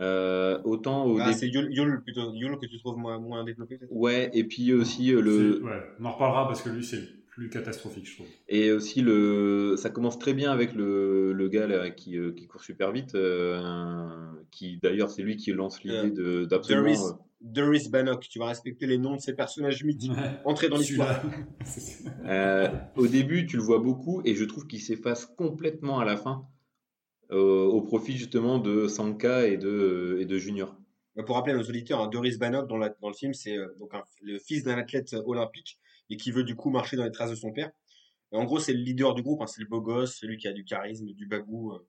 Euh, autant au Ah, début. c'est Yul, Yul plutôt, Yul que tu trouves moins, moins développé peut-être? Ouais, et puis aussi euh, le. Ouais, on en reparlera parce que lui, c'est plus catastrophique, je trouve. Et aussi, le, ça commence très bien avec le, le gars là, qui, euh, qui court super vite, euh, qui d'ailleurs, c'est lui qui lance l'idée de d'absolument. Euh, Darius Bannock, tu vas respecter les noms de ces personnages mythiques. Entrer dans l'histoire. [laughs] Euh, au début, tu le vois beaucoup, et je trouve qu'il s'efface complètement à la fin, euh, au profit justement de Sanka et de, et de Junior. Euh, Pour rappeler à nos auditeurs, hein, Doris Bannock dans, la- dans le film, c'est euh, donc un- le fils d'un athlète euh, olympique et qui veut du coup marcher dans les traces de son père. Et en gros, c'est le leader du groupe, hein, c'est le beau gosse, celui qui a du charisme, du bagou, euh,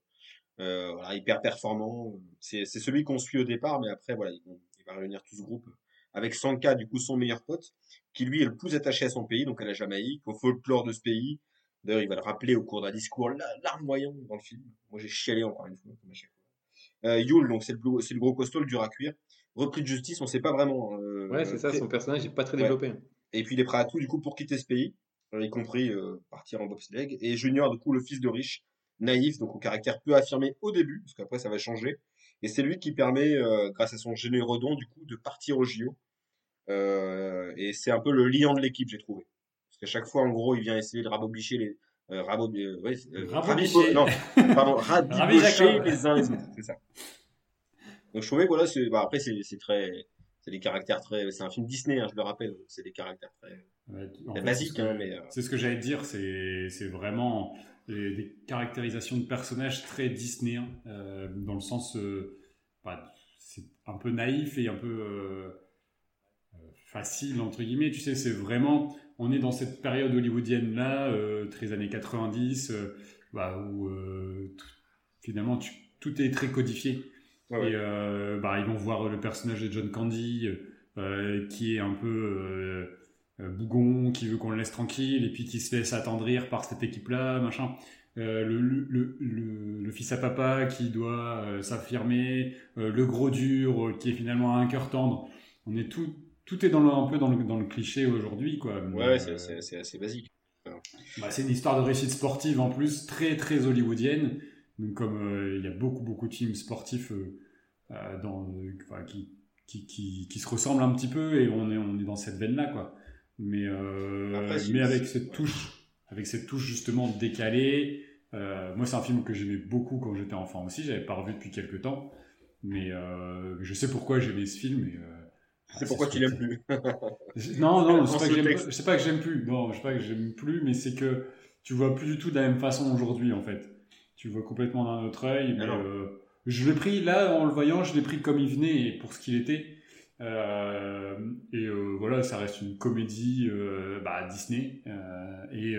euh, voilà, hyper performant. C'est celui qu'on suit au départ, mais après, voilà, il, il va réunir tout ce groupe avec Sanka, du coup son meilleur pote, qui lui est le plus attaché à son pays, donc à la Jamaïque, au folklore de ce pays. D'ailleurs, il va le rappeler au cours d'un discours la- larmoyant dans le film. Moi, j'ai chialé encore une fois, comme à chaque fois. Euh, Yule, donc c'est le, gros costaud, le dur à cuire. Repris de justice, on sait pas vraiment. euh, Ouais, c'est ça, son personnage n'est pas très développé. hein. Et puis il est prêt à tout du coup pour quitter ce pays, euh, y compris euh, partir en bobsleigh. Et Junior, du coup, le fils de riche, naïf, donc au caractère peu affirmé au début, parce qu'après ça va changer. Et c'est lui qui permet, euh, grâce à son généreux don, du coup, de partir au JO. Euh, et c'est un peu le liant de l'équipe, j'ai trouvé. Parce qu'à chaque fois, en gros, il vient essayer de rabobicher les. Euh, rabo- non, pardon, [laughs] rabibocher les uns les autres, c'est ça. Donc je trouvais que voilà, c'est, bah, après c'est c'est très, c'est des caractères très, c'est un film Disney, hein, je le rappelle, c'est des caractères très, Ouais, en c'est fait, basique, c'est ce que- hein, euh, C'est ce que j'allais te dire, c'est c'est vraiment des, des caractérisations de personnages très Disneyen, euh, dans le sens, euh, bah, c'est un peu naïf et un peu facile, entre guillemets, tu sais, c'est vraiment, on est dans cette période hollywoodienne-là, euh, très années 90, euh, bah, où euh, finalement tu- tout est très codifié. Ouais. Et euh, bah, ils vont voir le personnage de John Candy, euh, qui est un peu euh, euh, bougon, qui veut qu'on le laisse tranquille, et puis qui se laisse attendrir par cette équipe-là, machin. Euh, le, le, le, le- le fils à papa qui doit euh, s'affirmer, euh, le gros dur euh, qui est finalement un cœur tendre. On est tout, tout est dans le, un peu dans le, dans cliché aujourd'hui, quoi. Ouais, euh, c'est assez basique. bah, c'est une histoire de réussite sportive en plus, très très hollywoodienne. Donc comme euh, il y a beaucoup beaucoup de films sportifs euh, euh, dans, enfin, qui, qui, qui, qui se ressemblent un petit peu et on est, on est dans cette veine-là quoi. Mais, euh, Après, mais avec cette touche, avec cette touche justement décalée. euh, moi c'est un film que j'aimais beaucoup quand j'étais enfant aussi, j'avais pas revu depuis quelques temps. Mais euh, je sais pourquoi j'aimais ce film. Et, C'est pourquoi tu l'aimes plus. [laughs] non, non, c'est pas, que pas que j'aime plus. Non, je sais pas que j'aime plus, mais c'est que tu vois plus du tout de la même façon aujourd'hui, en fait. Tu vois complètement d'un autre œil. Mais, euh, je l'ai pris, là, en le voyant, je l'ai pris comme il venait et pour ce qu'il était. Euh, et euh, voilà, ça reste une comédie euh, bah, Disney. euh, et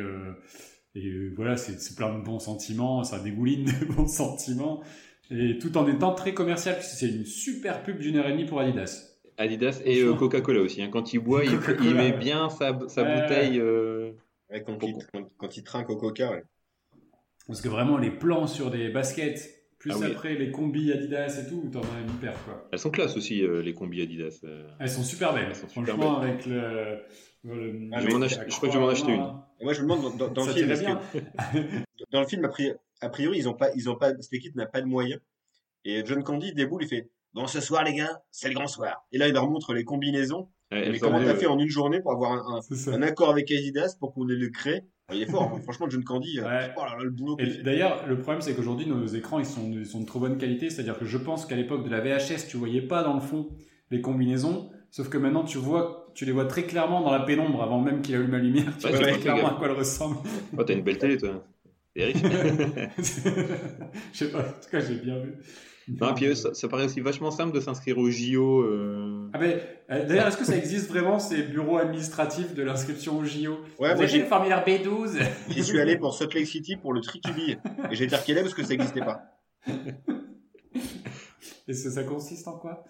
et voilà, c'est plein de bons sentiments, ça dégouline de [laughs] bons sentiments. Et tout en étant très commercial, puisque c'est une super pub d'une heure et demie pour Adidas. Adidas et euh, Coca-Cola aussi. hein. Quand il boit, il, [laughs] met bien sa, sa Ouais, bouteille. euh, Ouais, quand, Pourquoi il, quand, quand il trinque au coca, ouais. Parce que vraiment, les plans sur des baskets, plus Ah oui. après les combis Adidas et tout, t'en as une paire, quoi. Elles sont classe aussi, euh, les combis Adidas. euh. Elles sont super belles. Elles sont super Franchement, avec le. le- Ah, je crois que je vais m'en acheter une. Et moi, je me demande dans, dans, dans Ça le film, que dans le film, a priori, a priori, ils ont pas, ils ont pas, cette équipe n'a pas de moyens. Et John Candy déboule, il fait, bon, ce soir, les gars, c'est le grand soir. Et là, il leur montre les combinaisons. Ouais, elles mais comment t'as fait en une journée pour avoir un, accord avec Adidas pour qu'on les le crée? Il est fort, hein. [laughs] franchement, John Candy, euh, Ouais. oh là là, le boulot d'ailleurs, le problème, c'est qu'aujourd'hui, nos écrans, ils sont, ils sont de trop bonne qualité. C'est-à-dire que je pense qu'à l'époque de la VHS, tu voyais pas dans le fond les combinaisons. Sauf que maintenant, tu vois, tu les vois très clairement dans la pénombre avant même qu'il allume la lumière. Tu Ouais, vois très clairement gars. à quoi elle ressemble. Oh, t'as une belle télé, toi. [laughs] T'es riche. [laughs] Je sais pas, en tout cas, j'ai bien vu. Non, puis euh, ça, ça paraît aussi vachement simple de s'inscrire au JO. euh. Ah ben, euh, d'ailleurs, est-ce que ça existe vraiment ces bureaux administratifs de l'inscription au JO Ouais, Vous moi, j'ai- le formulaire B12 j'y suis allé pour Salt Lake City pour le Tricubi. Et j'ai été parce que ça n'existait pas. [laughs] Et ça, ça consiste en quoi?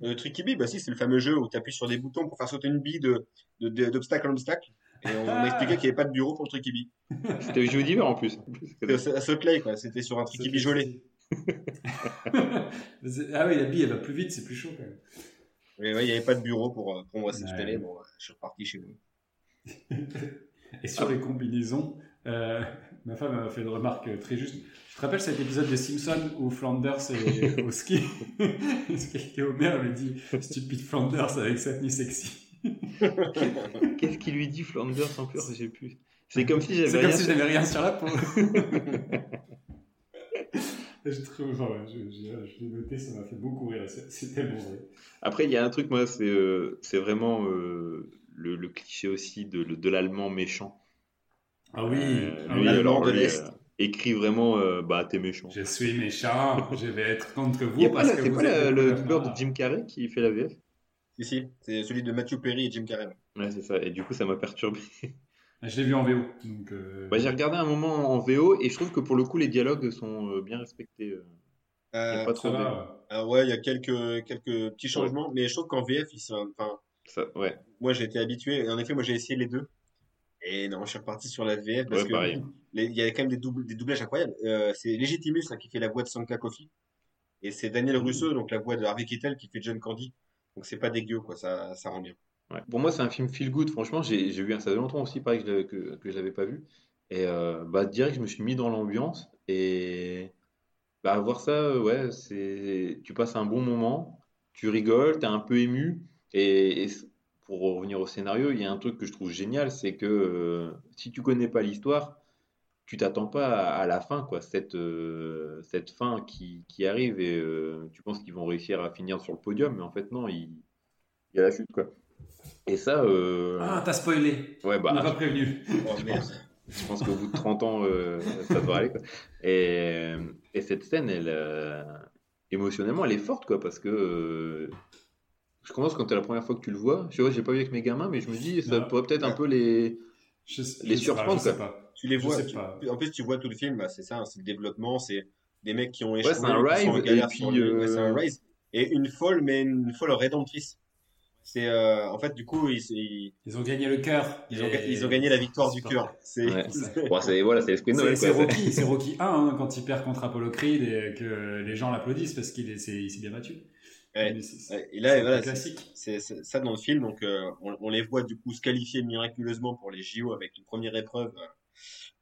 Le Tricubi, bah si, c'est le fameux jeu où tu appuies sur des boutons pour faire sauter une bille de, de, de- d'obstacle en obstacle. Et on m'a expliqué qu'il n'y avait pas de bureau pour le Tricubi. C'était au JO d'hiver en plus. C'était à Salt Lake, quoi. C'était sur un Tricubi gelé. Ah oui, la bille, elle va plus vite, c'est plus chaud quand même. Mais ouais, il n'y avait pas de bureau pour, euh, pour moi cette Ouais. année. Bon, euh, je suis reparti chez nous. [laughs] Et sur les combinaisons, euh, ma femme m'a fait une remarque très juste. Tu te rappelles cet épisode des Simpsons où Flanders est au ski? [laughs] Et Homer lui dit Stupid Flanders avec sa tenue sexy. [laughs] Qu'est-ce qu'il lui dit, Flanders, en plus? J'ai plus. C'est comme si j'avais C'est rien. comme si j'avais rien sur la peau. J'ai trouvé- enfin, ouais, je, je- je l'ai noté, ça m'a fait beaucoup rire. C'est tellement vrai. Après, il y a un truc, moi, c'est euh, c'est vraiment euh, le, le cliché aussi de, de l'allemand méchant. Ah oui, Euh, ah lui, alors, de l'Est. euh, écrit vraiment, euh, bah, t'es méchant. je suis méchant, je vais être contre vous Il y a pas, parce que c'est vous pas êtes le doubleur de. Jim Carrey qui fait la VF Si, si, c'est celui de Matthew Perry et Jim Carrey. Ouais, c'est ça. Et du coup, ça m'a perturbé. [laughs] Je l'ai vu en VO. Donc, euh, Bah, j'ai regardé un moment en VO et je trouve que pour le coup, les dialogues sont euh, bien respectés. euh. Euh, pas trop va. alors ouais, il y a quelques, quelques petits changements, mais je trouve qu'en VF, ils sont, enfin, Ça, ouais, moi j'ai été habitué, et en effet, moi j'ai essayé les deux. Et non, je suis reparti sur la VF parce ouais, que il y a quand même des, doubles, des doublages incroyables. Euh, c'est Legitimus là, qui fait la voix de Sanka Coffee. Et c'est Daniel Russo, donc la voix de Harvey Keitel, qui fait John Candy. Donc c'est pas dégueu, quoi, ça, ça rend bien. Pour moi, c'est un film feel good. Franchement, j'ai vu un ça fait longtemps aussi, pareil que que, que je l'avais pas vu. Et euh, bah, direct, je me suis mis dans l'ambiance. Et bah, voir ça, euh, ouais, c'est tu passes un bon moment, tu rigoles, t'es un peu ému. Et, pour revenir au scénario, il y a un truc que je trouve génial, c'est que euh, si tu connais pas l'histoire, tu t'attends pas à, la fin, quoi, cette, euh, cette fin qui, qui arrive et tu penses qu'ils vont réussir à finir sur le podium, mais en fait, non, il, il y a la chute, quoi. Et ça, euh, Ah, t'as spoilé. ouais, On n'a pas bah, prévenu. Oh merde. [laughs] je pense qu'au bout de 30 ans, euh, ça devrait aller, quoi. Et, et cette scène, elle, euh, émotionnellement, elle est forte, quoi, parce que euh, je commence quand c'est la première fois que tu le vois. Je sais, ouais, j'ai pas vu avec mes gamins, mais je me dis, ça Non. pourrait peut-être un peu les. Je, sais- Les je sais pas, surprendre, je sais quoi. pas. Tu les vois. sais tu- pas. En plus, tu vois tout le film, bah, c'est ça, hein, c'est le développement, c'est des mecs qui ont Ouais, échoué, c'est un qui sont en rise, et puis, ouais, un euh, rise. Et une folle, mais une folle rédemptrice. C'est euh, en fait, du coup, ils, ils, Ils ont gagné le cœur. ils ont, Et- ils ont gagné la victoire du cœur. C'est Ouais. [laughs] Bon, voilà, c'est l'esprit Noël. Rocky, c'est Rocky 1 hein, quand il perd contre Apollo Creed et que les gens l'applaudissent parce qu'il est- c'est- il s'est bien battu. Ouais. Et là, voilà, classique. c'est- ça dans le film. Donc, euh, on, on les voit du coup se qualifier miraculeusement pour les JO avec une première épreuve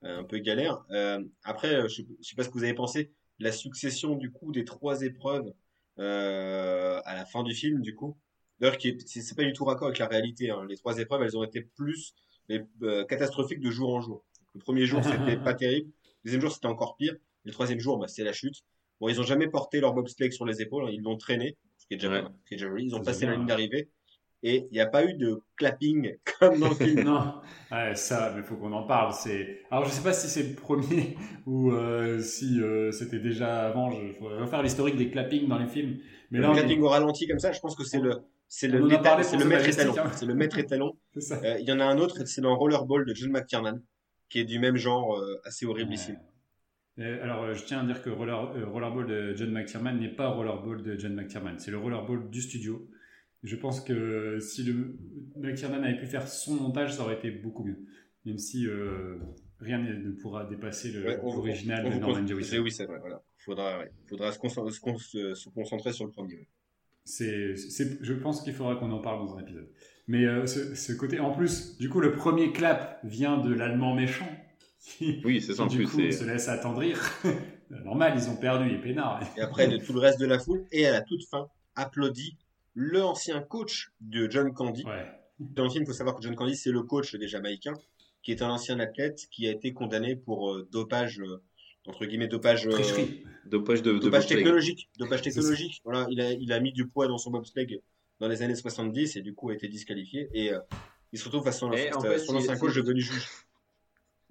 euh, un peu galère. Euh, après, je, sais- je sais pas ce que vous avez pensé, la succession du coup des trois épreuves euh, à la fin du film, du coup. D'ailleurs, qui est- c'est pas du tout raccord avec la réalité. hein. Les trois épreuves, elles ont été plus mais, euh, catastrophiques de jour en jour. Le premier jour, c'était [laughs] pas terrible. Le deuxième jour, c'était encore pire. Le troisième jour, bah, c'est la chute. Bon, ils ont jamais porté leur bobsleigh sur les épaules, hein. ils l'ont traîné, ce qui est déjà, Ouais. ce qui est déjà joli. Ils ont Ça, passé la ligne d'arrivée et il n'y a pas eu de clapping [laughs] comme dans le film. [laughs] Non, ouais, ça, mais faut qu'on en parle. C'est alors je sais pas si c'est le premier ou euh, si euh, c'était déjà avant. Je faudrait refaire l'historique des clappings dans les films. Mais le là, on est- clapping au ralenti comme ça, je pense que c'est le, c'est le, parlé c'est le The maître étalon. hein. C'est le maître étalon. [laughs] c'est Il y en a un autre, c'est dans Rollerball de John McTiernan, qui est du même genre, euh, assez horrible ici. Euh, alors, euh, je tiens à dire que Roller, euh, Rollerball de John McTiernan n'est pas Rollerball de John McTiernan, c'est le Rollerball du studio. Je pense que si le McTiernan avait pu faire son montage, ça aurait été beaucoup mieux. Même si euh, rien ne pourra dépasser Ouais, l'original de Norman Jewison. Jewison, ouais, voilà. Faudra, ouais. Faudra se, concentrer, se con- se- se concentrer sur le premier. C'est, je pense qu'il faudra qu'on en parle dans un épisode. Mais euh, ce, ce côté, en plus, du coup, le premier clap vient de l'allemand méchant. Qui, Oui, c'est ça du plus. coup, se laisse attendrir. [laughs] Normal, ils ont perdu, et peinards. Et après, de tout le reste de la foule, et à la toute fin, applaudit l'ancien coach de John Candy. Ouais. Dans le film, il faut savoir que John Candy, c'est le coach des Jamaïcains, qui est un ancien athlète qui a été condamné pour euh, dopage, euh, entre guillemets, dopage, euh, Tricherie. Dopage de, de dopage bobsleigh. technologique. Dopage technologique. Voilà, il a, il a mis du poids dans son bobsleigh dans les années 70 et du coup a été disqualifié. Et euh, il se retrouve face à son, Et en son fait, ancien coach devenu juge.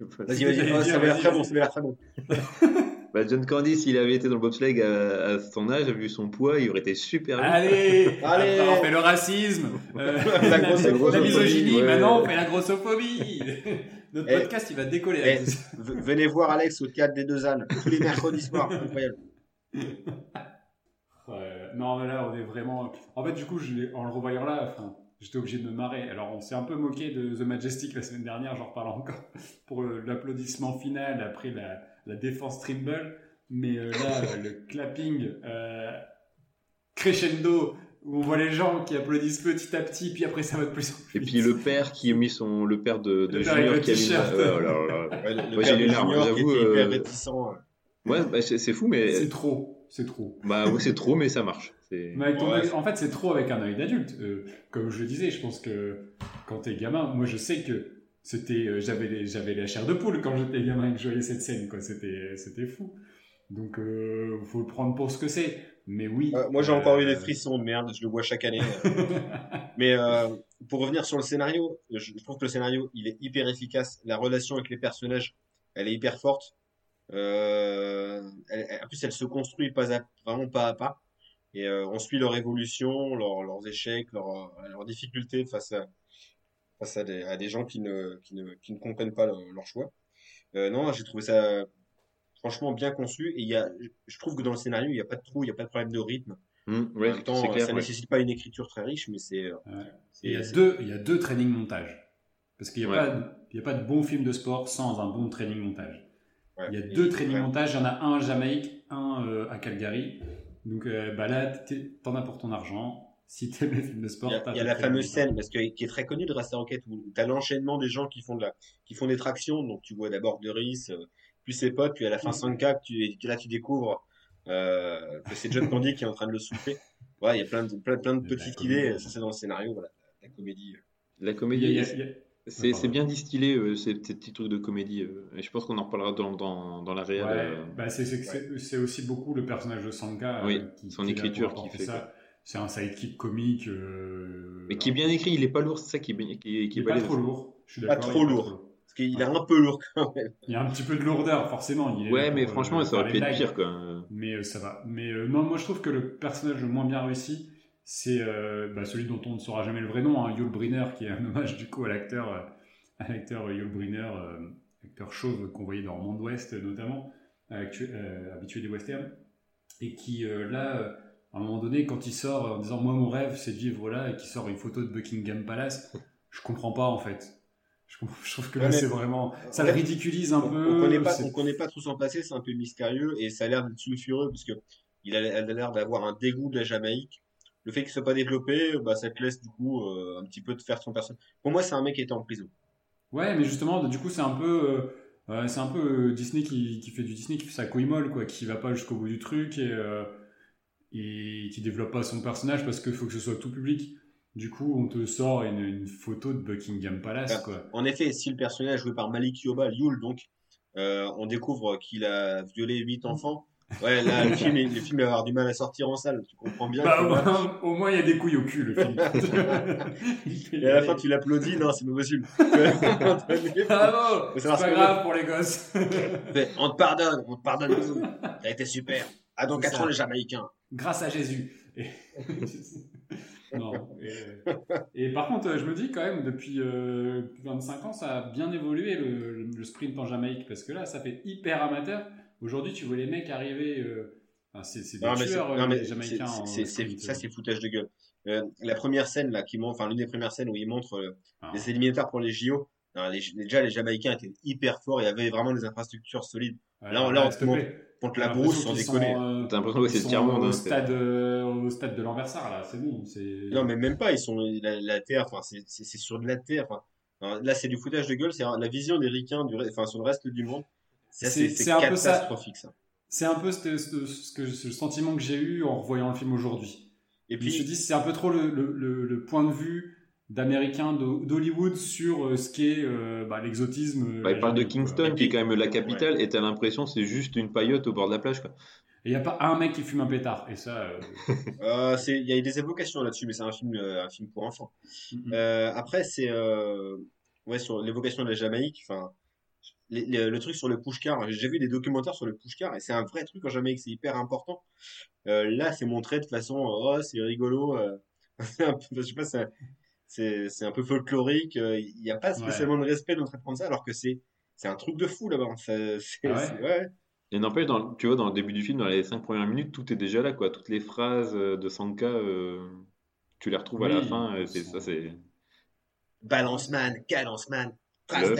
[laughs] Vas-y, vas-y, Ah, j'allais ça va l'air très bon, ça va l'air très bon. [laughs] Bah, John Candy, s'il avait été dans le bobsleigh à, à son âge, vu son poids, il aurait été super. Allez, [laughs] Allez. Après, on fait le racisme, euh, La la, grossophobie, la misogynie, ouais. maintenant on fait la grossophobie. Notre Eh. podcast, il va décoller. Eh, [laughs] venez voir Alex au théâtre des Deux Ânes tous les mercredis soirs, [laughs] incroyable. Ouais, non, mais là, on est vraiment. En fait, du coup, je en le revoyant là, enfin, j'étais obligé de me marrer. Alors, on s'est un peu moqué de The Majestic la semaine dernière, j'en reparle encore, [laughs] pour euh, l'applaudissement final après la, la défense Trimble. Mais euh, là, le clapping euh, crescendo, où on voit les gens qui applaudissent petit à petit, puis après ça va de plus en plus. Et puis le père qui a mis son. Le père de, de Le père Junior le qui a mis. oh là là. Ouais, le père j'ai de Junior qui j'avoue, était hyper euh, réticent. Ouais, bah, c'est c'est fou, mais. C'est trop, c'est trop. Bah, ouais, c'est trop, mais ça marche. Mais ton Ouais. en fait, c'est trop avec un œil d'adulte. Euh, comme je le disais, je pense que quand t'es gamin, moi je sais que c'était, euh, j'avais, j'avais la chair de poule quand j'étais gamin et que je voyais cette scène, quoi. C'était, c'était fou. Donc, euh, faut le prendre pour ce que c'est. Mais oui. Euh, moi, j'ai encore eu euh, des frissons de merde, je le vois chaque année. euh. [laughs] Mais euh, pour revenir sur le scénario, je, je trouve que le scénario, il est hyper efficace. La relation avec les personnages, elle est hyper forte. Euh, elle- elle- en plus, elle se construit pas à, vraiment pas à pas. Et euh, on suit leur évolution, leur- leurs échecs, leurs difficultés face à, face à des, à des gens qui ne, qui ne, qui ne comprennent pas leur, leur choix. Euh, non, j'ai trouvé ça franchement bien conçu. Et il y a, je trouve que dans le scénario, il n'y a pas de trou, il n'y a pas de problème de rythme. En ouais, même temps, c'est clair. ça ouais. nécessite pas une écriture très riche, mais c'est. euh, Ouais. il y a deux, il y a deux training montages. Parce qu'il n'y a, Ouais. pas de- il y a pas de bon film de sport sans un bon training montage. ouais. Il y a Et- deux training montages, il y en a un à Jamaïque, un euh, à Calgary. Donc euh, bah là, t'en as pour ton argent. Si t'aimes les films de sport, Il y a, t'as il y a la fameuse scène parce que, qui est très connue de Rasta Rocket où tu as l'enchaînement des gens qui font, de la, qui font des tractions. Donc tu vois d'abord Doris, euh, puis ses potes, puis à la fin. Sanka, que tu, là tu découvres euh, que c'est John [laughs] Candy qui est en train de le souffler. Ouais, il y a plein de, plein, plein de la petites comédie. idées. Ça, c'est dans le scénario, voilà, la comédie. La Il y a- comédie, a- c'est pardon. c'est bien distillé, euh, ces, ces petits trucs de comédie. euh, et je pense qu'on en reparlera dans, dans, dans la réelle. Ouais, euh, bah c'est c'est- aussi beaucoup le personnage de Sanka. Oui, euh, qui, son qui écriture qui fait ça. C'est un sidekick comique. euh, Mais qui est bien écrit, il est pas lourd, c'est ça qui est, bien- qui est, qui qui est est pas trop lourd. Je suis Pas trop lourd. Parce qu'il est un peu lourd quand même. Il y a un petit peu de lourdeur, forcément. il est là Ouais, mais pour, franchement, euh, ça aurait pu être pire, quoi. Mais euh, ça va. Mais euh, non, moi je trouve que le personnage le moins bien réussi, c'est euh, bah, celui dont on ne saura jamais le vrai nom, hein, Yul Brynner, qui est un hommage du coup à l'acteur, euh, à l'acteur Yul Brynner, euh, acteur chauve qu'on voyait dans Monde Ouest notamment, actu- euh, habitué des westerns, et qui euh, là, euh, à un moment donné, quand il sort en disant moi mon rêve c'est de vivre là, et qui sort une photo de Buckingham Palace, je comprends pas en fait. Je, trouve que là c'est vraiment, ça en le ridiculise un On, peu. on connaît pas, on connaît pas trop son passé, c'est un peu mystérieux et ça a l'air d'être sulfureux parce que il a, l'air d'avoir un dégoût de la Jamaïque. Le fait qu'il soit pas développé, bah, ça te laisse du coup euh, un petit peu de faire son personnage. Pour moi, c'est un mec qui était en prison. Ouais, mais justement, du coup, c'est un peu, euh, euh, c'est un peu euh, Disney qui, qui fait du Disney, qui fait sa couille molle, quoi, qui va pas jusqu'au bout du truc et, euh, et qui développe pas son personnage parce qu'il faut que ce soit tout public. Du coup, on te sort une, une photo de Buckingham Palace, Ah. quoi. En effet, si le personnage joué par Malik Yoba, Yul, donc, euh, on découvre qu'il a violé huit enfants. Ouais, là, le film, le film va avoir du mal à sortir en salle. Tu comprends bien. Bah, que au, moins, au moins, il y a des couilles au cul, le film. [laughs] Et à la fin, tu l'applaudis. Non, c'est pas possible. [laughs] [laughs] Bravo Faut C'est pas ce grave pour les gosses. Mais on te pardonne, on te pardonne tout. T'as été super. Ah, dans C'est 4 ça. ans, les Jamaïcains. grâce à Jésus. Et... non. [laughs] Et, et par contre, je me dis quand même, depuis euh, 25 ans, ça a bien évolué le, le sprint en Jamaïque, parce que là, ça fait hyper amateur. Aujourd'hui, tu vois les mecs arriver. euh, enfin, c'est des Non, tueurs, non, euh, les Jamaïcains. c'est- en c'est- c'est- sprint. ça, c'est foutage de gueule. Euh, la première scène, là, qui enfin, l'une des premières scènes où il montre euh, Ah. les éliminatoires pour les JO. non, les- déjà, les Jamaïcains étaient hyper forts. Y avait vraiment des infrastructures solides. Ouais, là, on- là, on te montre-. Contre la brousse, sans déconner. sont, euh, T'as l'impression que c'est le tiers-monde. Au hein, stade, euh, au stade de l'Anversar, là, c'est bon. c'est- Non, mais même pas. Ils sont la, la terre. Enfin, c'est sur de la terre. Enfin, là, c'est du foutage de gueule. C'est la vision des ricains, du, enfin, sur le reste du monde. C'est peu ça. catastrophique, ça. C'est un peu ce, ce- ce que, ce sentiment que j'ai eu en revoyant le film aujourd'hui. Et Puis je me puis, dis, c'est un peu trop le, le- le- le point de vue d'Américains d'Ho- d'Hollywood sur euh, ce qu'est euh, bah, l'exotisme. euh, Bah, il parle de. Kingston, qui est quand même la capitale, et t'as l'impression que c'est juste une paillote au bord de la plage. Quoi. Et il n'y a pas un mec qui fume un pétard. Et ça. euh, [laughs] euh, c'est- il y a eu des évocations là-dessus, mais c'est un film, euh, un film pour enfants. mm, Euh, après, c'est euh, ouais sur l'évocation de la Jamaïque. Enfin, les- les- le truc sur le pushcar. J'ai vu des documentaires sur le pushcar et c'est un vrai truc en Jamaïque. C'est hyper important. Euh, là, c'est montré de façon, oh, c'est rigolo. euh, [laughs] je sais pas, c'est un peu folklorique. euh, Il n'y a pas spécialement de respect dans le traitement de ça, alors que c'est c'est un truc de fou là-bas. C'est [laughs] c'est- Ah ouais c'est- ouais. Et n'empêche, dans- tu vois, dans le début du film, dans les cinq premières minutes, tout est déjà là. quoi. Toutes les phrases euh, de Sanka, euh, tu les retrouves à la fin. et c'est ça, c'est. Balance man, cadence man,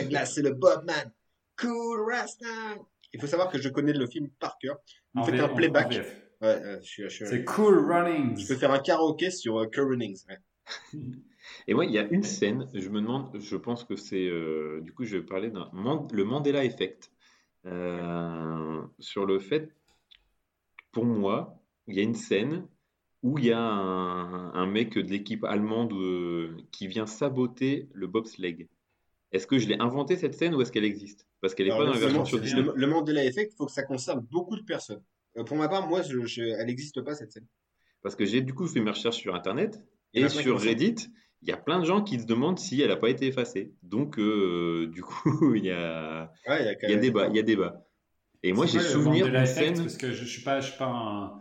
glace, c'est le Bob man, cool Rasta. Il faut savoir que je connais le film par cœur. Vous en faites V- un playback. VF. Ouais, euh, je, suis- je, suis- C'est Cool Runnings. je peux faire un karaoké sur euh, Cool Runnings. ouais. [laughs] Et moi, il y a une scène, je me demande, je pense que c'est. euh, du coup, je vais parler d'un. Man- Le Mandela Effect. euh, sur le fait, pour moi, il y a une scène où il y a un, un mec de l'équipe allemande euh, qui vient saboter le bobsleigh. Est-ce que je l'ai inventé cette scène ou est-ce qu'elle existe? Parce qu'elle n'est Alors, pas dans la le, version sur Disney. le- le Mandela Effect, il faut que ça concerne beaucoup de personnes. Euh, pour ma part, moi, je, je- elle n'existe pas cette scène. Parce que j'ai du coup fait mes recherches sur Internet Il y en et a plein qui sur le font. Reddit, il y a plein de gens qui se demandent si elle n'a pas été effacée. Donc, euh, [laughs] du coup, il y a, Ouais, il y a y débat, il y a débat. Et moi, j'ai souvenir Mandela d'une Effect scène. Parce que je, je suis pas, je suis pas un.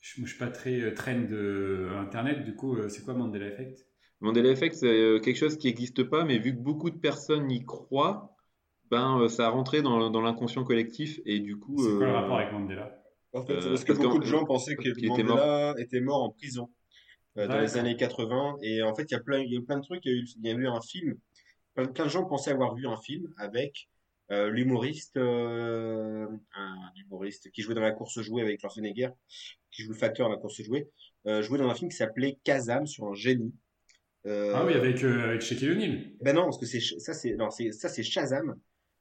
Je, je suis pas très euh, train de internet, du coup, euh, c'est quoi Mandela Effect Mandela Effect, c'est euh, quelque chose qui n'existe pas, mais vu que beaucoup de personnes y croient, ben, euh, ça a rentré dans, dans l'inconscient collectif et du coup. C'est quoi le euh, rapport avec Mandela? En fait, Euh, parce que parce beaucoup de gens pensaient que était Mandela était mort en prison euh, dans les années 80. Et en fait, il y a plein, il y a eu plein de trucs. Il y a eu, il y a eu un film. Plein, plein de gens pensaient avoir vu un film avec euh, l'humoriste, euh, un humoriste qui jouait dans la course jouée avec Schwarzenegger, qui joue le facteur dans la course jouée, euh, jouait dans un film qui s'appelait Kazam sur un génie. Ah oui, avec, avec Shaquille O'Neal. Ben non, parce que c'est ça, c'est non, c'est ça, c'est Shazam.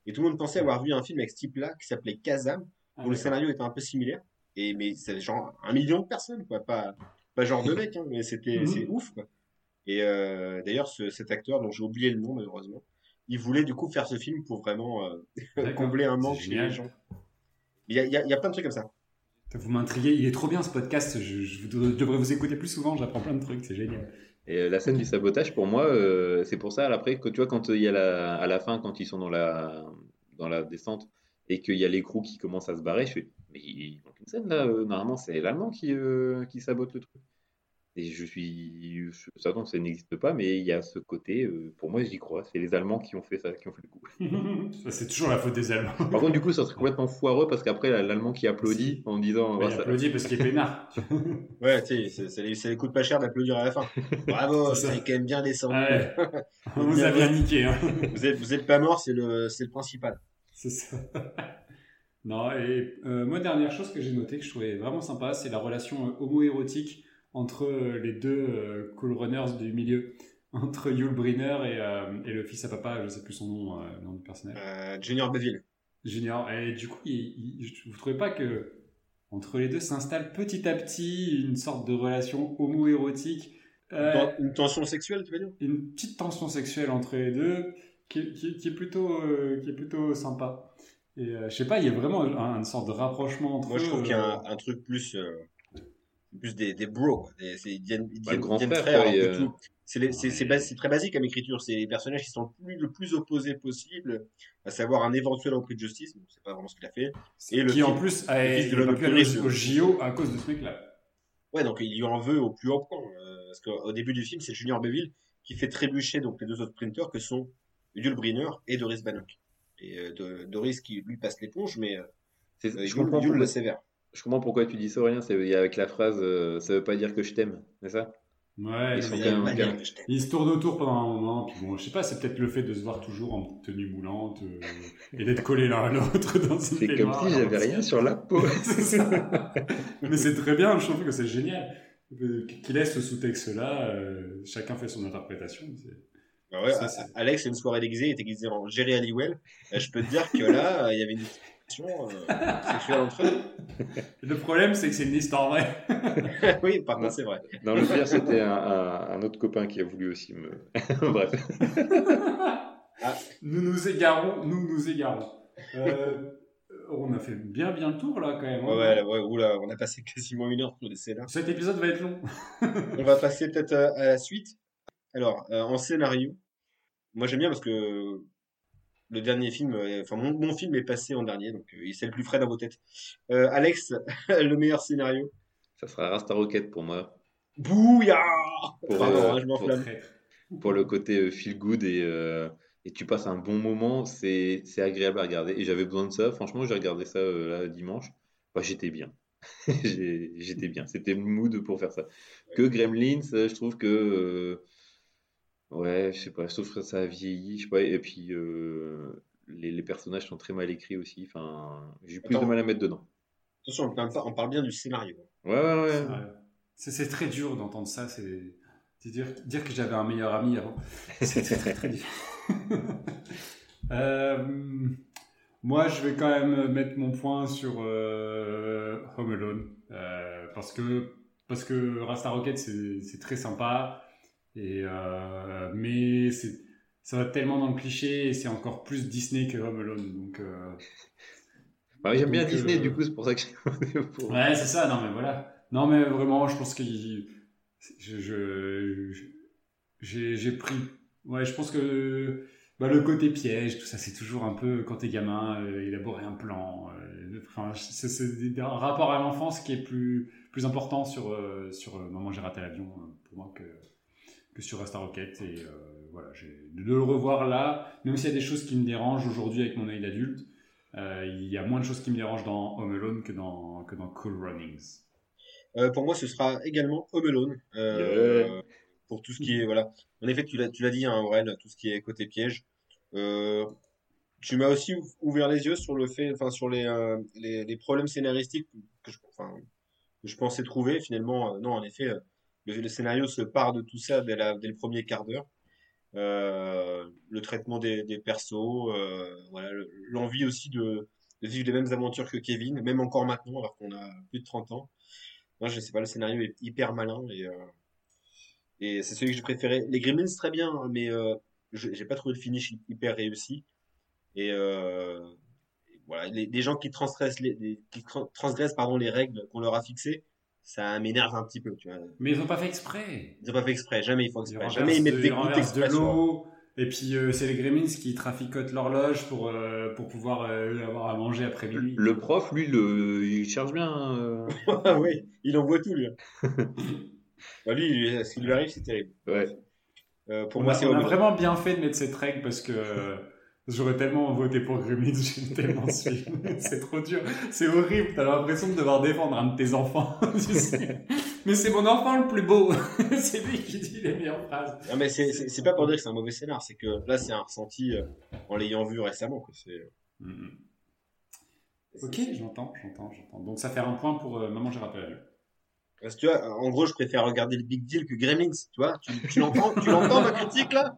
Et tout le monde pensait avoir vu un film avec ce type-là qui s'appelait Kazam, Ah, où le scénario était un peu similaire. Et mais c'est genre un million de personnes, quoi, pas pas genre deux mecs, hein, mais c'était c'est ouf, quoi. Et euh, d'ailleurs, ce- cet acteur, dont j'ai oublié le nom malheureusement, il voulait du coup faire ce film pour vraiment euh, [laughs] combler un manque chez génial. les gens. Il y a, il y a- il y a plein de trucs comme ça. Vous m'intriguez, il est trop bien ce podcast, je, je vous- je devrais vous écouter plus souvent, j'apprends plein de trucs, c'est génial. Et euh, la scène du sabotage, pour moi, euh, c'est pour ça, après, que tu vois, quand euh, il y a la, à la fin, quand ils sont dans la, dans la descente, et qu'il y a l'écrou qui commence à se barrer, je fais, mais il manque une scène là, euh, normalement, c'est l'Allemand qui, euh, qui sabote le truc. Et je suis, je, ça, donc, ça n'existe pas, mais il y a ce côté, euh, pour moi, j'y crois, c'est les Allemands qui ont fait ça, qui ont fait le coup. [laughs] Ça, c'est toujours la faute des Allemands. Par contre, du coup, ça serait complètement foireux, parce qu'après, l'Allemand qui applaudit en disant, Ouais, Ah, il ça- applaudit parce qu'il est peinard. [laughs] Ouais, tu sais, c'est- ça les, coûte pas cher d'applaudir à la fin. Bravo, C'est ça. c'est quand même bien descendu. Ouais. On [laughs] vous a bien niqué. Hein. Vous êtes, vous êtes pas mort, c'est le, c'est le principal. C'est ça. Non, et euh, moi, dernière chose que j'ai notée, que je trouvais vraiment sympa, c'est la relation euh, homo-érotique entre euh, les deux cool runners du milieu, [laughs] entre Yul Brynner et, et le fils à papa, je sais plus son nom, le nom du personnage, Junior Beville. Junior. Et du coup, il, il- vous trouvez pas que entre les deux s'installe petit à petit une sorte de relation homo-érotique euh, Une ten- Une tension sexuelle, tu veux dire? une petite tension sexuelle entre les deux qui, qui- qui est plutôt euh, qui est plutôt sympa et euh, je sais pas il y a vraiment un- une sorte de rapprochement entre Moi, je trouve qu'il y a euh, un, un truc plus, euh, plus des, des bros. Des- c'est- Ils Bah, deviennent- frères. C'est très basique comme écriture. C'est les personnages qui sont le plus, le plus opposés possible, à savoir un éventuel repris de justice. Bon, c'est pas vraiment ce qu'il a fait. et le qui en fils- plus a, fils de l'homme a le aller riche au de- JO à cause de ce mec là Ouais, donc il lui en veut au plus haut point. euh, parce qu'au début du film, c'est Junior Beville qui fait trébucher donc les deux autres printers que sont Yul Brynner et Doris Bannock. Et euh, de- Doris qui lui passe l'éponge, mais euh, c'est- Yul, je comprends Yul pourquoi- le sévère. Je comprends pourquoi tu dis ça, Aurélien. C'est avec la phrase euh, Ça veut pas dire que je t'aime, c'est ça? Ouais Ils il se tourne autour pendant un moment puis bon je sais pas c'est peut-être le fait de se voir toujours en tenue moulante euh, et d'être collés l'un à l'autre dans une C'est comme si j'avais rien sur la peau. [laughs] C'est ça. Mais c'est très bien, je trouve que c'est génial. Euh, Qu'il laisse ce sous-texte-là, euh, chacun fait son interprétation. c'est- Bah ouais, Ça, Alex, une soirée déguisée, il était déguisé en Jerry Halliwell. Je peux te dire que là, euh, il y avait une discussion euh, [laughs] sexuelle entre eux. Le problème, c'est que c'est une histoire vraie. [laughs] oui, par contre, c'est vrai. Non, le pire, c'était un, un- un autre copain qui a voulu aussi me. [laughs] Bref. Nous nous égarons, nous nous égarons. Euh, on a fait bien bien le tour là quand même. hein. Ouais, ouais, ouais, oula, on a passé quasiment une heure sur des scénars. Cet épisode va être long. On va passer peut-être à, à la suite. Alors, euh, en scénario, moi j'aime bien parce que le dernier film, euh, enfin mon, mon film est passé en dernier, donc euh, c'est le plus frais dans vos têtes. Euh, Alex, [laughs] le meilleur scénario. Ça sera Rasta Rocket pour moi. Bouya Pour, Pardon, euh, hein, je m'enflamme. Traître. [laughs] Pour le côté euh, feel good et, euh, et tu passes un bon moment, c'est agréable à regarder. Et j'avais besoin de ça. Franchement, j'ai regardé ça euh, là dimanche. Bah, j'étais bien. [laughs] J'étais bien. C'était le mood pour faire ça. Que Gremlins, euh, je trouve que. euh, ouais, je sais pas, je trouve que ça a vieilli. Je sais pas, et puis euh, les, les personnages sont très mal écrits aussi. Enfin, j'ai eu plus Attends. de mal à mettre dedans. Attention, on parle, pas- on parle bien du scénario. Ouais, ouais, ouais. C'est c'est très dur d'entendre ça. C'est c'est dire, dire que j'avais un meilleur ami avant. [laughs] C'était très très dur. [laughs] Euh, moi, je vais quand même mettre mon point sur euh, Home Alone euh, parce que parce que Rasta Rocket c'est c'est très sympa et euh, mais ça va tellement dans le cliché et c'est encore plus Disney que Home Alone donc euh, Bah, j'aime bien Disney, euh, du coup, c'est pour ça que j'ai. pour- Ouais, c'est ça, non mais voilà. Non mais vraiment, je pense que j'ai, pris... Ouais, je pense que bah, le côté piège, tout ça, c'est toujours un peu, quand t'es gamin, euh, élaborer un plan. euh, enfin, c'est, un rapport à l'enfance qui est plus, plus important sur, euh, sur Maman, j'ai raté l'avion, pour moi, que, que sur Star Rocket. Et euh, voilà, j'ai- de le revoir là, même s'il y a des choses qui me dérangent aujourd'hui avec mon œil d'adulte, euh, il y a moins de choses qui me dérangent dans Home Alone que dans, que dans Cool Runnings. Euh, pour moi, ce sera également Home Alone. euh, Pour tout ce qui est, voilà. En effet, tu l'as, tu l'as dit, hein, Aurel, tout ce qui est côté piège. Euh, tu m'as aussi ou- ouvert les yeux sur le fait, enfin, sur les, euh, les, les problèmes scénaristiques que je, enfin, que je pensais trouver. Finalement, euh, non, en effet, euh, le, scénario se part de tout ça dès, le premier quart d'heure. Euh, le traitement des, persos, euh, l'envie aussi de, vivre les mêmes aventures que Kevin, même encore maintenant, alors qu'on a plus de 30 ans. Moi, je sais pas, le scénario est hyper malin et, euh, c'est celui que j'ai préféré. Les Gremlins, très bien, hein, mais j'ai pas trouvé le finish hy- hyper réussi. Et, voilà, les, des gens qui transgressent les règles qu'on leur a fixées, ça m'énerve un petit peu. Tu vois, Mais ils n'ont pas fait exprès. ils ont pas fait exprès, jamais ils font exprès, jamais ils mettent de, des coups de l'eau. Et puis euh, c'est les Gremlins qui traficotent l'horloge pour, euh, pour pouvoir euh, avoir à manger après minuit. Le prof, lui, le, il cherche bien. [laughs] oui, il envoie tout lui. [laughs] Bah, lui, ce qui lui arrive, c'est terrible. Ouais. Euh, pour on moi, c'est vraiment bien fait de mettre cette règle parce que euh, j'aurais tellement voté pour Gremlins, [laughs] j'aime tellement ce film. c'est trop dur, c'est horrible, t'as l'impression de devoir défendre un de tes enfants. [laughs] tu sais. Mais c'est mon enfant le plus beau, [laughs] c'est lui qui dit les meilleures phrases. Non, mais c'est pas pour dire que c'est un mauvais scénar, c'est que là, c'est un ressenti euh, en l'ayant vu récemment. quoi. C'est- Mhm. Ok, j'entends, j'entends, j'entends. Donc ça fait un point pour euh, Maman j'ai rappelé. Parce que tu vois, en gros, je préfère regarder le Big Deal que Gremlins, tu vois. Tu, tu l'entends, tu l'entends ma critique là?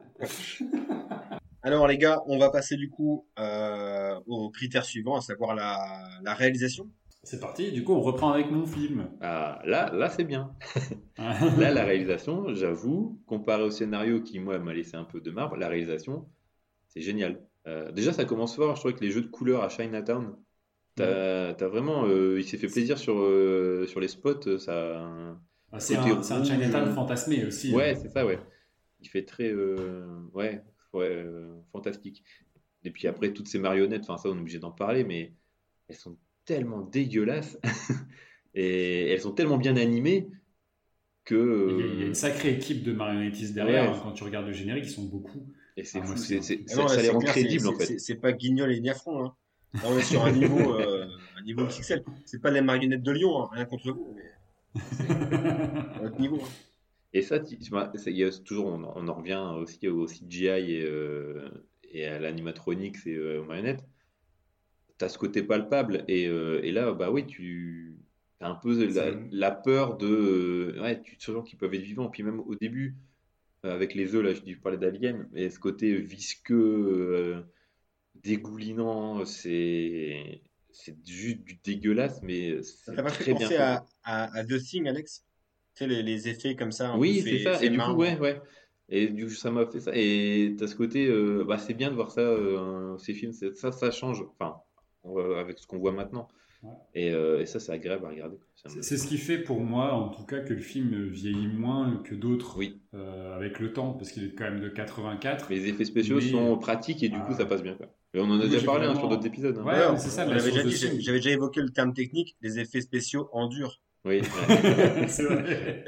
Alors les gars, on va passer du coup euh, aux critères suivants, à savoir la, la réalisation. C'est parti, du coup on reprend avec mon film. Ah, là, là c'est bien. [laughs] Là, la réalisation, j'avoue, comparé au scénario qui, moi, m'a laissé un peu de marbre, la réalisation, c'est génial. Euh, déjà, ça commence fort, je trouve, avec les jeux de couleurs à Chinatown. T'as vraiment, euh, il s'est fait plaisir sur, euh, sur les spots, ça. Ah, c'est un, c'est un. Chinatown fantasmé aussi. Ouais, c'est ça, ouais. Il fait très, euh, ouais, ouais, euh, fantastique. Et puis après, toutes ces marionnettes, enfin ça, on est obligé d'en parler, mais elles sont tellement dégueulasses [laughs] et elles sont tellement bien animées que. Il y, a, il y a euh, une sacrée équipe de marionnettistes derrière. Ouais. hein. Quand tu regardes le générique, ils sont beaucoup. Et c'est Ah, fou, moi, c'est- c'est- c'est- Ah non, ça, là, ça les rend crédibles en fait. c'est- C'est pas Guignol et Niafron. Hein. Là, on est sur un niveau, euh, un niveau XXL. C'est pas les marionnettes de Lyon, hein, rien contre vous, mais [laughs] c'est un autre niveau. hein. Et ça, il y a toujours, on, en- on en revient aussi au CGI et, euh, et à l'animatronique et euh, aux marionnettes. Tu as ce côté palpable. Et, euh, et là, bah oui, tu as un peu la, peur de. euh, ouais, tu te sens qu'ils peuvent être vivants. Puis même au début, avec les œufs, là, je dis, je parlais d'Alien, mais ce côté visqueux, dégoulinant, c'est. C'est juste du dégueulasse, mais Ça c'est t'a pas fait très bien penser à, à, à The Thing, Alex Tu sais, les, les effets comme ça. un Oui, c'est ça. Et du coup, ouais, ouais. Et du coup, ça m'a fait ça. Et t'as ce côté, euh, bah, c'est bien de voir ça, euh, ces films, ça, ça change. Enfin, va- avec ce qu'on voit maintenant. Ouais. Et, euh, et ça, c'est agréable à regarder. C'est ce qui fait pour moi, en tout cas, que le film vieillit moins que d'autres Oui. euh, avec le temps, parce qu'il est quand même de 84. Les effets spéciaux Mais- sont pratiques et du coup, ça passe bien. Quoi. Et on en a déjà parlé hein, sur d'autres épisodes. hein. Ouais, c'est ça, source déjà j'avais déjà évoqué le terme technique, les effets spéciaux en dur. Oui. [laughs] c'est vrai.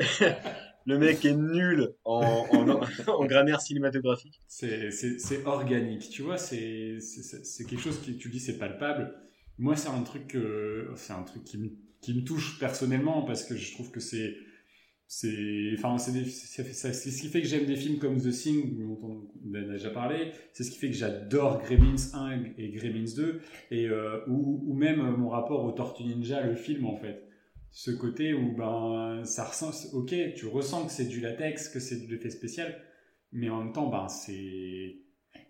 Le mec est nul en, en, en grammaire cinématographique. C'est- C'est c'est organique, tu vois, c'est c'est- c'est quelque chose qui, tu dis, c'est palpable. Moi, c'est un truc, euh, c'est un truc qui me, qui me touche personnellement parce que je trouve que c'est, c'est, enfin, c'est des- c'est c'est- c'est ce qui fait que j'aime des films comme The Thing dont on a déjà parlé. C'est ce qui fait que j'adore Gremlins 1 et Gremlins 2 et euh, ou, ou même mon rapport au Tortue Ninja, le film en fait. Ce côté où ben ça ressent, ok, tu ressens que c'est du latex, que c'est de l'effet spécial, mais en même temps, ben c'est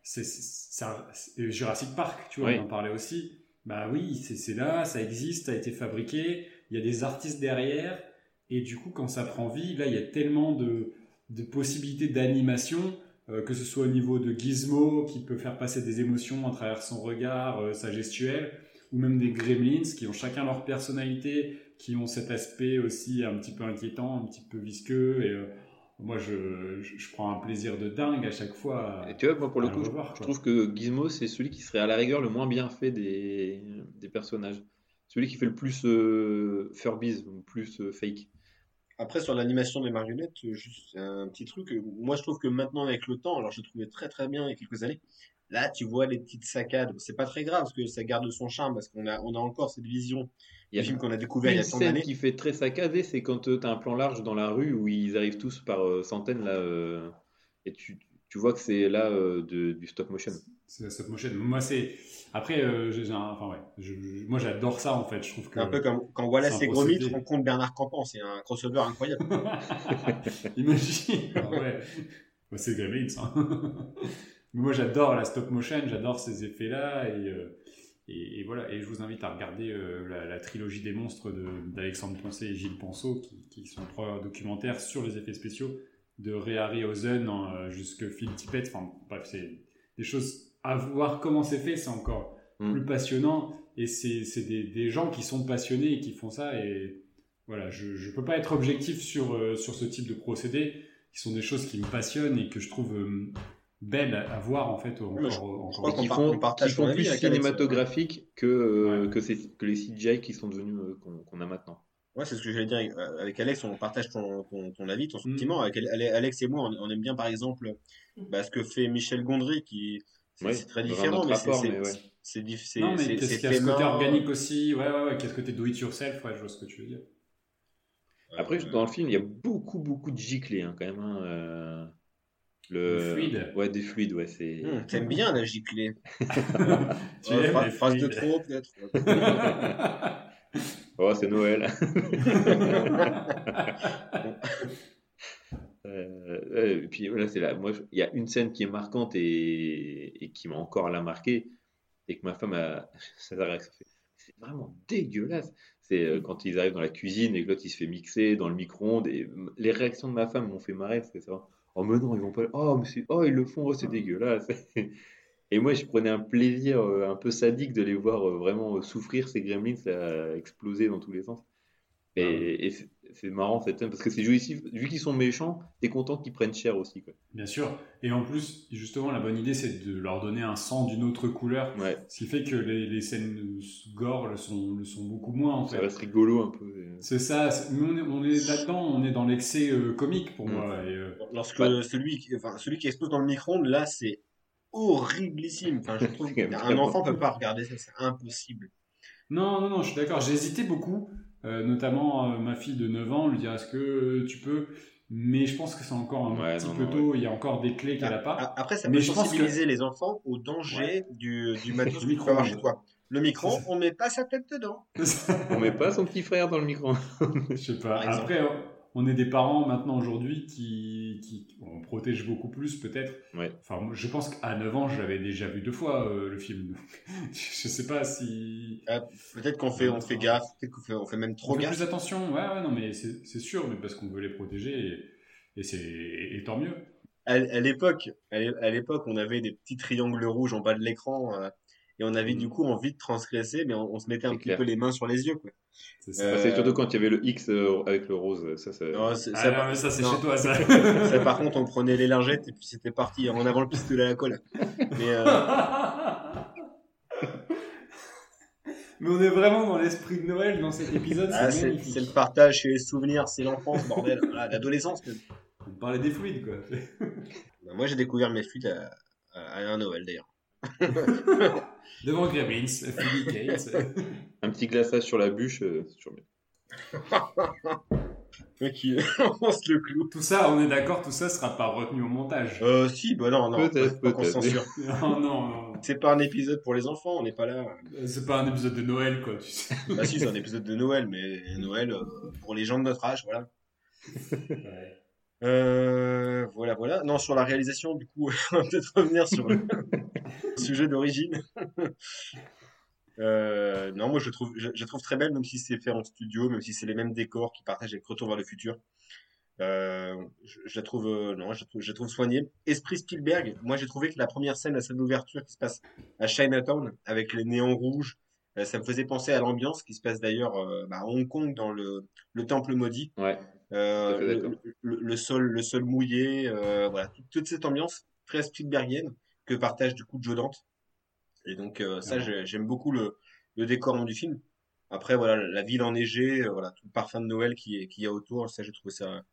c'est ça- Jurassic Park, tu vois, Oui. on en parlait aussi. Bah oui, c'est c'est là, ça existe, ça a été fabriqué, il y a des artistes derrière, et du coup, quand ça prend vie, là, il y a tellement de, de possibilités d'animation, euh, que ce soit au niveau de Gizmo, qui peut faire passer des émotions à travers son regard, euh, sa gestuelle, ou même des Gremlins, qui ont chacun leur personnalité, qui ont cet aspect aussi un petit peu inquiétant, un petit peu visqueux, et euh, moi, je, je, je prends un plaisir de dingue à chaque fois. Et tu vois, moi, pour le coup, je, revoir, je quoi. trouve que Gizmo, c'est celui qui serait à la rigueur le moins bien fait des, des personnages. Celui qui fait le plus euh, Furbies, ou plus euh, fake. Après, sur l'animation des marionnettes, euh, juste un petit truc. Moi, je trouve que maintenant, avec le temps, alors je le trouvais très très bien il y a quelques années. Là, tu vois les petites saccades. C'est pas très grave parce que ça garde son charme parce qu'on a, on a encore cette vision Il y du a film qu'on a découvert il y a tant scène d'années. qui fait très saccadé, c'est quand tu as un plan large dans la rue où ils arrivent tous par euh, centaines là, euh, et tu, tu vois que c'est là euh, de- du stop motion. C'est la stop motion. Moi, c'est. Après, euh, un- enfin, ouais. Je- je- Moi, j'adore ça, en fait. Je trouve que. Un peu comme quand Wallace c'est et un Gromit rencontrent Bernard Campan. C'est un crossover incroyable. [laughs] Imagine. Ouais. C'est Gremlins. Mais moi, j'adore la stop motion, j'adore ces effets-là. Et, euh, et, et voilà. Et je vous invite à regarder euh, la, la trilogie des monstres de- d'Alexandre Poncet et Gilles Ponceau, qui, qui sont trois documentaires sur les effets spéciaux de Ray Harryhausen euh, jusque Phil Tippett. Enfin, bref, c'est des choses à voir comment c'est fait, c'est encore Mm. plus passionnant. Et c'est des, des gens qui sont passionnés et qui font ça. Et voilà, je ne peux pas être objectif sur, euh, sur ce type de procédés, qui sont des choses qui me passionnent et que je trouve euh, belles à, voir en fait. Encore, je- encore- je crois qu'on partage avis plus avec Alex. cinématographique que, euh, Ouais. que, c'est- que les CGI qui sont devenus euh, qu'on qu'on a maintenant. Ouais, c'est ce que j'allais dire avec, euh, avec Alex. On partage ton, ton, ton avis, ton Mm. sentiment. Avec Ale- Alex et moi, on, on aime bien par exemple bah, ce que fait Michel Gondry, qui c'est Ouais, c'est très différent, mais c'est ouais. c'est diff- c'est- Non, mais c'est- qu'est-ce c'est qu'il y a ce côté organique aussi? Ouais, ouais, ouais. Qu'est-ce côté do it yourself? Ouais, je vois ce que tu veux dire. Après, Euh, dans le film, il y a beaucoup, beaucoup de giclées hein, quand même. hein, euh, le... Le fluide. Ouais, des fluides, ouais. C'est... hum, [laughs] T'aimes bien la giclée. [laughs] Tu phrase de fluides. trop, peut-être. [laughs] Oh, c'est Noël. Euh, euh, et puis voilà, c'est là. Moi, il y a une scène qui est marquante et, et qui m'a encore là marqué, et que ma femme a. réaction fait, C'est vraiment dégueulasse. C'est euh, quand ils arrivent dans la cuisine et que l'autre il se fait mixer dans le micro-ondes. Et les réactions de ma femme m'ont fait marrer parce que c'est vraiment, Oh, mais non, ils vont pas. Oh, mais c'est- oh ils le font, oh, c'est dégueulasse. [laughs] Et moi, je prenais un plaisir euh, un peu sadique de les voir euh, vraiment souffrir, ces gremlins, là, exploser dans tous les sens. Et, et c'est c'est marrant cette scène parce que c'est jouissif. Vu qu'ils sont méchants, t'es content qu'ils prennent cher aussi. Quoi. Bien sûr. Et en plus, justement, la bonne idée, c'est de leur donner un sang d'une autre couleur. Ouais, Ce qui fait que les, les scènes gore le sont, le sont beaucoup moins, en ça fait. reste rigolo un peu. euh. C'est ça. c'est- Mais on est, on est là-dedans, on est dans l'excès euh, comique pour Mm. moi. Et, euh, Lorsque celui, qui- enfin, celui qui explose dans le micro-ondes, là, c'est horriblissime. Enfin, je trouve [laughs] C'est qu'un vraiment- enfant peut pas regarder ça, c'est impossible. Non, non, non, je suis d'accord. J'ai hésité beaucoup, notamment euh, ma fille de 9 ans, lui dire est-ce que euh, tu peux Mais je pense que c'est encore un Ouais, petit non, peu non, tôt, il y a encore des clés qu'elle n'a pas. A- Après, ça Mais peut je pense sensibiliser les enfants au danger du, du [laughs] matos que chez toi. Le micro, on met pas sa tête dedans. [laughs] [laughs] On met pas son petit frère dans le micro. je sais pas. Après, on est des parents maintenant aujourd'hui qui, qui on protège beaucoup plus peut-être. Ouais. Enfin, je pense qu'à 9 ans, je l'avais déjà vu deux fois euh, le film. [laughs] Je sais pas si. Euh, Peut-être qu'on fait, on fait gaffe, peut-être qu'on fait, on fait même On trop fait gaffe. plus attention. Ouais, ouais, non, mais c'est sûr, mais parce qu'on veut les protéger et, et c'est et tant mieux. À, à l'époque, à l'é- à l'époque, on avait des petits triangles rouges en bas de l'écran euh, et on avait Mm. du coup envie de transgresser, mais on, on se mettait un petit clair. peu les mains sur les yeux. Quoi. C'est ça. Euh, C'est surtout quand il y avait le X euh, avec le rose. Ça, ça... Non, c'est- Ah ça, non, mais ça, c'est non. chez toi, ça. [laughs] ça, par contre, on prenait les lingettes et puis c'était parti en avant le pistolet à la colle. Mais euh, [laughs] Mais on est vraiment dans l'esprit de Noël dans cet épisode, ah, c'est le partage, c'est les souvenirs, c'est l'enfance, bordel, Voilà, l'adolescence. même. On parlait des fluides, quoi. Bah, Moi, j'ai découvert mes flûtes à, à, à un Noël d'ailleurs. [laughs] Devant Gremlins, Philly Gates. Un petit glaçage sur la bûche, euh, c'est toujours bien. [laughs] Mec, qui [laughs] lance le clou. Tout ça, on est d'accord, tout ça sera pas retenu au montage. Euh, si, bah non, non, Peut-être, peut-être. censure. Non, non, non. C'est pas un épisode pour les enfants, on n'est pas là. C'est pas un épisode de Noël, quoi, tu sais. Bah si, c'est un épisode de Noël, mais Noël euh, pour les gens de notre âge, voilà. Ouais. Euh, voilà, voilà. Non, sur la réalisation, du coup, [laughs] on va peut-être revenir sur le [laughs] sujet d'origine. [laughs] Euh, non, moi je trouve, je, je trouve très belle, même si c'est fait en studio, même si c'est les mêmes décors qui partagent avec Retour vers le futur. Euh, je, je la trouve, euh, non, je je la trouve soignée. Esprit Spielberg, moi j'ai trouvé que la première scène, la scène d'ouverture qui se passe à Chinatown avec les néons rouges, ça me faisait penser à l'ambiance qui se passe d'ailleurs euh, bah, à Hong Kong dans le, le temple maudit. Ouais. Euh, le, d'accord. le- le sol, le sol mouillé, euh, voilà, toute, toute cette ambiance très Spielbergienne que partage du coup Joe Dante. Et donc euh, ça, Ouais. j'aime beaucoup le, le décor du film. Après, voilà, la ville enneigée, voilà, tout le parfum de Noël qui qu'il y a autour, ça, j'ai trouvé ça,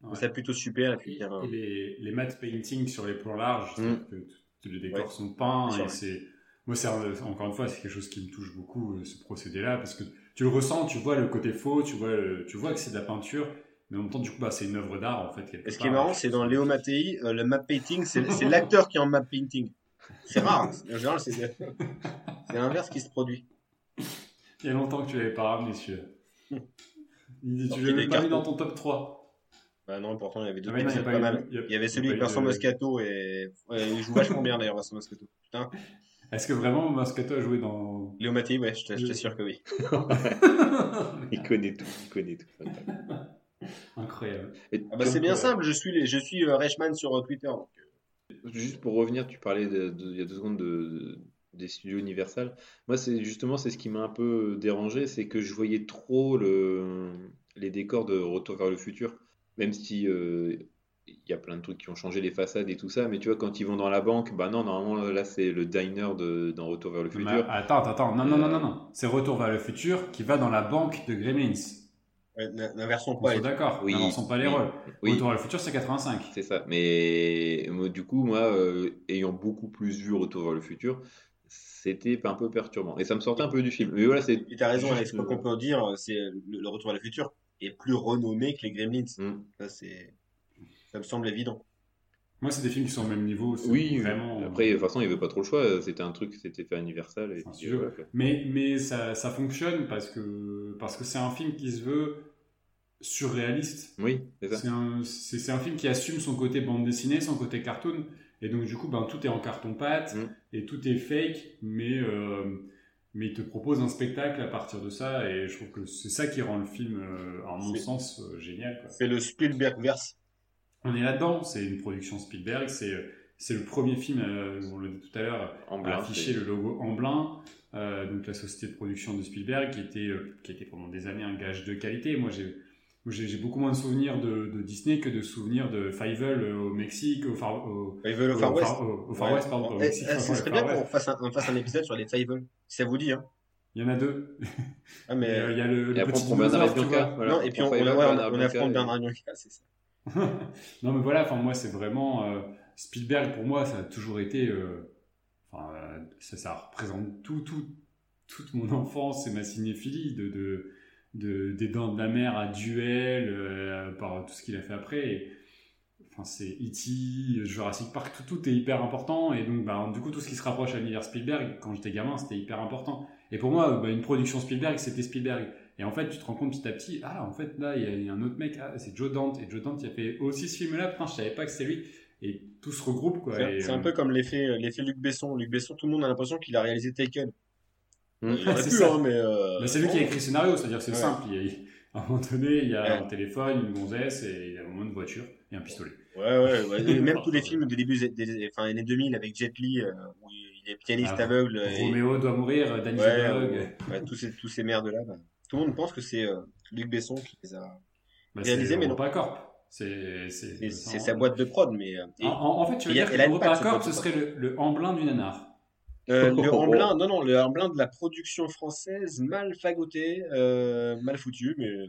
Ouais. ça plutôt super. Et puis, a les, les matte paintings sur les plans larges, Mm. c'est-à-dire que les décors Ouais. sont peints et c'est moi encore une fois c'est quelque chose qui me touche beaucoup ce procédé-là parce que tu le ressens, tu vois le côté faux, tu vois le- tu vois que c'est de la peinture, mais en même temps du coup bah c'est une œuvre d'art en fait. quelque ce qui est marrant, c'est dans Léo Mattei, euh, le map painting, c'est [laughs] l'acteur qui est en map painting. C'est rare. hein. En général, c'est c'est l'inverse qui se produit. Il y a longtemps que tu l'avais pas ramené. Il- Tu Sorti l'avais pas mis dans ton top 3. Bah non, pourtant, il y avait deux Ah a pas mal. il y a- Il y avait celui avec Vincent de- Moscato et ouais, il joue vachement bien d'ailleurs, Vincent Moscato. Putain. Est-ce que vraiment Moscato a joué dans Léo Mattei, ouais, je t'assure que oui. [laughs] Il connaît tout, il connaît tout. [laughs] Incroyable. Ah bah, c'est bien quoi- simple, je suis, les- je suis euh, Reichmann sur euh, Twitter. donc, euh, Juste pour revenir, tu parlais de- de- il y a deux secondes de, de- des studios Universal. Moi, c'est justement c'est ce qui m'a un peu dérangé, c'est que je voyais trop le, les décors de Retour vers le futur, même si euh, il y a plein de trucs qui ont changé les façades et tout ça, mais tu vois quand ils vont dans la banque, bah non, normalement là c'est le diner de, dans Retour vers le Mais futur. attends, attends, attends. Non, non, non, non, non. C'est Retour vers le futur qui va dans la banque de Gremlins. N'inversons On pas. d'accord. Oui, N'avançons pas les rôles. oui. Retour vers le futur, c'est 85. C'est ça. Mais du coup, moi, euh, ayant beaucoup plus vu Retour vers le futur, c'était un peu perturbant. Et ça me sortait un peu du film. Mais voilà, c'est. Et t'as raison, Alex, quoi euh, qu'on peut dire, c'est euh, le, le Retour à le futur est plus renommé que les Gremlins. Hmm. Ça, c'est, ça me semble évident. Moi, c'est des films qui sont au même niveau. c'est Oui, vraiment. Après, de toute façon, il n'y avait pas trop le choix. C'était un truc, c'était fait à Universal. Et C'est un. Mais, mais ça, ça fonctionne parce que parce que c'est un film qui se veut surréaliste. Oui, c'est ça. C'est un, film qui assume son côté bande dessinée, son côté cartoon. Et donc, du coup, ben, tout est en carton-pâte Mm. et tout est fake, mais, euh, mais il te propose un spectacle à partir de ça. Et je trouve que c'est ça qui rend le film, euh, à mon sens, euh, génial. C'est le Spielberg-verse. On est là-dedans, c'est une production Spielberg, c'est, c'est le premier film, euh, on l'a dit tout à l'heure, En à afficher le logo Amblin, euh, donc la société de production de Spielberg, qui était, euh, qui était pendant des années un gage de qualité. Moi, j'ai, j'ai, beaucoup moins de souvenirs de, de Disney que de souvenirs de Fievel euh, au Mexique, au Far, au, veulent au le Far West. Far- au- au Far Ouais. West, pardon, au Eh, Mexique, eh, au ce serait bien qu'on fasse fasse un épisode sur les Fievel. Si ça vous dit, hein? Il y en a deux. Ah, mais, [laughs] Il y a le, le petit dinosaure, tu vois. voilà. non, et puis on, on, Fievel, ouais, on, on affronte et- Bernard Bianca, c'est ça. [laughs] non, mais voilà, enfin, moi, c'est vraiment. euh, Spielberg, pour moi, ça a toujours été. euh, Enfin, euh, ça, ça représente tout, tout, toute mon [laughs] enfance et ma cinéphilie, de, de, de- des Dents de la Mer à Duel, euh, par tout ce qu'il a fait après. Et, enfin, c'est E.T., Jurassic Park, tout, tout est hyper important. Et donc, bah, du coup, tout ce qui se rapproche à l'univers Spielberg, quand j'étais gamin, c'était hyper important. Et pour moi, bah, une production Spielberg, c'était Spielberg. Et en fait, tu te rends compte petit à petit, ah, en fait, là, il y, a- il y a un autre mec, ah, c'est Joe Dante. Et Joe Dante, il a fait aussi ce film-là, putain, je savais pas que c'était lui. Et tout se regroupe, quoi. C'est un euh, peu comme l'effet, l'effet Luc Besson. Luc Besson, tout le monde a l'impression qu'il a réalisé Taken. Il hein, mais. euh, Mais c'est lui qui a écrit le scénario, c'est-à-dire que c'est Ouais. simple. Il y a- à un moment donné, il y a Ouais. un téléphone, une gonzesse, et il y a un moment une voiture et un pistolet. Ouais, ouais, ouais. [laughs] Et même tous les films des débuts des, des enfin, années 2000 avec Jet Li, euh, où il est pianiste Ah, aveugle. et- Roméo doit mourir, Danny Ouais, Zuckerberg. ouais, ouais, tous ces, tous ces merdes-là. bah, tout le monde pense que c'est euh, Luc Besson qui les a. Bah, Réalisé, c'est mais non. EuropaCorp. C'est c'est- sa boîte de prod, mais. et- En, fait, tu veux dire que une patte, EuropaCorp, ce serait le, le emblin du nanar. Euh, [laughs] le Oh, oh, non, non, le de la production française mal fagotée, euh, mal foutue, mais euh,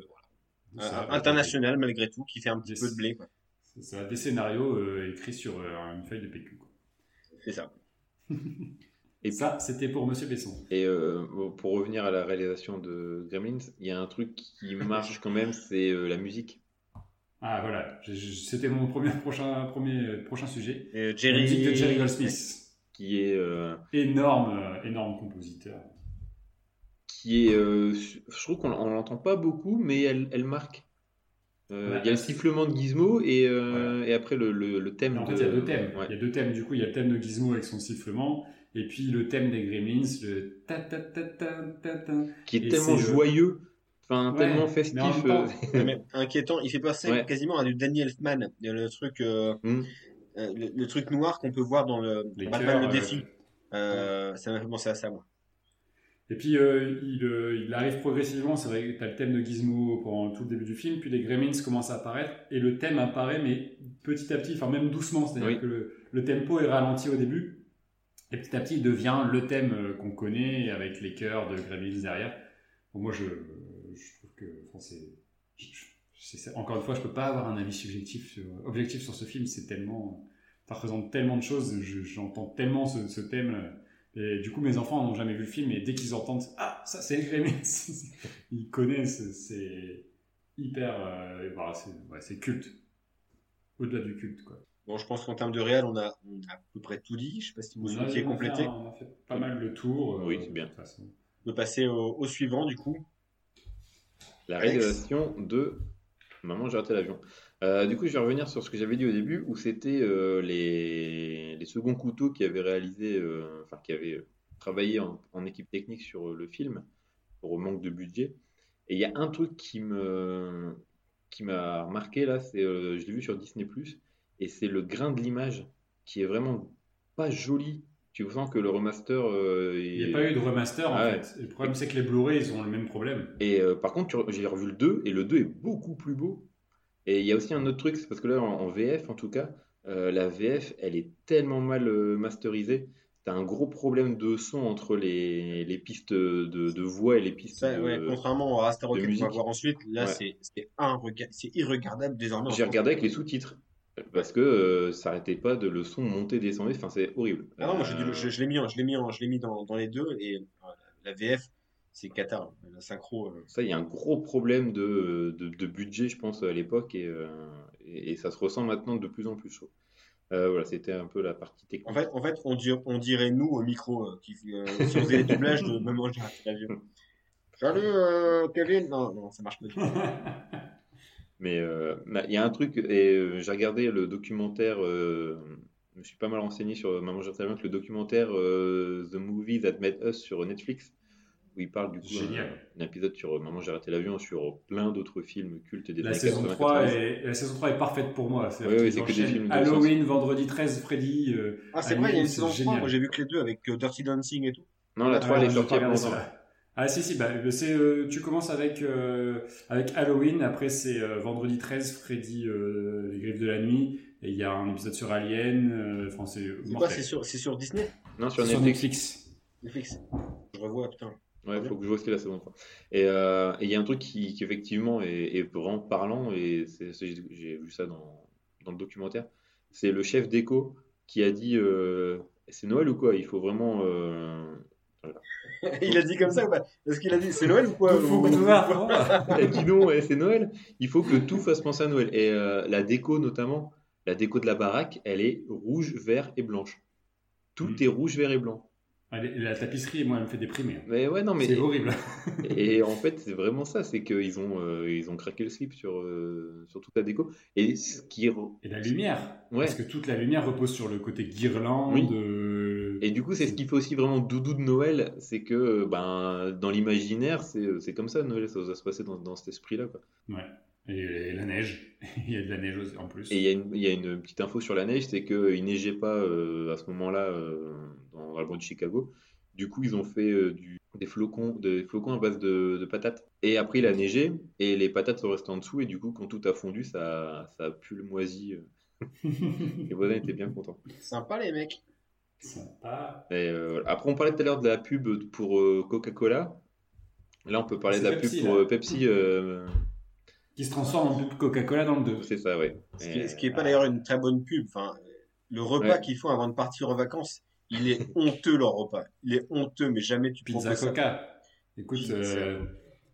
voilà. Euh, international malgré tout, qui fait un petit Yes. peu de blé. quoi. C'est ça, des scénarios euh, écrits sur euh, une feuille de PQ. quoi. C'est ça. [laughs] Et ça, c'était pour Monsieur Besson. Et euh, pour revenir à la réalisation de Gremlins, il y a un truc qui [laughs] marche quand même, c'est euh, la musique. Ah voilà, Je- je- c'était mon premier prochain, premier, prochain sujet. Et La musique de Jerry Goldsmith. Qui est, euh, Énorme, euh, énorme compositeur. qui est euh, je trouve qu'on on l'entend pas beaucoup, mais elle, elle marque. Euh, Ouais. Il y a le sifflement de Gizmo et, euh, et après le, le, le thème En de. fait, il y a deux thèmes. Ouais. Il y a deux thèmes. Du coup, il y a le thème de Gizmo avec son sifflement, et puis le thème des Gremlins, le ta ta ta ta ta ta. Qui est Et tellement euh, joyeux, enfin Ouais, tellement mais en festif. même temps- euh, [laughs] mais inquiétant. Il fait passer Ouais. quasiment à du Danny Elfman. Il y a le truc, euh, Hmm. Euh, le, le truc noir qu'on peut voir dans le Les Batman chœurs, le défi. Euh, ça m'a fait penser à ça, moi. Et puis, euh, il, euh, il arrive progressivement. C'est vrai que tu as le thème de Gizmo pendant tout le début du film, puis les Gremlins commencent à apparaître, et le thème apparaît, mais petit à petit, enfin même doucement. C'est-à-dire Oui. que le, le tempo est ralenti au début, et petit à petit, il devient le thème euh, qu'on connaît, avec les chœurs de Gremlins derrière. Bon, moi, je, je trouve que, enfin, c'est, je- je- c'est- encore une fois, je peux pas avoir un avis subjectif, sur- objectif sur ce film. C'est tellement, ça représente tellement de choses. je- j'entends tellement ce, ce thème. Et du coup, mes enfants n'ont jamais vu le film, et dès qu'ils entendent, ah, ça c'est Gremlins, [laughs] ils connaissent. C'est hyper, euh, voilà, c'est, ouais, culte. Au-delà du culte, quoi. Bon, je pense qu'en termes de réel, on a, on a à peu près tout dit. Je sais pas si vous souhaitiez on a compléter. On a fait pas mal le tour. euh, Oui, c'est bien. de toute façon. On peut passer au, au suivant, du coup. La Alex. réalisation de Maman, j'ai raté l'avion. Euh, du coup, je vais revenir sur ce que j'avais dit au début, où c'était euh, les, les seconds couteaux qui avaient réalisé, euh, enfin, qui avaient travaillé en, en équipe technique sur le film, pour manque de budget. Et il y a un truc qui me qui m'a marqué là, c'est je l'ai vu sur Disney et c'est le grain de l'image qui est vraiment pas joli. Tu sens que le remaster Il n'y a pas eu de remaster en Ah fait. Le problème c'est que les Blu-ray ils ont le même problème. Et par contre, j'ai revu le 2 et le 2 est beaucoup plus beau. Et il y a aussi un autre truc, c'est parce que là, en, en VF en tout cas, euh, la VF, elle est tellement mal euh, masterisée. T'as un gros problème de son entre les, les pistes de, de voix et les pistes Ça, de- ouais, contrairement au Rasta Rocket qu'on va voir ensuite, là, Ouais. c'est c'est irrega- c'est irregardable désormais. J'ai regardé avec les sous-titres parce que euh, ça arrêtait pas de le son monter, descendre. Enfin, c'est horrible. Ah non, moi, Euh, je, je l'ai mis, je l'ai mis, je l'ai mis dans, dans les deux. Et euh, la VF, c'est Qatar. La synchro. euh, Ça, il y a un gros problème de, de, de budget, je pense, à l'époque, et, euh, et, et ça se ressent maintenant de plus en plus chaud. Euh, voilà, c'était un peu la partie technique. En fait, en fait on, dir- on dirait nous au micro, qui, si on faisait les doublages de Maman, j'ai raté l'avion. Salut Kevin Non, non, ça marche pas. [laughs] Mais il y a un truc, et j'ai regardé le documentaire, je me suis pas mal renseigné sur Maman j'ai raté l'avion, le documentaire The Movie That Made Us sur Netflix, où il parle du coup Génial. un, un épisode sur euh, Maman j'ai raté l'avion, sur plein d'autres films cultes des La années saison 80, 3 90. est, la saison 3 est parfaite pour moi. C'est que des films de Halloween, vendredi 13, Freddy. euh, Ah, c'est vrai, il y a une saison 3. génial. Moi, j'ai vu que les deux avec euh, Dirty Dancing et tout. Non, la 3 Ah, elle est sortie pas il y a pas regardé longtemps. ça. Ah si si bah c'est euh, tu commences avec euh, avec Halloween après c'est euh, vendredi 13 Freddy euh, les griffes de la nuit et il y a un épisode sur Alien euh, enfin c'est C'est quoi mortel. C'est sur, c'est sur Disney? Non, sur sur Netflix. Netflix Netflix. Je revois, putain. Ouais, il faut que je vois aussi la saison 3. Et euh, et il y a un truc qui, qui effectivement est, est vraiment parlant, et c'est- c'est- j'ai vu ça dans, dans le documentaire. C'est le chef d'éco qui a dit euh, C'est Noël ou quoi? Il faut vraiment. euh, [laughs] il a dit comme ça ou pas? Est-ce qu'il a dit c'est Noël ou quoi? Il a dit non, ouais, c'est Noël. Il faut que tout fasse penser à Noël. Et euh, la déco, notamment, la déco de la baraque, elle est rouge, vert et blanche. Tout Mm. est rouge, vert et blanc. La tapisserie moi elle me fait déprimer Mais ouais, non, mais. c'est horrible [laughs] Et en fait, c'est vraiment ça, c'est qu'ils ont, euh, ils ont craqué le slip sur, euh, sur toute la déco. Et ce qui et la lumière Ouais. parce que toute la lumière repose sur le côté guirlande Oui. euh, Et du coup, c'est ce qui fait aussi vraiment doudou de Noël, c'est que ben, dans l'imaginaire, c'est c'est comme ça Noël, ça va se passer dans, dans cet esprit-là. quoi. ouais et, la neige [laughs] il y a de la neige aussi, en plus Et il y, a une- il y a une petite info sur la neige, c'est qu'il neigeait pas euh, à ce moment-là euh, dans, dans le bois de Chicago. Du coup, ils ont fait euh, du, des flocons, des flocons à base de, de patates. Et après, il a neigé et les patates sont restées en dessous. Et du coup, quand tout a fondu, ça, ça a pu le moisi. euh. [laughs] Les voisins étaient bien contents. Sympa, les mecs. sympa Et, euh, après, on parlait tout à l'heure de la pub pour euh, Coca-Cola. Là, on peut parler de la Pepsi, pub pour là. euh, Pepsi. Qui se transforme en pub Coca-Cola dans le 2 c'est ça, ouais. Ce qui, Et, ce qui est pas d'ailleurs une très bonne pub. Enfin, le repas Ouais. qu'ils font avant de partir en vacances, il est [laughs] honteux leur repas. Il est honteux, mais jamais tu Pizza proposes ça. Coca. Écoute, Pizza. euh,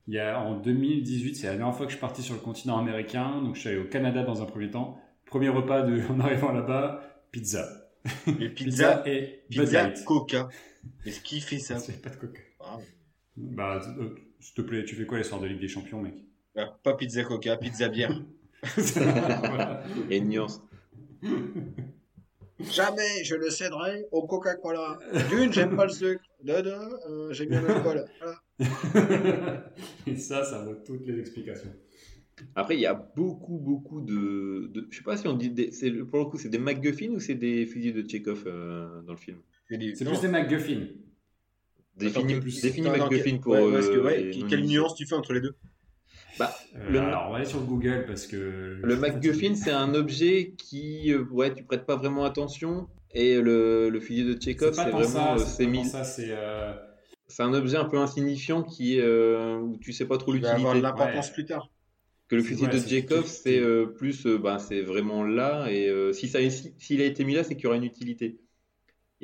il y a, en 2018, c'est la dernière fois que je suis parti sur le continent américain. Donc, je suis allé au Canada dans un premier temps. Premier repas de, [laughs] en arrivant là-bas, pizza. Les [laughs] pizzas, et Bud pizza. Coca. Est-ce qu'il fait ça C'est pas de Coca. Ah, Bah, euh, s'il te plaît, tu fais quoi les soirs de Ligue des Champions, mec? Pas pizza Coca, pizza bière. Et une nuance. Jamais je ne céderai au Coca-Cola. D'une, j'aime pas le sucre. De deux, euh, j'aime bien l'alcool. Voilà. Et ça, ça vaut toutes les explications. Après, il y a beaucoup, beaucoup de. de... Je sais pas si on dit. Des... c'est- Pour le coup, c'est des MacGuffin ou c'est des fusils de Chekhov euh, dans le film? C'est des- C'est non. plus des McGuffin. Définis Attends, plus- définis MacGuffin pour. ouais, que- euh, ouais, les quelle nuance tu fais entre les deux? Bah, Euh, Le- Alors, on va aller sur Google parce que. Le MacGuffin, c'est un objet qui. euh, ouais, tu prêtes pas vraiment attention. Et le, le fusil de Chekhov, C'est vraiment. euh, c'est c'est. euh, c'est un objet un peu insignifiant qui, euh, où tu sais pas trop Il va avoir de l'importance Ouais. plus tard. Que le fusil ouais, de Jacob, c'est- euh, plus, euh, bah, c'est vraiment là. Et euh, si ça, si- s'il a été mis là, c'est qu'il y aura une utilité.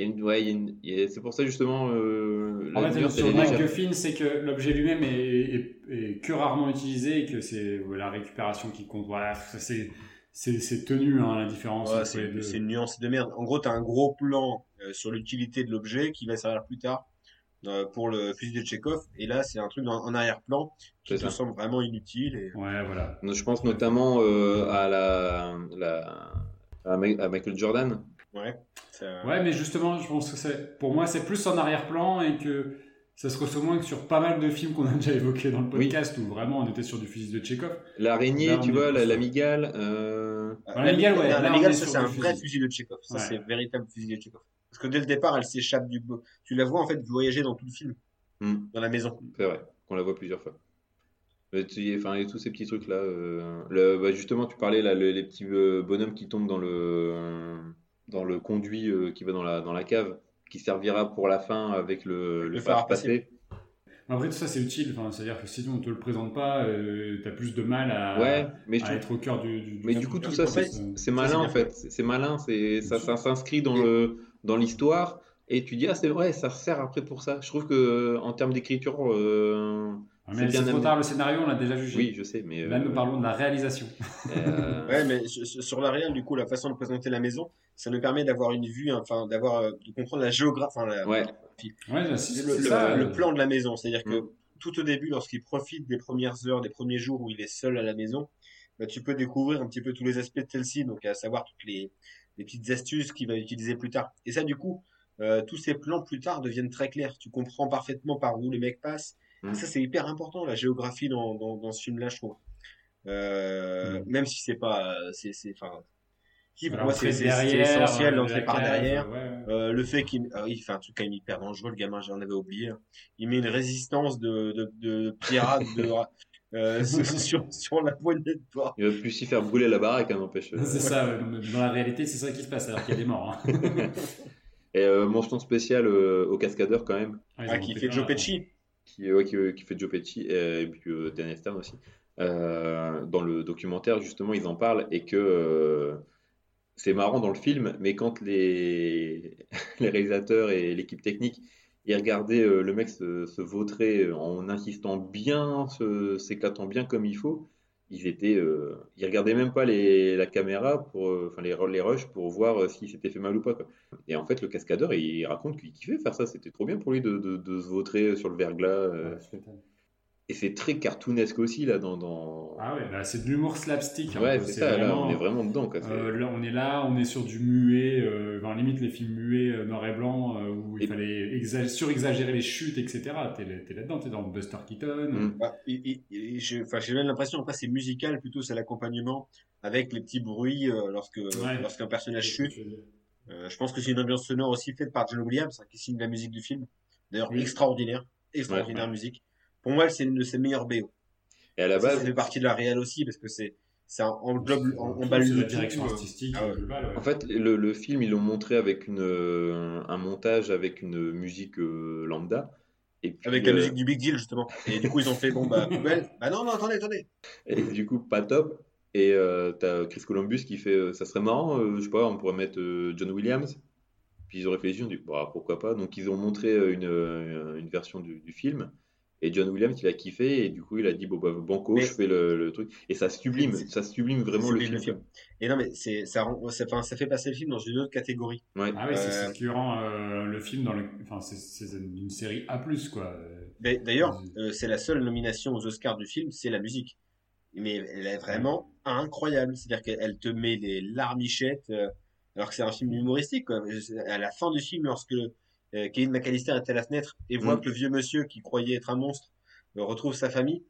Il y a une, ouais, il y a une- il y a- c'est pour ça justement. Euh, En fait, sur. MacGuffin, c'est que l'objet lui-même est, est- est que rarement utilisé et que c'est la récupération qui compte. Voilà, ça, c'est c'est c'est tenu hein, la différence Ouais, c'est deux. c'est une nuance de merde. En gros, tu as un gros plan euh, sur l'utilité de l'objet qui va servir plus tard euh, pour le fusil de Chekhov. Et là, c'est un truc dans- en arrière-plan qui te semble vraiment inutile. Et... Ouais, voilà. Je pense notamment euh, à la, à Michael Jordan. Ouais, ça- Ouais, mais justement, je pense que c'est, pour moi, c'est plus en arrière-plan et que ça se ressent moins que sur pas mal de films qu'on a déjà évoqués dans le Oui. podcast où vraiment on était sur du fusil de Chekhov. L'araignée, tu vois, la, la migale. euh, Ah, la Migale, ouais, la, Migale, ça, c'est un vrai fusil. de Chekhov. Ça, Ouais. c'est véritable fusil de Chekhov. Parce que dès le départ, elle s'échappe du. Tu la vois en fait voyager dans tout le film, hmm, dans la maison. c'est vrai, qu'on la voit plusieurs fois. Euh, tu- Enfin, et tous ces petits trucs là. euh, le, bah, justement, tu parlais là, le- les petits euh, bonhommes qui tombent dans le dans le conduit euh, qui va dans la dans la cave, qui servira pour la fin avec le, Le le fer passé. Après, tout ça, c'est utile. Enfin, c'est-à-dire que si on te le présente pas, euh, t'as plus de mal à, Ouais, mais à être au cœur du. du Mais du coup, tout ça, c'est c'est malin en fait. C'est malin, c'est ça, ça s'inscrit dans le dans l'histoire et tu dis ah c'est vrai, ça sert après pour ça. Je trouve que en termes d'écriture, euh, Ah, c'est mais bien c'est trop tard, le scénario, on l'a déjà jugé. oui, je sais, mais Là, euh, nous parlons de la réalisation. euh, Ouais, mais sur la réelle, du coup, la façon de présenter la maison, ça nous permet d'avoir une vue, enfin, d'avoir, euh, de comprendre la géographie, enfin, la- Ouais. Ouais, si, le, plan de la maison. C'est-à-dire que Mm. tout au début, lorsqu'il profite des premières heures, des premiers jours où il est seul à la maison, bah, tu peux découvrir un petit peu tous les aspects de celle-ci, donc à savoir toutes les, les petites astuces qu'il va utiliser plus tard. Et ça, du coup, euh, tous ces plans plus tard deviennent très clairs. Tu comprends parfaitement par où les mecs passent. Mm. Et ça, c'est hyper important, la géographie dans, dans, dans ce film-là, je trouve. Euh, Mm. Même si c'est pas, c'est, c'est, enfin, alors, moi, c'est, essentiel euh, la par derrière. ouais, ouais. Euh, le fait qu'il ah, il fait un truc quand même hyper dangereux, le gamin, j'en avais oublié. hein. Il met une résistance de, de, de pirate de, [laughs] euh, [laughs] sur, sur la poignée de porte. il va plus s'y faire brûler la baraque, hein, n'empêche. C'est ça, dans la réalité, c'est ça qui se passe, alors qu'il y a des morts. hein. [laughs] Et euh, mention spéciale euh, au cascadeur quand même, Ah, Ah, qui fait Joe là. Pesci. qui, ouais, qui, qui fait Joe Pesci et, et puis euh, Dan Stern aussi. Euh, dans le documentaire, justement, ils en parlent et que euh, c'est marrant dans le film, mais quand les, [laughs] les réalisateurs et l'équipe technique ils regardaient euh, le mec se, se vautrer en insistant bien, s'éclatant bien comme il faut, ils étaient, euh, ils regardaient même pas les, la caméra pour, euh, enfin les, les rushs pour voir euh, s'il s'était fait mal ou pas. Et en fait, le cascadeur, il raconte qu'il kiffait faire ça. C'était trop bien pour lui de, de, se vautrer sur le verglas. euh. Et c'est très cartoonesque aussi là dans. dans... Ah ouais, bah, c'est de l'humour slapstick. un ouais, c'est ça. Là, on est vraiment dedans. Quoi. Euh, là, on est là, on est sur du muet, euh, enfin, limite les films muets euh, noir et blanc euh, où il Et- fallait exa- surexagérer les chutes, etc. T'es là- t'es là-dedans, t'es dans Buster Keaton. Mm. Bah, il- j'ai enfin, j'ai même l'impression, après, c'est musical plutôt, c'est l'accompagnement avec les petits bruits euh, lorsque, lorsqu'un personnage chute. Euh, je pense que c'est une ambiance sonore aussi faite par John Williams, hein, qui signe la musique du film. D'ailleurs, Oui. extraordinaire. Extraordinaire Ouais, ouais. musique. Pour moi, c'est une de ses meilleures BO. Et à la Ça, base, ça fait partie de la réelle aussi, parce que c'est, ça englobe, emballe la direction artistique ah ouais. En fait, le, le film, ils l'ont montré avec une, euh, un montage avec une musique euh, lambda. Et puis, Avec la euh, musique du Big Deal, justement. Et du coup, ils ont fait, bon, bah, [laughs] poubelle. Bah non, non, attendez, attendez. et du coup, pas top. Et euh, t'as Chris Columbus qui fait euh, ça serait marrant, euh, je sais pas, on pourrait mettre euh, John Williams. Puis ils ont réfléchi, ils ont dit bah, pourquoi pas. Donc ils ont montré euh, une, euh, une version du, du film. Et John Williams, il a kiffé. Et du coup, il a dit bon, bah, Banco, Mais- je fais le, le truc. Et ça sublime, ça sublime vraiment le le film. Et non, mais c'est, ça, rend- ça, enfin, ça fait passer le film dans une autre catégorie. Ouais. Ah oui, c'est Euh, ce qui rend euh, le film dans le. Enfin, c'est- c'est une série A, quoi. D'a- D'ailleurs, euh, c'est la seule nomination aux Oscars du film, c'est la musique. Mais elle est vraiment incroyable. C'est-à-dire qu'elle te met les larmichettes, euh, alors que c'est un film humoristique. Quoi. À la fin du film, lorsque euh, Kevin McAllister est à la fenêtre et voit Mhm. que le vieux monsieur qui croyait être un monstre euh, retrouve sa famille,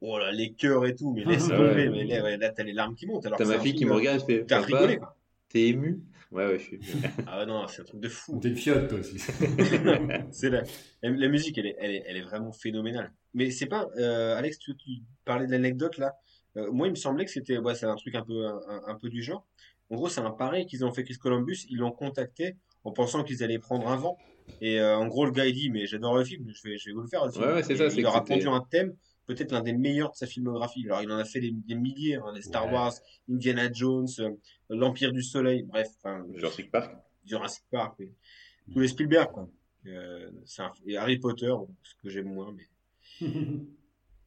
oh là, les cœurs et tout, mais [laughs] laisse tomber. ouais. Mais là, ouais, là, t'as les larmes qui montent. T'as ma fille qui me euh, regarde, fait T'as rigolé, quoi. T'es ému? Ouais, ouais, je suis. [laughs] Ah non, c'est un truc de fou. T'es une fiotte, toi aussi. [laughs] c'est la, la, la musique, elle est, elle est, elle est vraiment phénoménale. Mais c'est pas, euh, Alex, tu, tu parlais de l'anecdote là. Euh, moi, il me semblait que c'était, ouais, c'est un truc un peu, un, un peu du genre. En gros, c'est un pareil qu'ils ont fait Chris Columbus. Ils l'ont contacté en pensant qu'ils allaient prendre un vent. Et euh, en gros, le gars, il dit, mais j'adore le film, je vais, je vais vous le faire. le film. Ouais, ouais, c'est Et ça, c'est Il leur a pondu un thème, peut-être l'un des meilleurs de sa filmographie. Alors, il en a fait des, des milliers, hein, les Star Ouais. Wars, Indiana Jones, euh, l'Empire du Soleil, bref, enfin, Jurassic Park. Jurassic Park, oui. tous les Spielberg, quoi. Euh, un- et Harry Potter, ce que j'aime moins, mais. [laughs]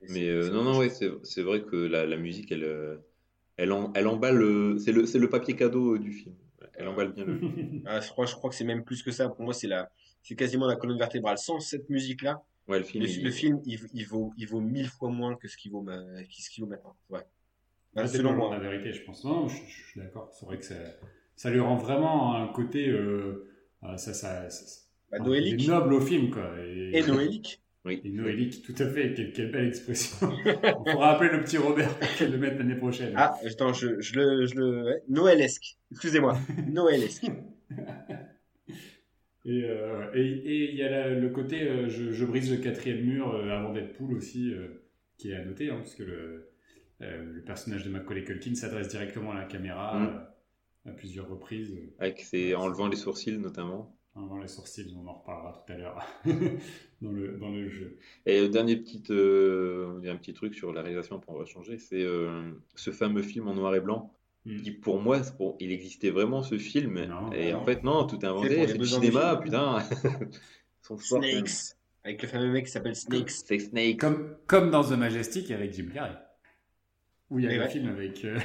Mais euh, non, non, ouais, c'est vrai que la, la musique, elle, euh, elle, en- elle emballe. le- C'est le, le papier cadeau euh, du film. Elle emballe bien le film. [laughs] Ah, je crois, je crois que c'est même plus que ça. Pour moi, c'est la, c'est quasiment la colonne vertébrale. Sans cette musique-là, Ouais, le film. le, il- le film, il, il vaut, il vaut mille fois moins que ce qu'il vaut, ma- vaut maintenant. Ouais. Bah, C'est selon pas moi. la vérité, je pense. Non, je, je suis d'accord. C'est vrai que ça, ça lui rend vraiment un côté. euh, euh, ça, ça, ça- Bah, noélique. noble au film, quoi. Et, Et noélique. [laughs] Et noélique, tout à fait. Quelle, quelle belle expression. [laughs] On pourra appeler le petit Robert pour le mette l'année prochaine. Ah, attends, je, je le, je le. Noëlesque. Excusez-moi. [laughs] Noëlesque. Et euh, et- et il y a la- le côté euh, je, je brise le quatrième mur euh, avant d'être poule aussi, qui est à noter, hein, parce que le, le personnage de Macaulay Culkin s'adresse directement à la caméra Mm. à plusieurs reprises. Avec ses, en levant les sourcils notamment. Avant les sourcils, on en reparlera tout à l'heure [laughs] dans, le, dans le jeu. Et le dernier petit, euh, un petit truc sur la réalisation, va changer, c'est euh, ce fameux film en noir et blanc. Qui pour moi, il existait vraiment ce film, Non, et non. en fait non, tout est inventé, c'est du cinéma, film. putain. [laughs] Son sport. Snakes. Avec le fameux mec qui s'appelle Snakes. C'est. Comme, comme dans The Majestic avec Jim Carrey. Où il y a Et le ouais. film avec, euh,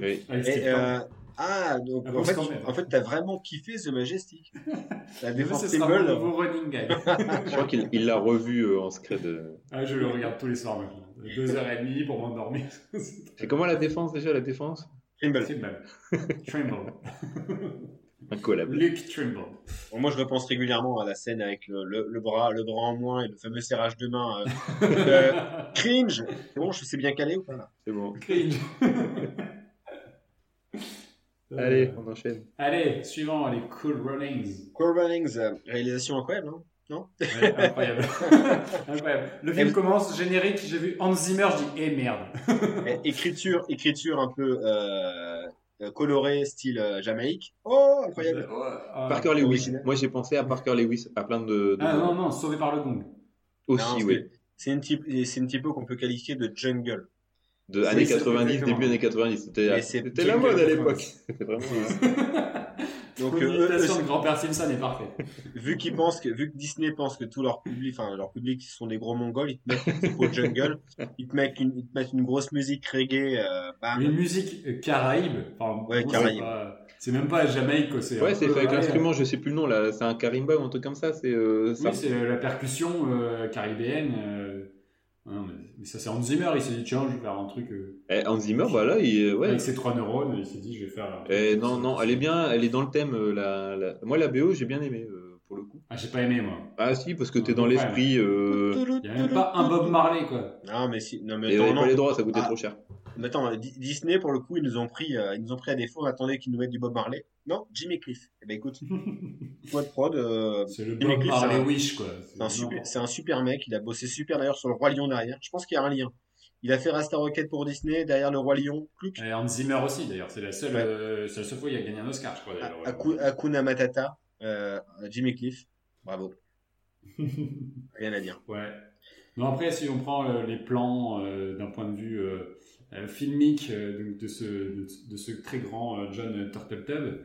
Oui. [laughs] avec Et, Steve euh, ah, donc, Ah, en fait, tu- en fait, t'as vraiment kiffé The Majestic. [laughs] La symbole. nouveau running gag. Je crois qu'il il l'a revu euh, en euh. Ah, je le regarde tous les soirs maintenant. Deux heures et demie pour m'endormir. C'est comment la défense déjà, la défense? Trimble. Trimble. [laughs] Trimble. Un collab. Luke Trimble. Bon, moi, je repense régulièrement à la scène avec le, le, le bras, le bras en moins et le fameux serrage de main. euh, euh, [laughs] cringe. C'est bon, je sais bien calé ou pas là C'est bon. Cringe. [laughs] Allez, on enchaîne. Allez, suivant, les Cool Runnings. Cool Runnings, euh, réalisation incroyable, non Ouais, [laughs] incroyable. [laughs] incroyable. Le film commence, générique, j'ai vu Hans Zimmer, je dis, eh merde. [laughs] Eh, écriture, écriture un peu euh, euh, colorée, style euh, Jamaïque. Oh, incroyable. Ah, Parker Lewis. Moi j'ai pensé à Parker Lewis, à plein de. de- Ah non, non, sauvé par le gong. Aussi, Non, oui. c'est- une, type, c'est une typo qu'on peut qualifier de jungle. De années c'est 90, exactement. début années 90. C'était la mode à 90. l'époque. C'était vraiment. Euh, Donc, euh, l'imitation de grand-père Simpson est parfait. [laughs] vu qu'ils pensent que, vu que Disney pense que tout leur public, enfin, leur public sont des gros mongols, ils te mettent pour [laughs] jungle, ils te mettent une, ils te mettent une grosse musique reggae, euh, bam. Une musique euh, caraïbe. Enfin, Ouais, gros, Caraïbe. c'est même pas Jamaïque. C'est Ouais, c'est avec l'instrument, je sais plus le nom là. C'est un karimba ou un truc comme ça. C'est. euh, ça- Oui, c'est la percussion euh, caribéenne. Non, mais, mais ça, c'est Hans Zimmer. Il s'est dit, tiens, je vais faire un truc euh, Eh, Hans Zimmer, bah là, il, ouais. avec ses trois neurones. Il s'est dit, je vais faire. un truc Eh, non, non, elle est bien, elle est dans le thème. euh, La, la- Moi, la BO, j'ai bien aimé euh, pour le coup. Ah, j'ai pas aimé, moi. Ah si, parce que t'es dans l'esprit. euh, Il y a même pas un Bob Marley, quoi. Non, mais si, non, mais Et non. pas les droits, ça coûtait Ah. trop cher. Mais attends, Di- Disney, pour le coup, ils nous ont pris, euh, ils nous ont pris à défaut, on attendait qu'ils nous mettent du Bob Marley. Non, Jimmy Cliff. Eh ben, écoute, [laughs] toi de prod, euh, C'est le Jimmy Bob Cliff, Marley un- Wish, quoi. c'est un super, c'est un super mec, il a bossé super d'ailleurs sur le Roi Lion derrière. Je pense qu'il y a un lien. Il a fait Rasta Rocket pour Disney, derrière le Roi Lion, Clouc, Et Hans Zimmer aussi, d'ailleurs. C'est la seule, Ouais. euh, c'est la seule fois où il a gagné un Oscar, je crois. d'ailleurs. Aku- Hakuna Matata, euh, Jimmy Cliff. Bravo. [laughs] Rien à dire. Ouais. Non, après, si on prend euh, les plans euh, d'un point de vue euh, euh, filmique euh, donc de, ce, de, de ce très grand euh, John Turtletub,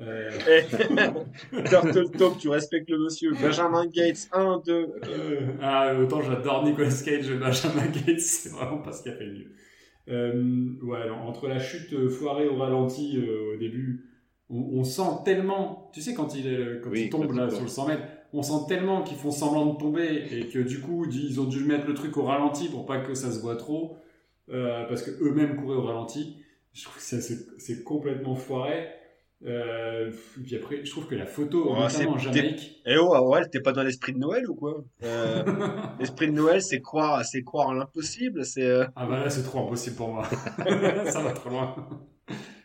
euh, [laughs] Turtle Talk, tu respectes le monsieur. Benjamin Gates, 1, 2. euh, ah, autant j'adore Nicolas Cage, Benjamin Gates, [laughs] c'est vraiment pas ce qu'il a fait de mieux. Euh, ouais, alors, entre la chute euh, foirée au ralenti euh, au début, on, on sent tellement, tu sais, quand il, euh, quand Oui, il tombe là sur le 100 mètres, on sent tellement qu'ils font semblant de tomber et que du coup, ils ont dû mettre le truc au ralenti pour pas que ça se voit trop, euh, parce que eux-mêmes couraient au ralenti. Je trouve que ça, c'est complètement foiré. Euh, puis après, je trouve que la photo, Oh, notamment en Jamaïque, Eh oh, ouais, t'es pas dans l'esprit de Noël ou quoi? Euh, [laughs] L'esprit de Noël, c'est croire, c'est croire en l'impossible. C'est euh, Ah bah là c'est trop impossible pour moi. [laughs] ça va trop loin.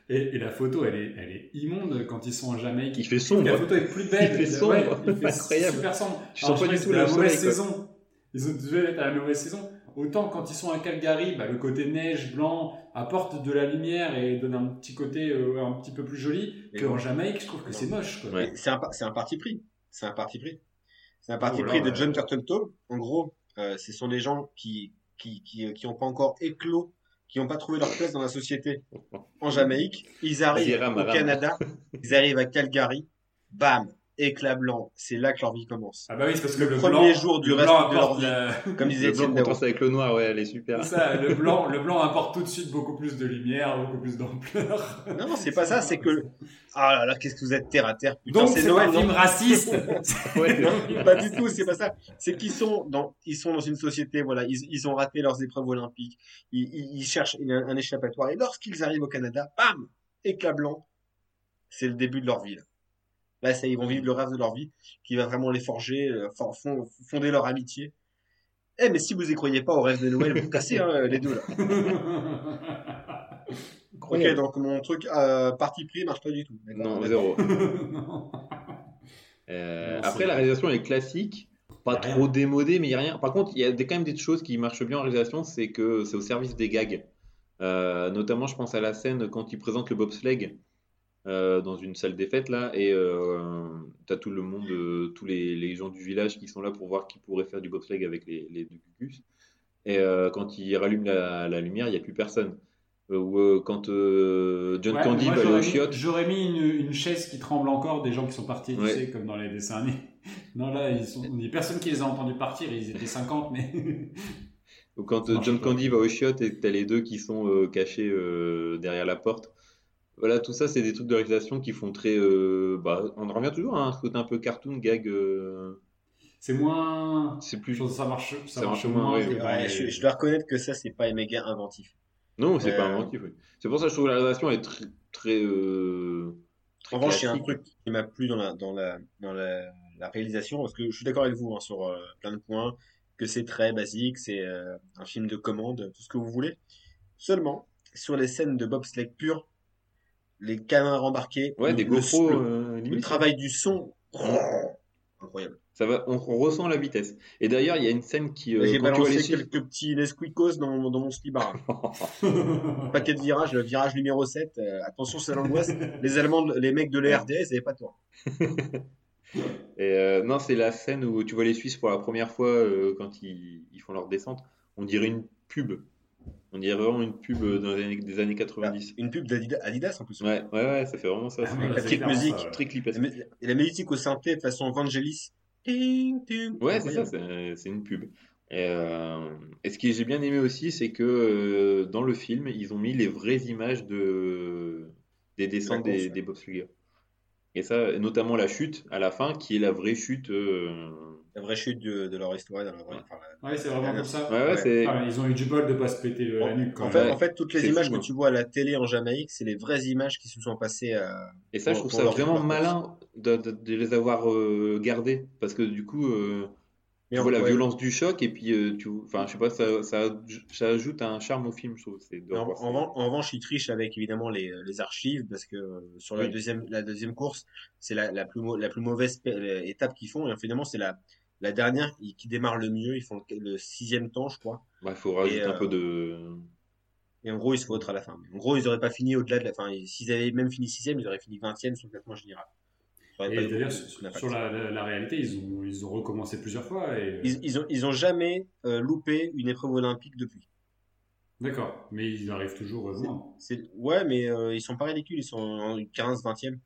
Et, et la photo elle est, elle est immonde quand ils sont en Jamaïque. Il fait sombre. La photo est plus belle. Il fait sombre. Ouais, il fait [laughs] Incroyable. super sombre. Alors, sens pas je du tout la mauvaise quoi. saison. Ils ont dû être à la mauvaise saison. Autant quand ils sont à Calgary, bah, le côté neige, blanc, apporte de la lumière et donne un petit côté euh, un petit peu plus joli. Qu'en bon. Jamaïque, je trouve que c'est moche. Ouais. c'est un, pa- c'est un parti pris. C'est un parti pris. C'est un parti Oh là pris de là. John Turteltaub. En gros, euh, ce sont des gens qui qui qui qui ont pas encore éclos, qui n'ont pas trouvé leur place dans la société en Jamaïque. Ils arrivent rame, au rame. Canada, ils arrivent à Calgary, bam, éclat blanc. C'est là que leur vie commence. Ah bah oui, c'est parce que Le le, premier blanc, jour du reste de leur vie. la- [laughs] Comme disait Le blanc contraste avec le noir, ouais, elle est super. Ça, le blanc, [laughs] le blanc apporte tout de suite beaucoup plus de lumière, beaucoup plus d'ampleur. Non, c'est pas ça, c'est que ah là là, qu'est-ce que vous êtes terre à terre. Putain, Donc c'est c'est Noël, un non film raciste. [laughs] Ouais. Non, pas du tout, c'est pas ça. C'est qu'ils sont dans, ils sont dans une société, voilà, ils, ils ont raté leurs épreuves olympiques, ils, ils, ils cherchent une- un échappatoire, et lorsqu'ils arrivent au Canada, bam, éclat blanc, c'est le début de leur vie. Là, Là, ça, ils vont vivre le rêve de leur vie, qui va vraiment les forger, euh, for- fond- fonder leur amitié. Eh, mais si vous y croyez pas au rêve de Noël, vous cassez hein, les deux là. [laughs] Ok, donc mon truc euh, parti pris marche pas du tout. Non, zéro. [laughs] Euh, Non, après, la réalisation est classique, pas trop démodée, mais il n'y a rien. Par contre, il y a des, quand même des choses qui marchent bien en réalisation, c'est que c'est au service des gags. Euh, notamment, je pense à la scène quand ils présentent le bobsleigh euh, dans une salle des fêtes, là, et euh, t'as tout le monde, euh, tous les, les gens du village qui sont là pour voir qui pourrait faire du bobsleigh avec les, les deux cucus. Et euh, quand ils rallument la, la lumière, il n'y a plus personne. Ou quand John Ouais, Candy va aller j'aurais au mis- chiottes. J'aurais mis une, une chaise qui tremble encore, des gens qui sont partis, tu Ouais. sais, comme dans les dessins animés. [laughs] Non, là, ils sont, il y a personne qui les a entendus partir, ils étaient 50, mais. Ou quand [laughs] John. Candy va au chiottes et que t'as les deux qui sont cachés derrière la porte. Voilà, tout ça, c'est des trucs de réalisation qui font très. euh, bah, on en revient toujours à un côté un peu cartoon, gag. euh, C'est moins. c'est Je plus. ça marche, ça Ça marche marche moins, ouais. Ouais, je, je dois reconnaître que ça, c'est pas méga inventif. Non, c'est pas Euh, inventif. oui. C'est pour ça que je trouve que la réalisation est très. très, euh, très En revanche, il y a un truc qui m'a plu dans la, dans la, dans la, la réalisation, parce que je suis d'accord avec vous hein, sur euh, plein de points, que c'est très basique, c'est euh, un film de commande, tout ce que vous voulez. Seulement, sur les scènes de bobsleigh pur, les caméras embarquées, Ouais, le, des le- GoPros. le, euh, le travail du son, incroyable. Ça va, on, on ressent la vitesse. Et d'ailleurs, il y a une scène qui. euh, J'ai balancé quelques petits Nesquikos dans, mon- dans mon slibard. [laughs] Paquet de virages, le virage numéro 7, euh, attention, c'est l'angoisse. Les Allemands, les mecs de l'ERDS, ils avaient pas tort. [laughs] Et euh, non, c'est la scène où tu vois les Suisses pour la première fois euh, quand ils, ils font leur descente. On dirait une pub. On dirait vraiment une pub euh, dans les années, des années 90. Une pub d'Adidas Adidas en plus. Ouais, ouais, ouais, ça fait vraiment ça. Ah La petite musique, ça, très clipesque. La, musique au synthé de façon Vangelis. Ouais, c'est ça, c'est une pub. Et, euh, et ce que j'ai bien aimé aussi, c'est que euh, dans le film, ils ont mis les vraies images de, des course, des, ouais. des. Et ça, notamment la chute à la fin, qui est la vraie chute. euh, La vraie chute de, de leur histoire. Dans la vraie, Ouais. enfin, la- Ouais, c'est vraiment comme ça. Ouais, ouais, Ouais. c'est. Ils ont eu du bol de pas se péter le- la En, nuque quand en même. fait, en fait, toutes les C'est images fou, que hein. tu vois à la télé en Jamaïque, c'est les vraies images qui se sont passées à. Et ça, je trouve ça vraiment malin de, de- de les avoir euh, gardés. Parce que du coup, euh, Mais tu vois la ouais. violence du choc, et puis, euh, tu, enfin, je sais pas, ça, ça, ça ajoute un charme au film, je trouve. De En, revanche, ils trichent avec évidemment les, les archives parce que euh, sur la Oui. deuxième la deuxième course, c'est la, la plus mau- la plus mauvaise pe- euh, étape qu'ils font et finalement c'est la la dernière qui qui démarre le mieux. Ils font le, le sixième temps, je crois. Il faut rajouter Et, un euh, peu de. Et en gros, ils se foutent à la fin. En gros, ils auraient pas fini au-delà de la fin. S'ils avaient même fini sixième, ils auraient fini vingtième sur le classement général. Et eu d'ailleurs, sur, la, la- la réalité, ils ont, ils ont recommencé plusieurs fois. Et... Ils, ils ont ils ont jamais euh, loupé une épreuve olympique depuis. D'accord, mais ils arrivent toujours euh, loin. C'est ouais, mais euh, ils sont pas ridicules. Ils sont en 15, 20e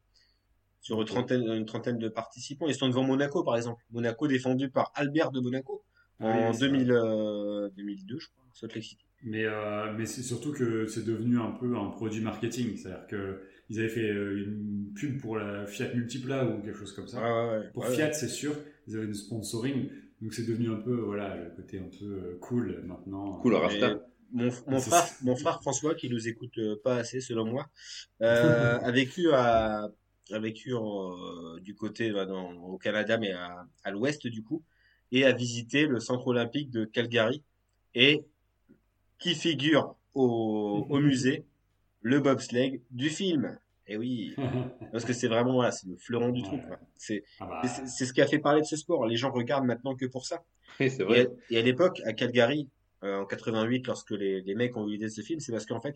sur une trentaine, une trentaine de participants. Ils sont devant Monaco, par exemple. Monaco défendu par Albert de Monaco en oui, c'est 2000, euh, 2002, je crois. Salt Lake City. Mais, euh, mais c'est surtout que c'est devenu un peu un produit marketing. C'est-à-dire qu'ils avaient fait euh, une pub pour la Fiat Multipla ou quelque chose comme ça. Ouais, ouais, ouais. Pour Ouais, Fiat, c'est sûr, ils avaient une sponsoring. Donc c'est devenu un peu, voilà, le côté un peu euh, cool maintenant. Cool. Rasta. Mon, mon frère, mon frère François, qui nous écoute pas assez selon moi, [laughs] euh, a vécu à, a vécu en, euh, du côté bah, dans, au Canada, mais à, à l'ouest du coup, et a visité le centre olympique de Calgary, et qui figure au, au [laughs] musée le bobsleigh du film. Et oui, [laughs] parce que c'est vraiment voilà, c'est le fleuron du truc. C'est Ah bah, c'est- ce qui a fait parler de ce sport. Les gens regardent maintenant que pour ça. Oui, c'est Et à, vrai. et à l'époque, à Calgary, euh, en 88, lorsque les, les mecs ont de ce film, c'est parce qu'en fait,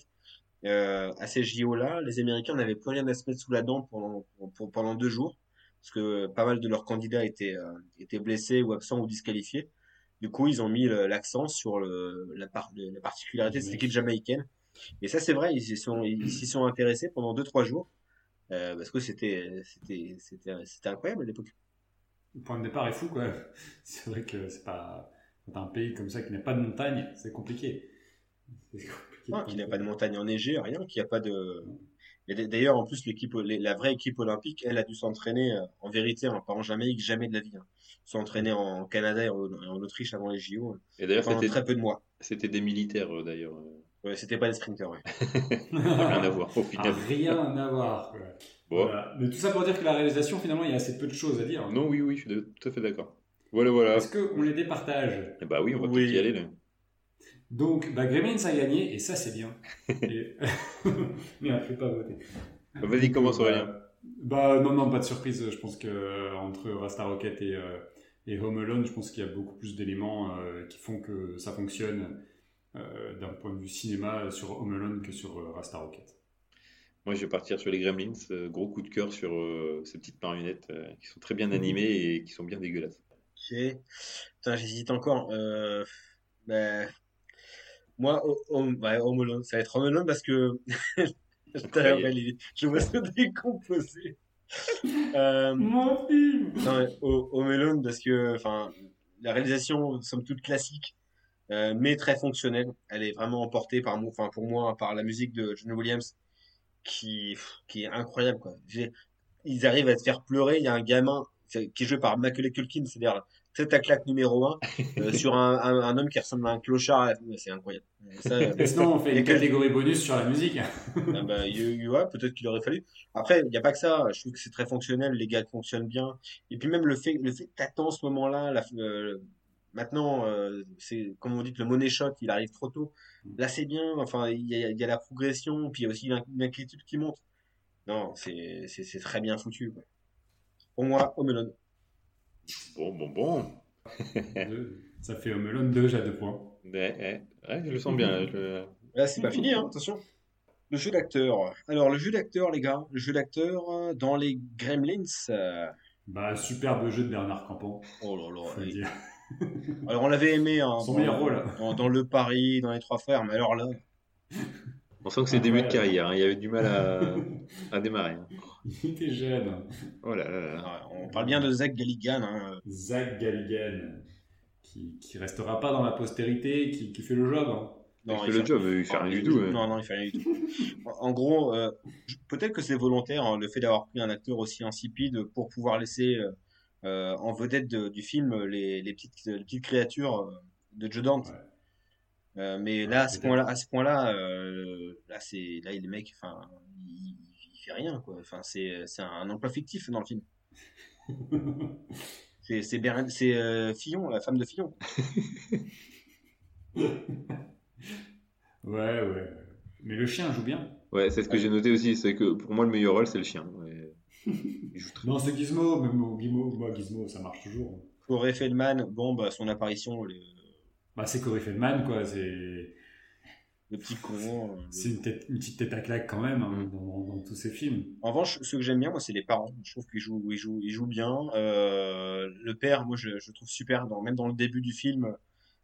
euh, à ces JO-là, les Américains n'avaient plus rien à se mettre sous la dent pendant, pour- pendant deux jours. parce que pas mal de leurs candidats étaient, euh, étaient blessés ou absents ou disqualifiés. Du coup, ils ont mis l'accent sur la, par- la particularité de cette équipe jamaïcaine. Et ça, c'est vrai, ils s'y sont, ils sont intéressés pendant 2-3 jours, euh, parce que c'était, incroyable à l'époque. Le point de départ est fou, quoi. [laughs] C'est vrai que c'est pas. Un pays comme ça qui n'a pas de montagne. C'est compliqué Non, qu'il n'y a pas de montagne enneigée, rien, qu'il n'y a pas de. Et d'ailleurs, en plus, l'équipe, la vraie équipe olympique, elle a dû s'entraîner, euh, en vérité, hein, pas en Jamaïque, jamais de la vie. Hein. S'entraîner en Canada et en, en Autriche avant les JO, Et d'ailleurs, c'était très peu de mois. c'était des militaires, euh, d'ailleurs. euh, Ouais, c'était pas des sprinters, ouais. [laughs] Rien à voir, au final. Ah, rien à voir. quoi. Bon. Voilà. Mais tout ça pour dire que la réalisation, finalement, il y a assez peu de choses à dire. Non, oui, oui, je suis tout à fait d'accord. Voilà, voilà. Est-ce qu'on les départage? Eh Bah oui, on va Oui. peut-être y aller, là. Donc, bah, Gremlins a gagné, et ça, c'est bien. Et- [laughs] Merde, je vais pas voter. Bah, Vas-y, commence, Bah, Aurélien. Bah, non, non, pas de surprise. Je pense que euh, entre Rasta Rocket et, euh, et Home Alone, je pense qu'il y a beaucoup plus d'éléments euh, qui font que ça fonctionne euh, d'un point de vue cinéma sur Home Alone que sur euh, Rasta Rocket. Moi, je vais partir sur les Gremlins. euh, gros coup de cœur sur euh, ces petites marionnettes euh, qui sont très bien animées et qui sont bien dégueulasses. Ok. Putain, j'hésite encore. Euh, ben, moi, au- au- ouais, Home Alone, ça va être Home Alone parce que [laughs] je vois se [laughs] décomposer. Euh, Mon film non, Home Alone parce que, enfin, la réalisation, somme toute classique, euh, mais très fonctionnelle. Elle est vraiment emportée par enfin, pour moi, par la musique de John Williams, qui, qui est incroyable, quoi. Ils arrivent à te faire pleurer. Il y a un gamin qui est joué par Macaulay Culkin, c'est-à-dire tête à claque numéro un, euh, [laughs] sur un, un, un homme qui ressemble à un clochard. C'est incroyable. Ça, euh, Et sinon, on fait une quel- catégorie bonus sur la musique. ah bah, il y a eu- ouais, peut-être qu'il aurait fallu. Après, il n'y a pas que ça. Je trouve que c'est très fonctionnel. Les gars fonctionnent bien. Et puis même le fait, le fait que t'attends ce moment-là, la- euh, maintenant, euh, c'est comme on dit le money shot, il arrive trop tôt. Là, c'est bien. Enfin, il y a, il y a la progression, puis il y a aussi une, inquiétude qui monte. Non, c'est c'est c'est très bien foutu. Quoi. Pour moi, Home Alone. Bon, bon, bon. Deux. [laughs] Ça fait Home Alone 2, j'ai deux points. Ouais, je le sens bien. là, je- Là, c'est pas fini, hein, attention. Le jeu d'acteur. Alors, le jeu d'acteur, les gars, le jeu d'acteur euh, dans les Gremlins. euh, Bah, superbe jeu de Bernard Campan, Oh là là. [laughs] Alors, on l'avait aimé hein, Son dans, meilleur rôle. dans, dans Le Paris, dans Les Trois Frères, mais alors là, On sent que c'est le début de carrière. hein, Il y avait du mal à, [laughs] à démarrer. Il était jeune. Oh là là là on parle bien de Zach Galligan. Hein. Zach Galligan, qui, qui restera pas dans la postérité, qui, qui fait le job. hein. Il fait le job, il fait rien du tout. Non, non, il fait rien du tout. En gros, euh, peut-être que c'est volontaire, hein, le fait d'avoir pris un acteur aussi insipide pour pouvoir laisser euh, euh, en vedette de- du film les, les petites, les petites créatures de Joe Dante. Ouais. Euh, mais là, à ce point-là, à ce point-là, euh, là, c'est, là, les mecs, enfin, fait rien, quoi. Enfin, c'est, c'est un emploi fictif dans le film. [laughs] C'est, c'est euh, Fillon, la femme de Fillon. [laughs] Ouais, ouais. Mais le chien joue bien. Ouais, c'est ce que j'ai noté aussi. C'est que pour moi, le meilleur rôle, c'est le chien. Ouais. Il joue très Non, c'est Gizmo, même au Gizmo, moi, Gizmo, ça marche toujours. Corey Feldman, bon, bah, son apparition, le, Bah, c'est Corey Feldman, quoi. C'est le petit con. euh, c'est une, tête- une petite tête à claque quand même hein, dans, dans- dans tous ces films. En revanche, ce que j'aime bien, moi, c'est les parents. Je trouve qu'ils jouent, ils jouent, ils jouent bien. Euh, le père, moi, je, je trouve super, dans, même dans le début du film,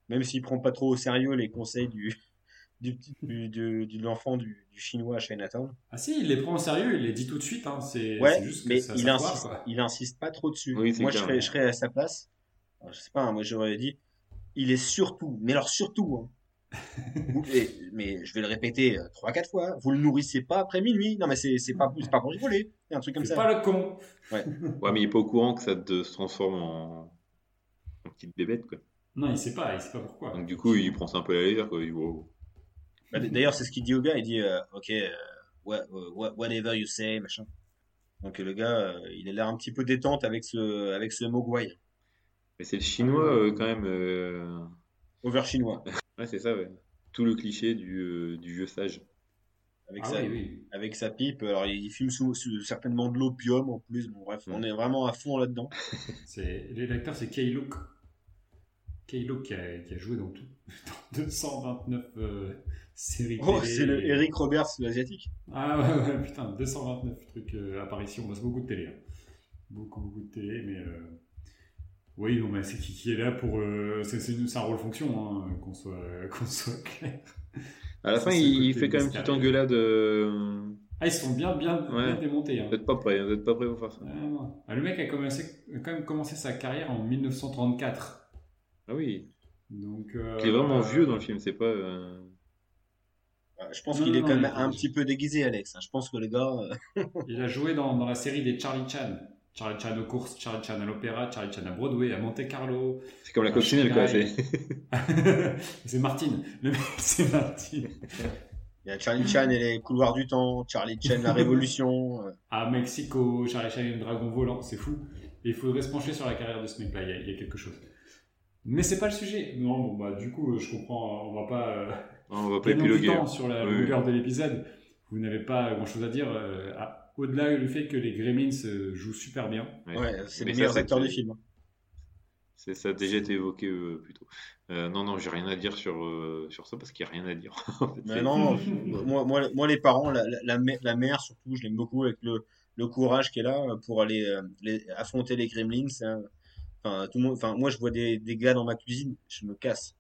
même s'il prend pas trop au sérieux les conseils du, [laughs] du petit, du, du- de l'enfant du, du chinois à Chinatown. Ah si, il les prend au sérieux, il les dit tout de suite. Hein. C'est Ouais, juste que mais ça, il ça insiste, il insiste pas trop dessus. Oui, moi, serais, je serais à sa place. Alors, je sais pas, hein, moi, j'aurais dit, il est surtout, mais alors surtout, hein. Et- mais je vais le répéter euh, trois, quatre fois. Vous le nourrissez pas après minuit. Non, mais c'est, c'est pas, c'est pas pour rigoler. C'est un truc comme C'est ça. pas le con. [laughs] Ouais, mais il est pas au courant que ça te se transforme en, en petite bébête, quoi. Non, il sait pas, il sait pas pourquoi. Donc, du coup, il prend ça un peu à la légère, quoi. Il Bah, D'ailleurs, c'est ce qu'il dit au gars. Il dit, euh, ok, euh, what- what- whatever you say, machin. Donc le gars, euh, il a l'air un petit peu détente avec ce, avec ce mogwai. Mais c'est le chinois, euh, quand même. euh, Over chinois. [laughs] Ouais, c'est ça, ouais. Tout le cliché du, euh, du vieux sage. Avec, Ah sa, oui, oui. avec sa pipe. Alors il fume sous, sous- certainement de l'opium en plus. Bon, bref, on est vraiment à fond là-dedans. [laughs] C'est l'acteur, c'est Kay Look. Kay Look qui a, qui a joué dans tout, [laughs] dans 229 euh, séries. Oh, c'est le Eric Roberts l'asiatique. Ah ouais, ouais, putain, 229 trucs euh, apparitions. Bah, c'est beaucoup de télé. hein. beaucoup, beaucoup de télé, mais euh, oui, non, mais c'est qui, qui est là pour. euh, c'est un rôle fonction, hein, qu'on soit, [laughs] qu'on soit clair. À la fin, il, il fait quand même une petite engueulade. euh, Ah, ils sont bien, bien, bien Ouais. démontés. hein. Vous n'êtes pas prêts, vous n'êtes pas prêts pour faire ça. Ah, non. Ah, le mec a, commencé, a quand même commencé sa carrière en 1934. Ah oui, Donc, euh, qui est vraiment vieux dans le film, c'est pas. euh, Euh, Je pense qu'il est non, quand non, même il un petit peu déguisé, Alex. hein. Je pense que les gars. Il a joué dans, dans la série des Charlie Chan. Charlie Chan aux courses, Charlie Chan à l'opéra, Charlie Chan à Broadway, à Monte Carlo. C'est comme la Ah, coccinelle, quoi. C'est- [laughs] c'est Martine. Le mec, c'est Martine. Il y a Charlie Chan et les couloirs du temps, Charlie Chan la Révolution. euh, À Mexico, Charlie Chan et le dragon volant, c'est fou. Et il faudrait se pencher sur la carrière de ce mec-là, il, y a- il y a quelque chose. Mais c'est pas le sujet. Non, bon, bah, du coup, euh, je comprends, on va pas euh, On va pas épiloguer. temps sur la oui. longueur de l'épisode. Vous n'avez pas grand-chose à dire. euh, à- Au-delà du fait que les Gremlins euh, jouent super bien. Ouais. Ouais, c'est les meilleurs acteurs du film. C'est- Ça a déjà été évoqué euh, plus tôt. Euh, non, non, j'ai rien à dire sur, euh, sur ça parce qu'il n'y a rien à dire. [laughs] En fait, Mais c'est- non, moi, moi, moi, les parents, la, la, la mè- la mère surtout, je l'aime beaucoup avec le, le courage qu'elle a pour aller euh, les- affronter les gremlins. hein. Enfin, tout le monde, enfin, moi, je vois des, des gars dans ma cuisine, je me casse.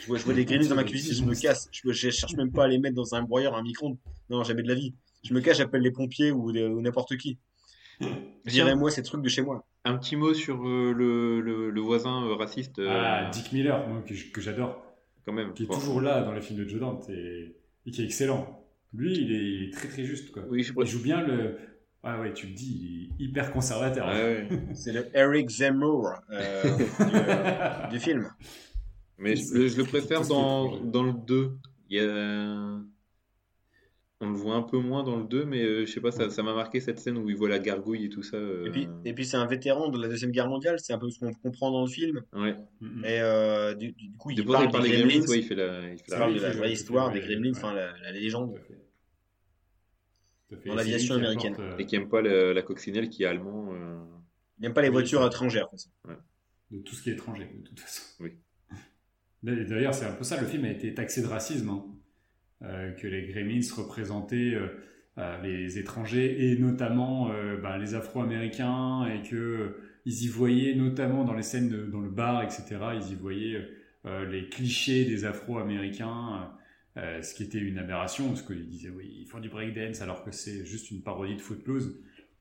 Je vois, je vois des gremlins dans ma cuisine, je me casse. Je, je cherche même pas à les mettre dans un broyeur, un micro-ondes. Non, jamais de la vie. Je me cache, j'appelle les pompiers ou, n'importe qui. Virez-moi ces trucs de chez moi. Un petit mot sur euh, le, le, le voisin euh, raciste, euh, Ah, Dick Miller, moi, que, j'adore. quand même. qui est Bon. toujours là dans les films de Joe Dante et, et qui est excellent. Lui, il est, il est très très juste. Quoi. Oui, je Il joue bien le. Ah ouais, tu le dis, il est hyper conservateur. Ouais, ouais. [laughs] C'est le Eric Zemmour euh, du, [laughs] du film. Mais je, le- je le c'est préfère dans, dans le 2. Il y a... On le voit un peu moins dans le 2, mais euh, je sais pas, ça ça m'a marqué cette scène où il voit la gargouille et tout ça. euh, Et puis, et puis c'est un vétéran de la Deuxième Guerre mondiale, c'est un peu ce qu'on comprend dans le film. Ouais. Et euh, du, du coup, il De parle des Gremlins, Gremlins, ouais, il fait la, il fait il la- parle de il la fait vraie histoire des Gremlins, ouais. enfin la, la légende. Dans Et l'aviation américaine. euh, Et qui aime pas la, la coccinelle qui est allemand. euh, Il n'aime pas les Oui, voitures étrangères. de toute façon. de tout ce qui est étranger, de toute façon. Oui. [laughs] D'ailleurs, c'est un peu ça, le film a été taxé de racisme, hein. Euh, que les Gremlins représentaient euh, euh, les étrangers et notamment ben, les Afro-Américains et que ils y voyaient notamment dans les scènes dans le bar, etc. Ils y voyaient les clichés des Afro-Américains, ce qui était une aberration parce qu'ils disaient oui ils font du breakdance alors que c'est juste une parodie de Footloose.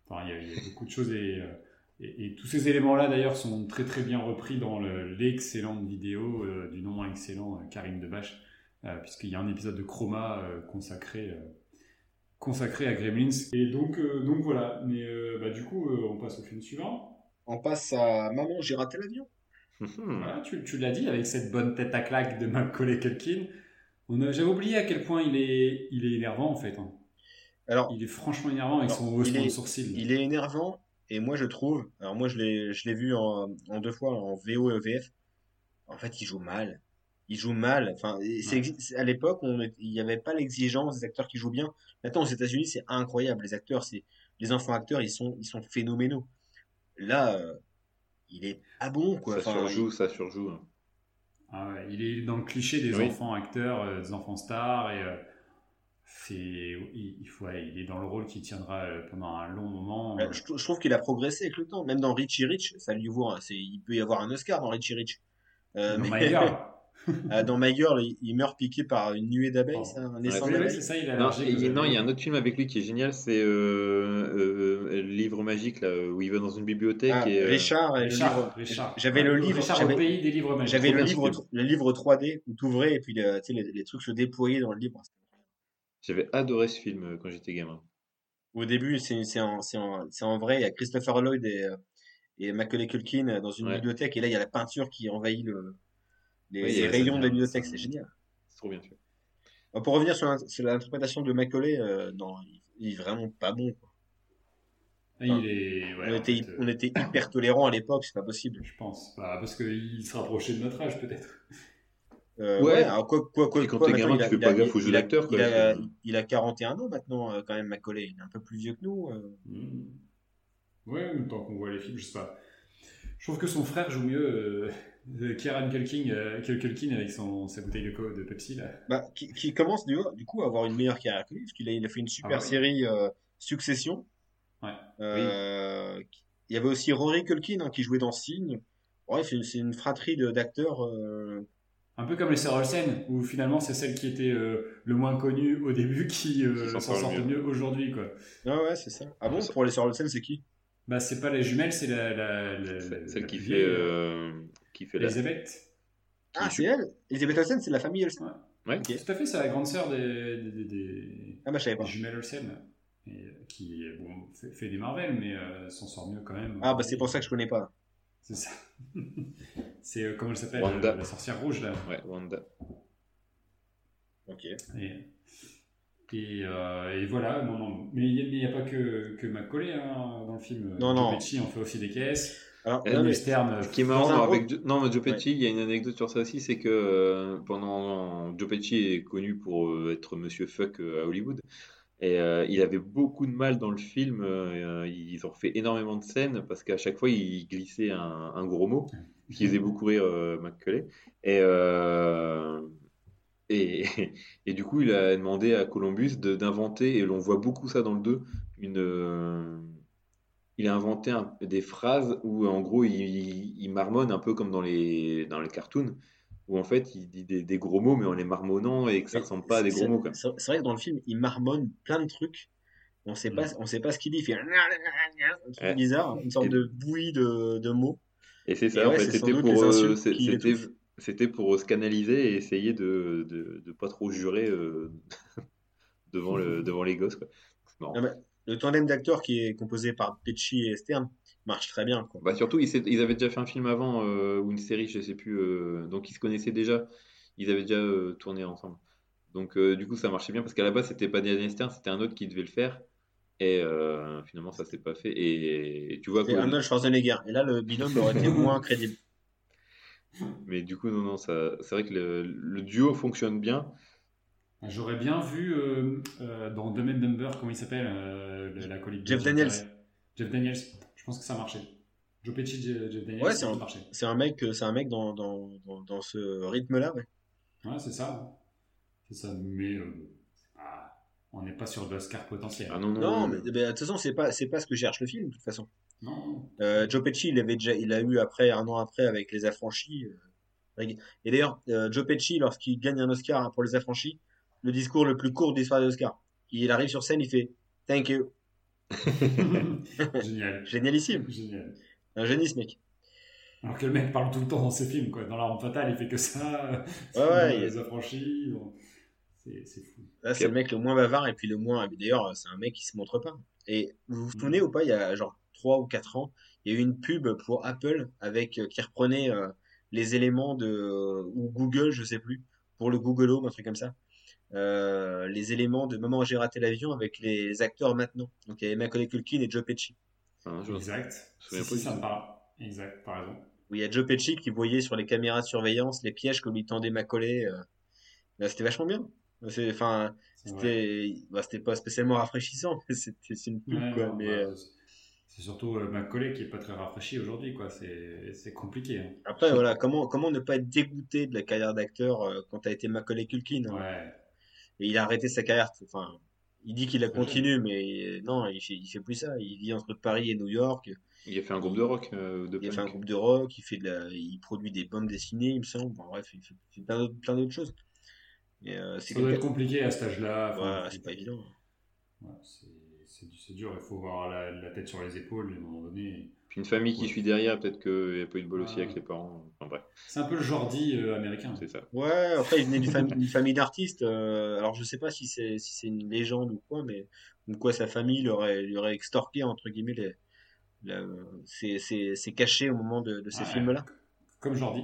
Enfin, il y, a- beaucoup de choses et tous ces éléments-là, d'ailleurs, sont très très bien repris dans le- l'excellente vidéo du non excellent Karim Debache, puisqu'il y a un épisode de Chroma euh, consacré, euh, consacré à Gremlins. Et donc, euh, donc voilà, mais euh, bah, du coup, euh, on passe au film suivant. On passe à Maman, j'ai raté l'avion. hmm. Voilà, tu, tu l'as dit, avec cette bonne tête à claque de Macaulay Culkin. On J'avais oublié à quel point il est, il est énervant, en fait. hein. Alors, Il est franchement énervant avec Alors, son il haussement est- de sourcil. il est énervant et moi je trouve, alors moi je l'ai, je l'ai vu en, en deux fois en VO et VF. En fait, il joue mal. Il joue mal. Enfin, c'est, à l'époque, on, il n'y avait pas l'exigence des acteurs qui jouent bien. Maintenant, aux États-Unis, c'est incroyable. Les acteurs, c'est les enfants acteurs, ils sont, ils sont phénoménaux. Là, euh, il est pas bon quoi. Ça Enfin, surjoue, ça surjoue. hein. Ah ouais, il est dans le cliché des Oui. enfants acteurs, euh, des enfants stars, et euh, c'est, il, il faut, ouais, il est dans le rôle qui tiendra euh, pendant un long moment. Euh, Je, je trouve qu'il a progressé avec le temps. Même dans Richie Rich, ça lui vaut. c'est, il peut y avoir un Oscar dans Richie Rich. Euh, Dans mais- My Girl. [laughs] euh, dans My Girl, il, il meurt piqué par une nuée d'abeilles, Oh. un Ouais, d'abeilles. oui, c'est ça, il a Non, et- aux non, il y a un autre film avec lui qui est génial, c'est euh, euh, le livre magique là, où il va dans une bibliothèque Ah, et euh, Richard, et le Richard, livre. Richard. J'avais le livre, Richard au j'avais, pays des livres magiques. j'avais trop le livre, le livre 3D où t'ouvrais et puis les, les trucs se déployaient dans le livre. j'avais adoré ce film euh, quand j'étais gamin. Au début, c'est, c'est en, c'est en, c'est en vrai. Il y a Christopher Lloyd et, euh, et Macaulay Culkin dans une Ouais. bibliothèque et là il y a la peinture qui envahit le, les, Oui, rayons de la bibliothèque. C'est génial. C'est trop bien fait. Bon, Pour revenir sur, l'interprétation de Macaulay, euh, non, il, est vraiment pas bon. quoi. Il est, ouais, on, était, fait, on était hyper tolérants à l'époque, c'est pas possible. Je pense. Bah, parce qu'il se rapprochait de notre âge, peut-être. Euh, Ouais. ouais, alors quoi, quoi, quoi, Puis quand t'es gamin, il a- tu fais il pas a- gaffe au jeu d'acteur, Il a, c'est- il a 41 ans maintenant, euh, quand même, Macaulay. Il est un peu plus vieux que nous. euh. Hmm. Ouais, tant qu'on voit les films, je sais pas. Je trouve que son frère joue mieux euh, Kieran Culkin, euh, Culkin avec son, sa bouteille de, co- de Pepsi, là. Bah, qui, qui commence du, du coup à avoir une meilleure carrière que lui, parce qu'il a, il a fait une super Ah série euh, Succession. Ouais. Euh, il y avait aussi Rory Culkin hein, qui jouait dans Signe. Ouais, c'est une fratrie d'acteurs. euh, Un peu comme les sœurs Olsen, où finalement c'est celle qui était euh, le moins connue au début [laughs] qui euh, s'en sort le mieux aujourd'hui. quoi. Ah ouais, c'est ça. Ah bon, pour les sœurs Olsen, c'est qui? Bah, c'est pas les jumelles, c'est la, la, la- C'est- la Celle qui fait, euh, qui fait la. Elisabeth. Ah, c'est elle Elisabeth Olsen, c'est de la famille Olsen. Ouais. Tout à fait, c'est la grande sœur des, des, des- des- Ah bah je savais pas. des jumelles Olsen, et, euh, qui bon, fait, fait des Marvel, mais euh, s'en sort mieux quand même. Ah bah c'est pour ça que je connais pas. C'est ça. [laughs] c'est euh, comment elle s'appelle Wanda. euh, La sorcière rouge là. Ouais, Wanda. Ok. Et, et, euh, et voilà, non, non. Mais il n'y a, pas que, que Macaulay hein, dans le film. Non, Joe non. Pesci en fait aussi des caisses. Alors, non, mais- Ce qui est marrant avec non, mais Joe Pesci, il y a une anecdote sur ça aussi, c'est que euh, pendant Joe Pesci est connu pour euh, être Monsieur Fuck euh, à Hollywood, et euh, il avait beaucoup de mal dans le film. ils ont fait énormément de scènes parce qu'à chaque fois il glissait un, un gros mot qui faisait beaucoup rire Macaulay. Et, et, [laughs] et du coup, il a demandé à Columbus d'inventer, et l'on voit beaucoup ça dans le 2, une, il a inventé un- des phrases où en gros il, il- il marmonne un peu comme dans les, dans les cartoons, où en fait il dit des, des gros mots mais en les marmonnant et que ça Mais ressemble pas à des gros mots. C'est vrai que dans le film, il marmonne plein de trucs. On sait pas, Mm. on sait pas ce qu'il dit. Il fait un truc Ouais. bizarre, une sorte Et- de bouillie de, de mots. Et c'est Et ça, en fait, sans c'était les pour, euh, c'était, pour se canaliser et essayer de, de, de pas trop jurer euh, [laughs] devant, le, devant les gosses. Quoi. Marrant. Le tandem d'acteurs qui est composé par Pesci et Stern marche très bien. Quoi. Bah surtout, ils, avaient déjà fait un film avant, euh, ou une série, je sais plus, euh, donc ils se connaissaient déjà, ils avaient déjà euh, tourné ensemble. Donc du coup, ça marchait bien, parce qu'à la base, c'était pas Daniel Stern, c'était un autre qui devait le faire, et finalement, ça s'est pas fait. Et, tu vois, C'est Arnold Schwarzenegger. Et là, le binôme aurait été moins crédible. [laughs] mais du coup, non, non, ça, c'est vrai que le, le duo fonctionne bien. J'aurais bien vu euh, euh, dans Dumb and Dumber, comment il s'appelle euh, le- l'acolyte de Jeff Daniels. Jeff Daniels, je pense que ça marchait. Joe Pesci, Je- Jeff Daniels, Ouais, ça c'est un- marchait. C'est un mec, c'est un mec dans, dans, dans, dans ce rythme-là. Ouais. Ouais, c'est ça. C'est ça, mais euh, ah, on n'est pas sur de l'Oscar potentiel. Ah non, non, Non, non, mais mais de toute façon, c'est pas, c'est pas ce que cherche le film, de toute façon. Non, Euh, Joe Pesci, il avait déjà, il a eu après, un an après, avec Les Affranchis. euh, et d'ailleurs, euh, Joe Pesci, lorsqu'il gagne un Oscar pour Les Affranchis, le discours le plus court de l'histoire des Oscars. Il arrive sur scène, il fait Thank you. [laughs] Génial. Génialissime. Génial. Un génie, ce mec. Alors que le mec parle tout le temps dans ses films, quoi. Dans l'arme fatale, il fait que ça. Ouais, ouais, les affranchis. C'est c'est fou. Là, c'est le mec le moins bavard et puis le moins. D'ailleurs, c'est un mec qui se montre pas. Et vous vous souvenez ou pas, il y a genre 3 ou 4 ans, il y a eu une pub pour Apple avec euh, qui reprenait euh, les éléments de ou Google, je sais plus, pour le Google Home, un truc comme ça. Euh, les éléments de Maman j'ai raté l'avion avec les acteurs maintenant. Donc il y avait Macaulay Culkin et Joe Pesci. Je- Exact. me parle. Exact, par raison. Où il y a Joe Pesci qui voyait sur les caméras de surveillance les pièges que lui tendait Macaulay. euh. Là, c'était vachement bien. C'est, enfin, C'est c'était, bah, c'était pas spécialement rafraîchissant, mais c'était c'est une pub, Ouais, quoi. non, mais bah, euh, C'est surtout euh, Macaulay qui est pas très rafraîchi aujourd'hui, quoi. C'est c'est compliqué. hein. Après, voilà, comment, comment ne pas être dégoûté de la carrière d'acteur euh, quand t'as été Macaulay Culkin hein. Ouais. Et il a arrêté sa carrière. Enfin, il dit qu'il la Très continue, mais euh, non, il fait, il fait plus ça. Il vit entre Paris et New York. Il a fait un groupe de rock, euh, de Il a fait un groupe de rock. Il fait de la, il produit des bandes dessinées, il me semble. Bref, il fait, il fait plein d'autres, plein d'autres choses. Mais euh, c'est Ça doit être compliqué à cet âge-là. Enfin, Ouais, c'est pas évident. ouais, c'est- c'est c'est dur, il faut avoir la, la tête sur les épaules à un moment donné. Puis une famille qui Ouais. suit derrière, peut-être qu'il n'y a pas eu de bol aussi Ah. avec les parents. Enfin bref, C'est un peu le Jordi euh, américain. c'est ça. Ouais, après, il venait d'une famille, d'artistes. euh, alors, je sais pas si c'est si c'est une légende ou quoi, mais ou quoi sa famille lui aurait, lui aurait extorqué, entre guillemets, les, ses, ses, ses cachets au moment de, de ces Ouais. films-là. Comme Jordi.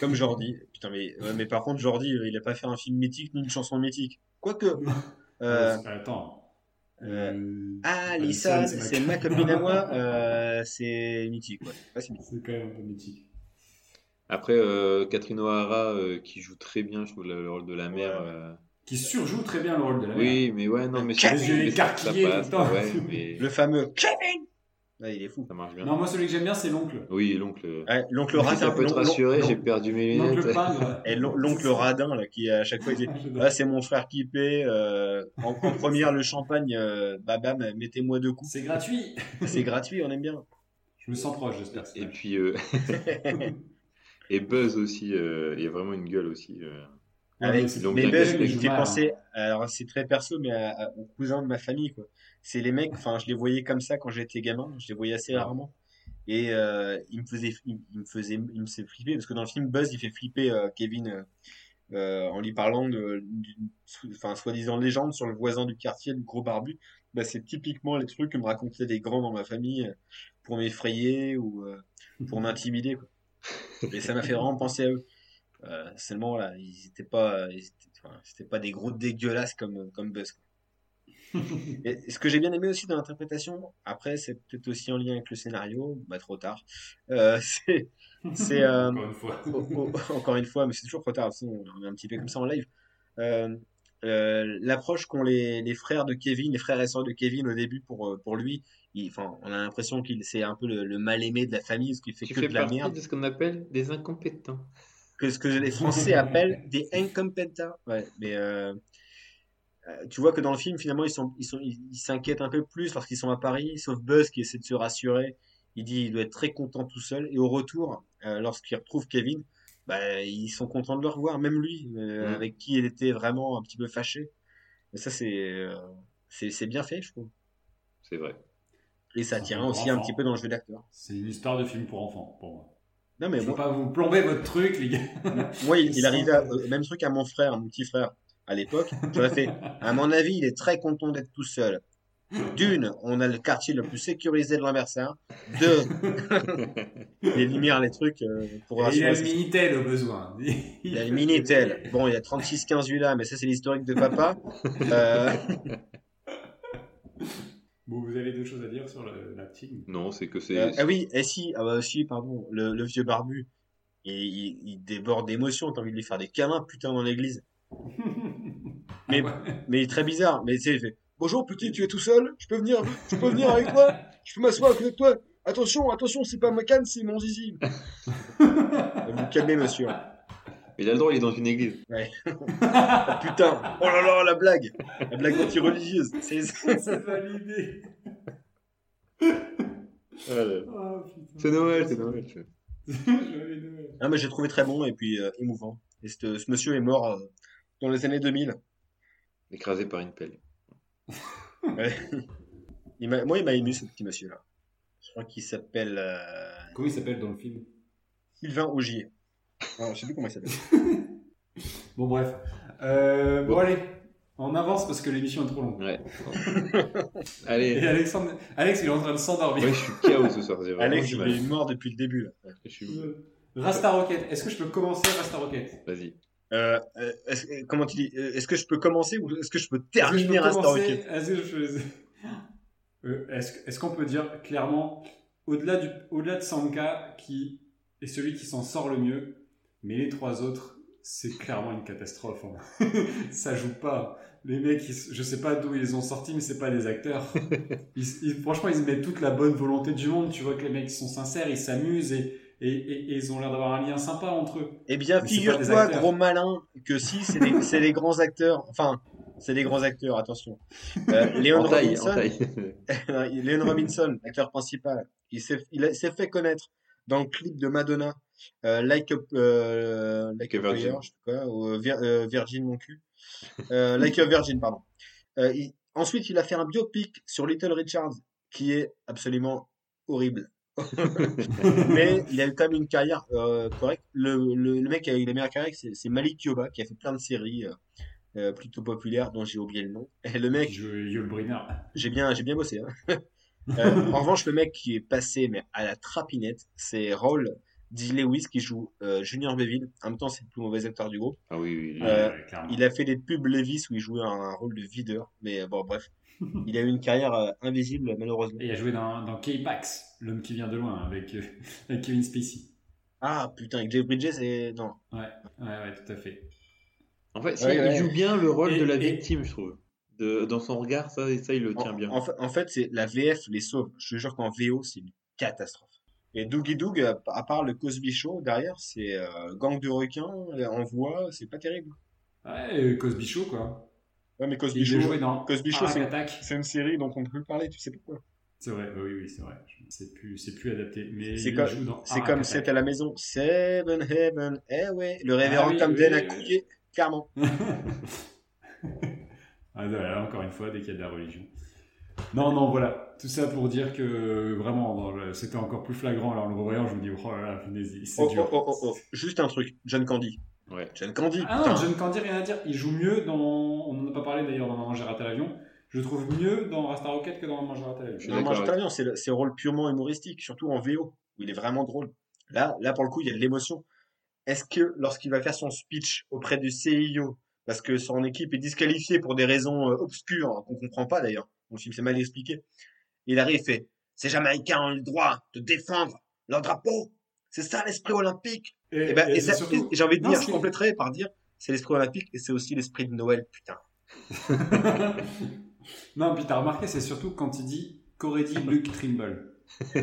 Comme Jordi. Putain, mais, ouais, mais par contre, Jordi, euh, il a pas fait un film mythique ni une chanson mythique. Quoique. [laughs] Euh, Attends. Euh, ah, Lisa, c'est ma- copine à moi. [laughs] euh, c'est mythique, ouais. C'est quand même un peu mythique. Après, euh, Catherine O'Hara, euh, qui joue très bien, je trouve, le, le rôle de la mère. Ouais. euh, Qui surjoue très bien le rôle de la mère. Oui, mais ouais, non, mais Les yeux écarquillés tout le temps. ouais, mais... Le fameux Kevin Ouais, il est fou. Ça marche bien. Non, moi, celui que j'aime bien, c'est l'oncle. Oui, l'oncle. Ouais, l'oncle Si radin. ça peut te rassurer, j'ai perdu mes L'oncle lunettes. Et l'oncle radin, là, qui à chaque fois il dit [laughs] Ah, c'est mon frère qui paie. euh, en, en première, le champagne, euh, bah, bam, mettez-moi deux coups. C'est gratuit. [laughs] C'est gratuit, on aime bien. Je me sens proche, j'espère. Et puis. euh, [laughs] et Buzz aussi, euh, il y a vraiment une gueule aussi. Euh. Avec, mais Buzz, me fait penser, alors c'est très perso, mais à- à- aux cousins de ma famille, quoi. C'est les mecs, enfin, je les voyais comme ça quand j'étais gamin, je les voyais assez rarement. Et euh, il me faisait, il, il me faisait, il me faisait flipper, parce que dans le film, Buzz, il fait flipper euh, Kevin euh, euh, en lui parlant de, d'une, enfin, soi-disant légende sur le voisin du quartier, le gros barbu. Bah, c'est typiquement les trucs que me racontaient des grands dans ma famille euh, pour m'effrayer ou euh, pour [laughs] m'intimider, quoi. Et ça m'a fait vraiment penser à eux. Euh, seulement là, ils étaient pas, ils étaient, enfin, c'était pas des gros dégueulasses comme comme Buzz. quoi. [laughs] Et ce que j'ai bien aimé aussi dans l'interprétation, après c'est peut-être aussi en lien avec le scénario, bah trop tard. Euh, [laughs] c'est c'est euh, Encore une fois. au- au- encore une fois, mais c'est toujours trop tard. on est un petit peu comme ça en live. Euh, euh, l'approche qu'ont les, les frères de Kevin, les frères et sœurs de Kevin au début pour euh, pour lui, il, enfin, on a l'impression qu'il c'est un peu le, le mal aimé de la famille, ce qui fait Tu que fais de la merde de ce qu'on appelle des incompétents. Que ce que les Français [laughs] appellent des incompetents. Ouais, mais euh, euh, tu vois que dans le film, finalement, ils sont, ils sont, ils ils s'inquiètent un peu plus lorsqu'ils sont à Paris, sauf Buzz qui essaie de se rassurer. Il dit il doit être très content tout seul. Et au retour, euh, lorsqu'il retrouve Kevin, bah, ils sont contents de le revoir, même lui, euh, Mm. avec qui il était vraiment un petit peu fâché. Et ça, c'est, euh, c'est, c'est bien fait, je trouve. C'est vrai. Et ça tient film aussi un enfants. petit peu dans le jeu d'acteur. C'est une histoire de film pour enfants, pour moi. Non, mais Je veux moi, pas vous plomber votre truc, les gars. Moi, il, il arrivait au même truc à mon frère, à mon petit frère, à l'époque. J'aurais fait, à mon avis, il est très content d'être tout seul. D'une, on a le quartier le plus sécurisé de l'Anversin. Deux, [laughs] les lumières, les trucs, euh, pour il a le Minitel au besoin. Il a le Minitel. Bon, il y a 36-15 là, mais ça, c'est l'historique de papa. Euh, [laughs] Bon, vous avez d'autres choses à dire sur le- l'acting Non, c'est que c'est. euh, ah oui, et si, ah bah si, pardon, le, le vieux barbu, il, il, il déborde d'émotion, t'as envie de lui faire des câlins, putain, dans l'église. [laughs] Mais, Ah ouais. mais il est très bizarre. Mais tu sais, il fait Bonjour petit, tu es tout seul? Je peux venir Je peux venir avec toi? Je peux m'asseoir à côté de toi? Attention, attention, c'est pas ma canne, c'est mon zizi. [laughs] Vous calmez, monsieur. Mais il a le droit, il est dans une église. Ah, [laughs] putain Oh là là, la blague La blague anti-religieuse. C'est validé. [laughs] Oh, putain. C'est Noël, c'est Noël. Ah, [laughs] mais j'ai trouvé très bon et puis euh, émouvant. Et ce, ce monsieur est mort euh, dans les années 2000. Écrasé par une pelle. Ouais. Il moi, il m'a ému, ce petit monsieur-là. Je crois qu'il s'appelle euh, Comment il s'appelle dans le film? Sylvain Augier. Non, je sais plus comment il s'appelle. [laughs] Bon, bref. Euh, bon, Bon. allez, on avance parce que l'émission est trop longue. Ouais. [laughs] Et Allez. Alexandre, Alex, il est en train de s'endormir. Ouais, je suis KO ce soir. Alex, il est mort depuis le début. Là. Je suis- Rasta Rocket, est-ce que je peux commencer Rasta Rocket? Vas-y. Euh, euh, est-ce- euh, comment tu dis euh, Est-ce que je peux commencer ou est-ce que je peux terminer Rasta commencer Rocket? Est-ce peux- Euh, Est-ce qu'on peut dire clairement, au-delà du- au-delà de Sanka, qui est celui qui s'en sort le mieux, mais les trois autres, c'est clairement une catastrophe. hein. [laughs] Ça joue pas. Les mecs, ils je sais pas d'où ils les ont sortis, mais c'est pas des acteurs. [laughs] Ils- ils- franchement, ils se mettent toute la bonne volonté du monde. Tu vois que les mecs sont sincères, ils s'amusent et, et, et- et ils ont l'air d'avoir un lien sympa entre eux. Eh bien, Mais c'est pas des figure-toi, acteurs. gros malin, que si, c'est des, des grands acteurs. Enfin, c'est des grands acteurs, attention. Euh, [laughs] Léon En taille, en Robinson, Robinson, acteur principal, il s'est fait connaître dans le clip de Madonna, Like a, euh, like a Virgin. Prayer, je sais pas quoi, ou euh, Vir- euh, Virgin mon cul. Euh, [laughs] like a Virgin, pardon. Euh, il- ensuite, il a fait un biopic sur Little Richard, qui est absolument horrible. [laughs] Mais il a eu quand même une carrière euh, correcte. Le, le, le mec qui a eu la meilleure carrière, c'est c'est Malik Yoba, qui a fait plein de séries euh, euh, plutôt populaires, dont j'ai oublié le nom. Et le mec, j'ai bien, j'ai bien bossé. Hein. [laughs] Euh, en revanche, le mec qui est passé mais à la trapinette, c'est Raul D. Lewis qui joue euh, Junior Beville. En même temps, c'est le plus mauvais acteur du groupe. Ah oui, oui. Euh. Il a fait des pubs Levis où il jouait un, rôle de videur. Mais euh, bon, bref. [laughs] Il a eu une carrière euh, invisible, malheureusement. Et il a joué dans, dans K-Pax, l'homme qui vient de loin, avec, euh, [laughs] avec Kevin Spacey. Ah, putain, avec Jeff Bridges, c'est. Non. Ouais, ouais, ouais, tout à fait. En fait, Ouais, il ouais. joue bien le rôle Et- de la et- victime, je trouve. de, dans son regard, ça, et ça, il le En, tient bien. en fait, en fait, c'est la VF les sauve. Je te jure qu'en VO, c'est une catastrophe. Et Doogie Doog, à part le Cosby Show derrière, c'est euh, gang de requins en voix, c'est pas terrible. Ouais, Cosby Show, quoi. Ouais, mais Cosby Show, Cosby c'est une série dont on ne peut plus parler, tu sais pourquoi. C'est vrai, oui, oui, c'est vrai. C'est plus, c'est plus adapté. Mais C'est comme- C'est comme à la maison. Seven Heaven, eh ouais, le révérend Ah oui, Camden oui, a oui, couillé, clairement. [laughs] Ah, voilà, encore une fois, dès qu'il y a de la religion. Non, non, voilà. Tout ça pour dire que vraiment, dans c'était encore plus flagrant. Alors, le revoyant, je me dis, oh là là, c'est Oh, dur. oh, oh, oh, oh. Juste un truc, John Candy. Ouais. John Candy, Ah putain. non, John Candy, rien à dire. Il joue mieux dans. On n'en a pas parlé d'ailleurs dans Maman, j'ai raté l'avion. Je trouve mieux dans Rasta Rocket que dans Maman, j'ai raté l'avion. Moi, je avec- t'avions, c'est le rôle purement humoristique, surtout en VO, où il est vraiment drôle. Là, là, pour le coup, il y a de l'émotion. Est-ce que lorsqu'il va faire son speech auprès du CIO, parce que son équipe est disqualifiée pour des raisons euh, obscures, hein, qu'on comprend pas d'ailleurs, film c'est mal expliqué, il arrive et fait Ces Jamaïcains ont le droit de défendre leur drapeau. C'est ça l'esprit olympique. Et, ben, surtout- et j'ai envie de Non, dire, je compléterai par dire c'est l'esprit olympique et c'est aussi l'esprit de Noël, putain. [laughs] non, puis t'as remarqué, c'est surtout quand il dit qu'aurait dit Luke Trimble? [laughs]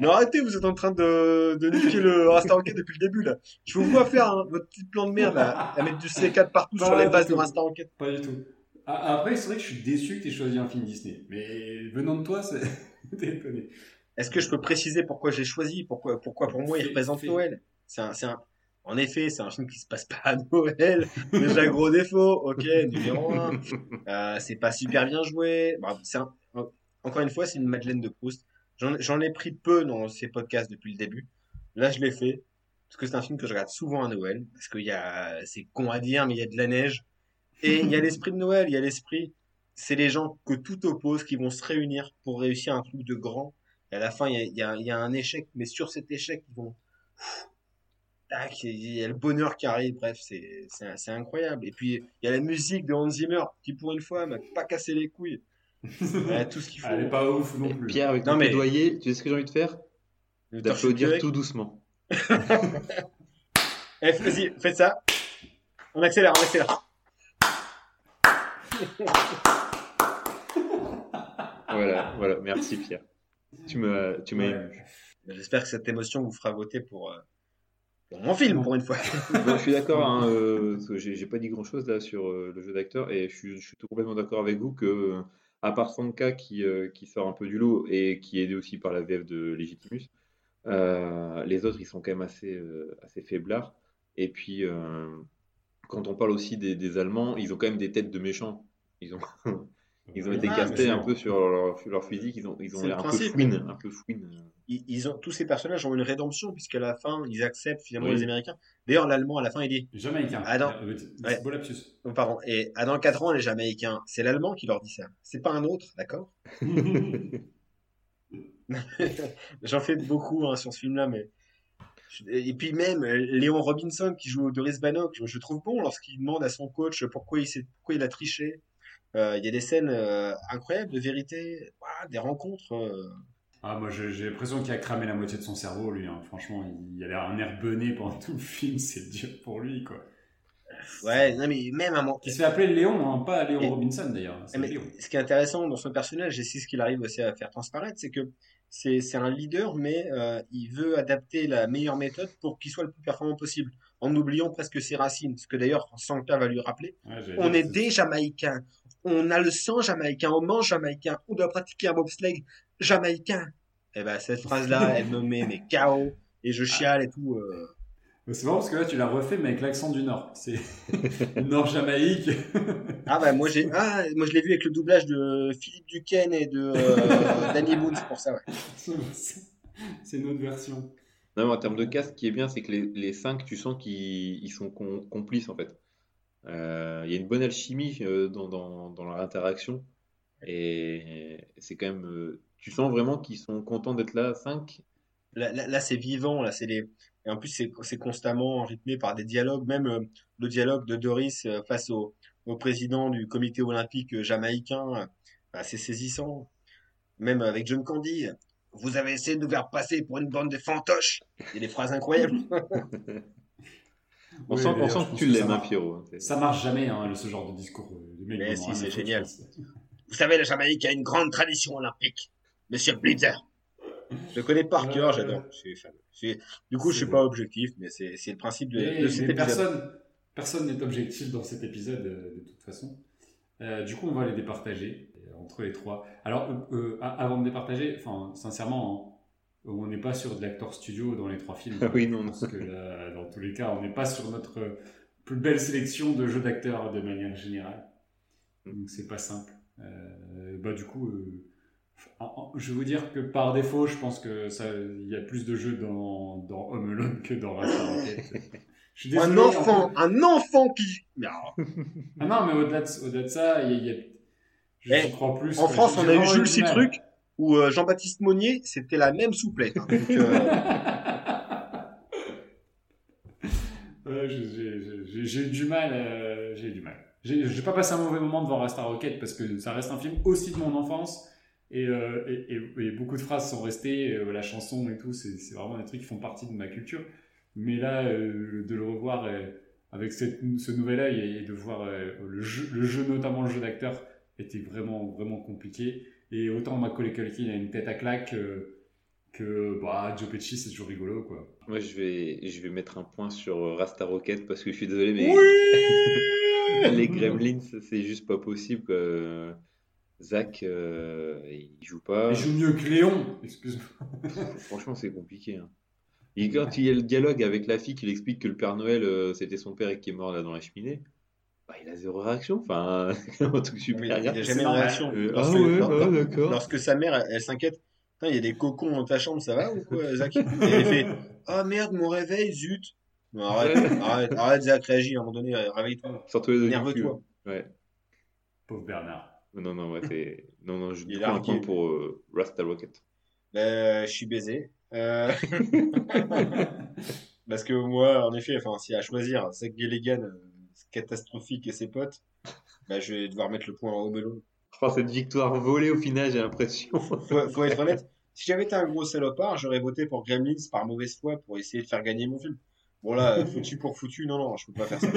Non, arrêtez, vous êtes en train de, de niquer le Rasta Rocket depuis le début, là. Je vous vois faire hein, votre petit plan de merde, là, à mettre du C4 partout Pas sur les bases de tout. Rasta Rocket. Pas du tout. Ah, Après, c'est vrai que je suis déçu que tu aies choisi un film Disney. Mais venant de toi, c'est. [laughs] Étonné. Est-ce que je peux préciser pourquoi j'ai choisi? Pourquoi, pourquoi pour moi il représente. Noël? C'est un, c'est un... En effet, c'est un film qui se passe pas à Noël. [laughs] Déjà, gros défaut. Ok, numéro un. Euh, c'est pas super bien joué. Bon, c'est un- Encore une fois, c'est une Madeleine de Proust. J'en j'en ai pris peu dans ces podcasts depuis le début. Là, je l'ai fait. Parce que c'est un film que je regarde souvent à Noël. Parce qu'il y a, c'est con à dire, mais il y a de la neige. Et il y a l'esprit de Noël. Il y a l'esprit. C'est les gens que tout oppose qui vont se réunir pour réussir un truc de grand. Et à la fin, il y a, il y a- il y a un échec. Mais sur cet échec, ils vont, tac, il y a le bonheur qui arrive, bref, c'est, incroyable. Et puis, il y a la musique de Hans Zimmer, qui pour une fois m'a pas cassé les couilles. [laughs] Tout ce qu'il faut. Elle est pas ouf non Et plus. Pierre, avec Non, ton mais- plaidoyer, tu sais ce que j'ai envie de faire? D'applaudir tout doucement. [laughs] Eh, vas-y, faites ça. On accélère, on accélère. Voilà, voilà. Merci Pierre. Tu m'as, tu m'as Ouais. J'espère que cette émotion vous fera voter pour, euh, pour mon film, pour une fois. [laughs] Je suis d'accord, hein, euh, j'ai pas dit grand chose là sur euh, le jeu d'acteur et je suis, je suis tout complètement d'accord avec vous que, euh, à part Sanka qui, euh, qui sort un peu du lot et qui est aidé aussi par la VF de Legitimus, les autres ils sont quand même assez, assez faiblards. Et puis, quand on parle aussi des, des Allemands, ils ont quand même des têtes de méchants. Ils ont, [laughs] ils ont été Ah, castés un peu sur leur, leur physique, ils ont, ils ont l'air un peu fouine, un peu fouine. Ils, ils ont, tous ces personnages ont une rédemption, puisqu'à la fin, ils acceptent finalement Oui. les Américains. D'ailleurs, l'Allemand, à la fin, il dit, Jamaïcain. Ah. Euh, C'est Ouais. beau lapsus. oh, pardon, et ah, dans 4 ans, les Jamaïcains, c'est l'Allemand qui leur dit ça. C'est pas un autre, d'accord [laughs] [laughs] J'en fais beaucoup hein, sur ce film-là, mais. Et puis même euh, Léon Robinson qui joue Doris Bannock, je, trouve bon lorsqu'il demande à son coach pourquoi il, s'est- pourquoi il a triché. Euh, Il y a des scènes euh, incroyables de vérité, des rencontres. euh. Ah, moi, j'ai l'impression qu'il a cramé la moitié de son cerveau, lui. hein. Franchement, il a l'air un air bené pendant tout le film. [laughs] C'est dur pour lui, quoi. Ouais, non mais même un moment. Il se fait appeler Léon, hein, pas Léon Et- Robinson, d'ailleurs. Léon. ce qui est intéressant dans son personnage, et c'est ce qu'il arrive aussi à faire transparaître, c'est que c'est c'est un leader, mais euh, il veut adapter la meilleure méthode pour qu'il soit le plus performant possible, en oubliant presque ses racines. Ce que d'ailleurs Sanka va lui rappeler. Ouais, On est des Jamaïcains, on a le sang jamaïcain, on mange jamaïcain, on doit pratiquer un bobsleigh jamaïcain. Et ben cette phrase-là, [laughs] elle me met mais KO et je chiale et tout. euh. C'est marrant parce que là, tu l'as refait, mais avec l'accent du Nord. C'est [laughs] Nord-Jamaïque. [laughs] Ah bah moi j'ai ah moi je l'ai vu avec le doublage de Philippe Duquesne et de euh, Danny Boone, c'est pour ça. Ouais. C'est une autre version. Non, en termes de cast, ce qui est bien, c'est que les, cinq, tu sens qu'ils ils sont com- complices en fait. Euh, Il y a une bonne alchimie euh, dans, leur interaction. Et c'est quand même. euh, tu sens vraiment qu'ils sont contents d'être là, cinq? Là, c'est vivant, là les et en plus c'est constamment rythmé par des dialogues, même le dialogue de Doris face au, président du comité olympique jamaïcain, bah, c'est saisissant. Même avec John Candy, vous avez essayé de nous faire passer pour une bande de fantoches. Il y a des phrases incroyables. On Oui, sent, on sent que tu l'aimes, hein. Pierrot. hein. Ça marche jamais, hein, le- ce genre de discours. euh, Mais ont si, c'est génial. Vous savez, la Jamaïque a une grande tradition olympique. Monsieur Blitzer. Je le connais par Ouais, cœur, j'adore. ouais. Je suis fan. Je suis- Du coup, je C'est suis pas objectif, mais c'est le principe de, Mais- de cet mais épisode. personne, personne n'est objectif dans cet épisode euh, de toute façon. Euh, du coup, on va les départager euh, entre les trois. Alors, euh, euh, avant de départager, enfin, sincèrement, hein, on n'est pas sur de l'acteur studio dans les trois films. [laughs] Ah oui, non. Parce que là, dans tous les cas, on n'est pas sur notre euh, plus belle sélection de jeux d'acteurs de manière générale. Donc, c'est pas simple. Euh, bah, du coup, je vais vous dire que par défaut, je pense que ça, il y a plus de jeux dans, dans Home Alone que dans Rasta Rocket. [laughs] Je suis Un enfant, un enfant qui. Non. Ah non, mais au-delà de, ça, il y a- je Eh, plus. En. France, on a eu Jules. Citruc ou euh, Jean-Baptiste Monnier, c'était la même souplette. hein. Donc, euh, [laughs] j'ai- du mal. euh, j'ai du mal. J'ai pas passé un mauvais moment devant Rasta Rocket parce que ça reste un film aussi de mon enfance. Et, euh, et, et- et beaucoup de phrases sont restées, euh, la chanson et tout, c'est c'est vraiment des trucs qui font partie de ma culture. Mais là, euh, de le revoir euh, avec cette- ce nouvel œil et de voir euh, le, jeu, le jeu, notamment le jeu d'acteur, était vraiment, vraiment compliqué. Et autant Macaulay Culkin a une tête à claque euh, que bah, Joe Pesci, c'est toujours rigolo, quoi. Moi, je vais, je vais mettre un point sur euh, Rasta Rocket parce que je suis désolé, mais [laughs] les Gremlins, c'est juste pas possible. quoi. Zach, euh, il joue pas. Il joue mieux que Léon, excuse-moi. [laughs] Franchement, c'est compliqué. hein. Et quand il y a le dialogue avec la fille qui explique que le Père Noël, euh, c'était son père et qui est mort là dans la cheminée, bah, il a zéro réaction. Enfin, [laughs] un truc super mais il n'y a grave. jamais de réaction. Euh, Lorsque, ah ouais, lor- d'accord. lorsque sa mère, elle, elle s'inquiète. Il y a des cocons dans ta chambre, ça va ou quoi, [laughs] Zach? Et elle fait Ah merde, mon réveil, zut Non, arrête, arrête, arrête, Zach, réagis à un moment donné, réveille-toi. Sortez les cul. Énerve-toi. Ouais. Pauvre Bernard. Non, non, ouais, c'est. Non, non, je prends un point pour euh, Rasta Rocket. Euh, je suis baisé. Euh, [laughs] Parce que moi, en effet, enfin, s'il y a à choisir Zach Galligan, euh, catastrophique et ses potes, bah, je vais devoir mettre le point en Home Alone. Oh, cette victoire volée au final, j'ai l'impression. [laughs] Faut, faut être honnête. Si j'avais été un gros salopard, j'aurais voté pour Gremlins par mauvaise foi pour essayer de faire gagner mon film. Bon là, [laughs] foutu pour foutu, non, non, je peux pas faire ça.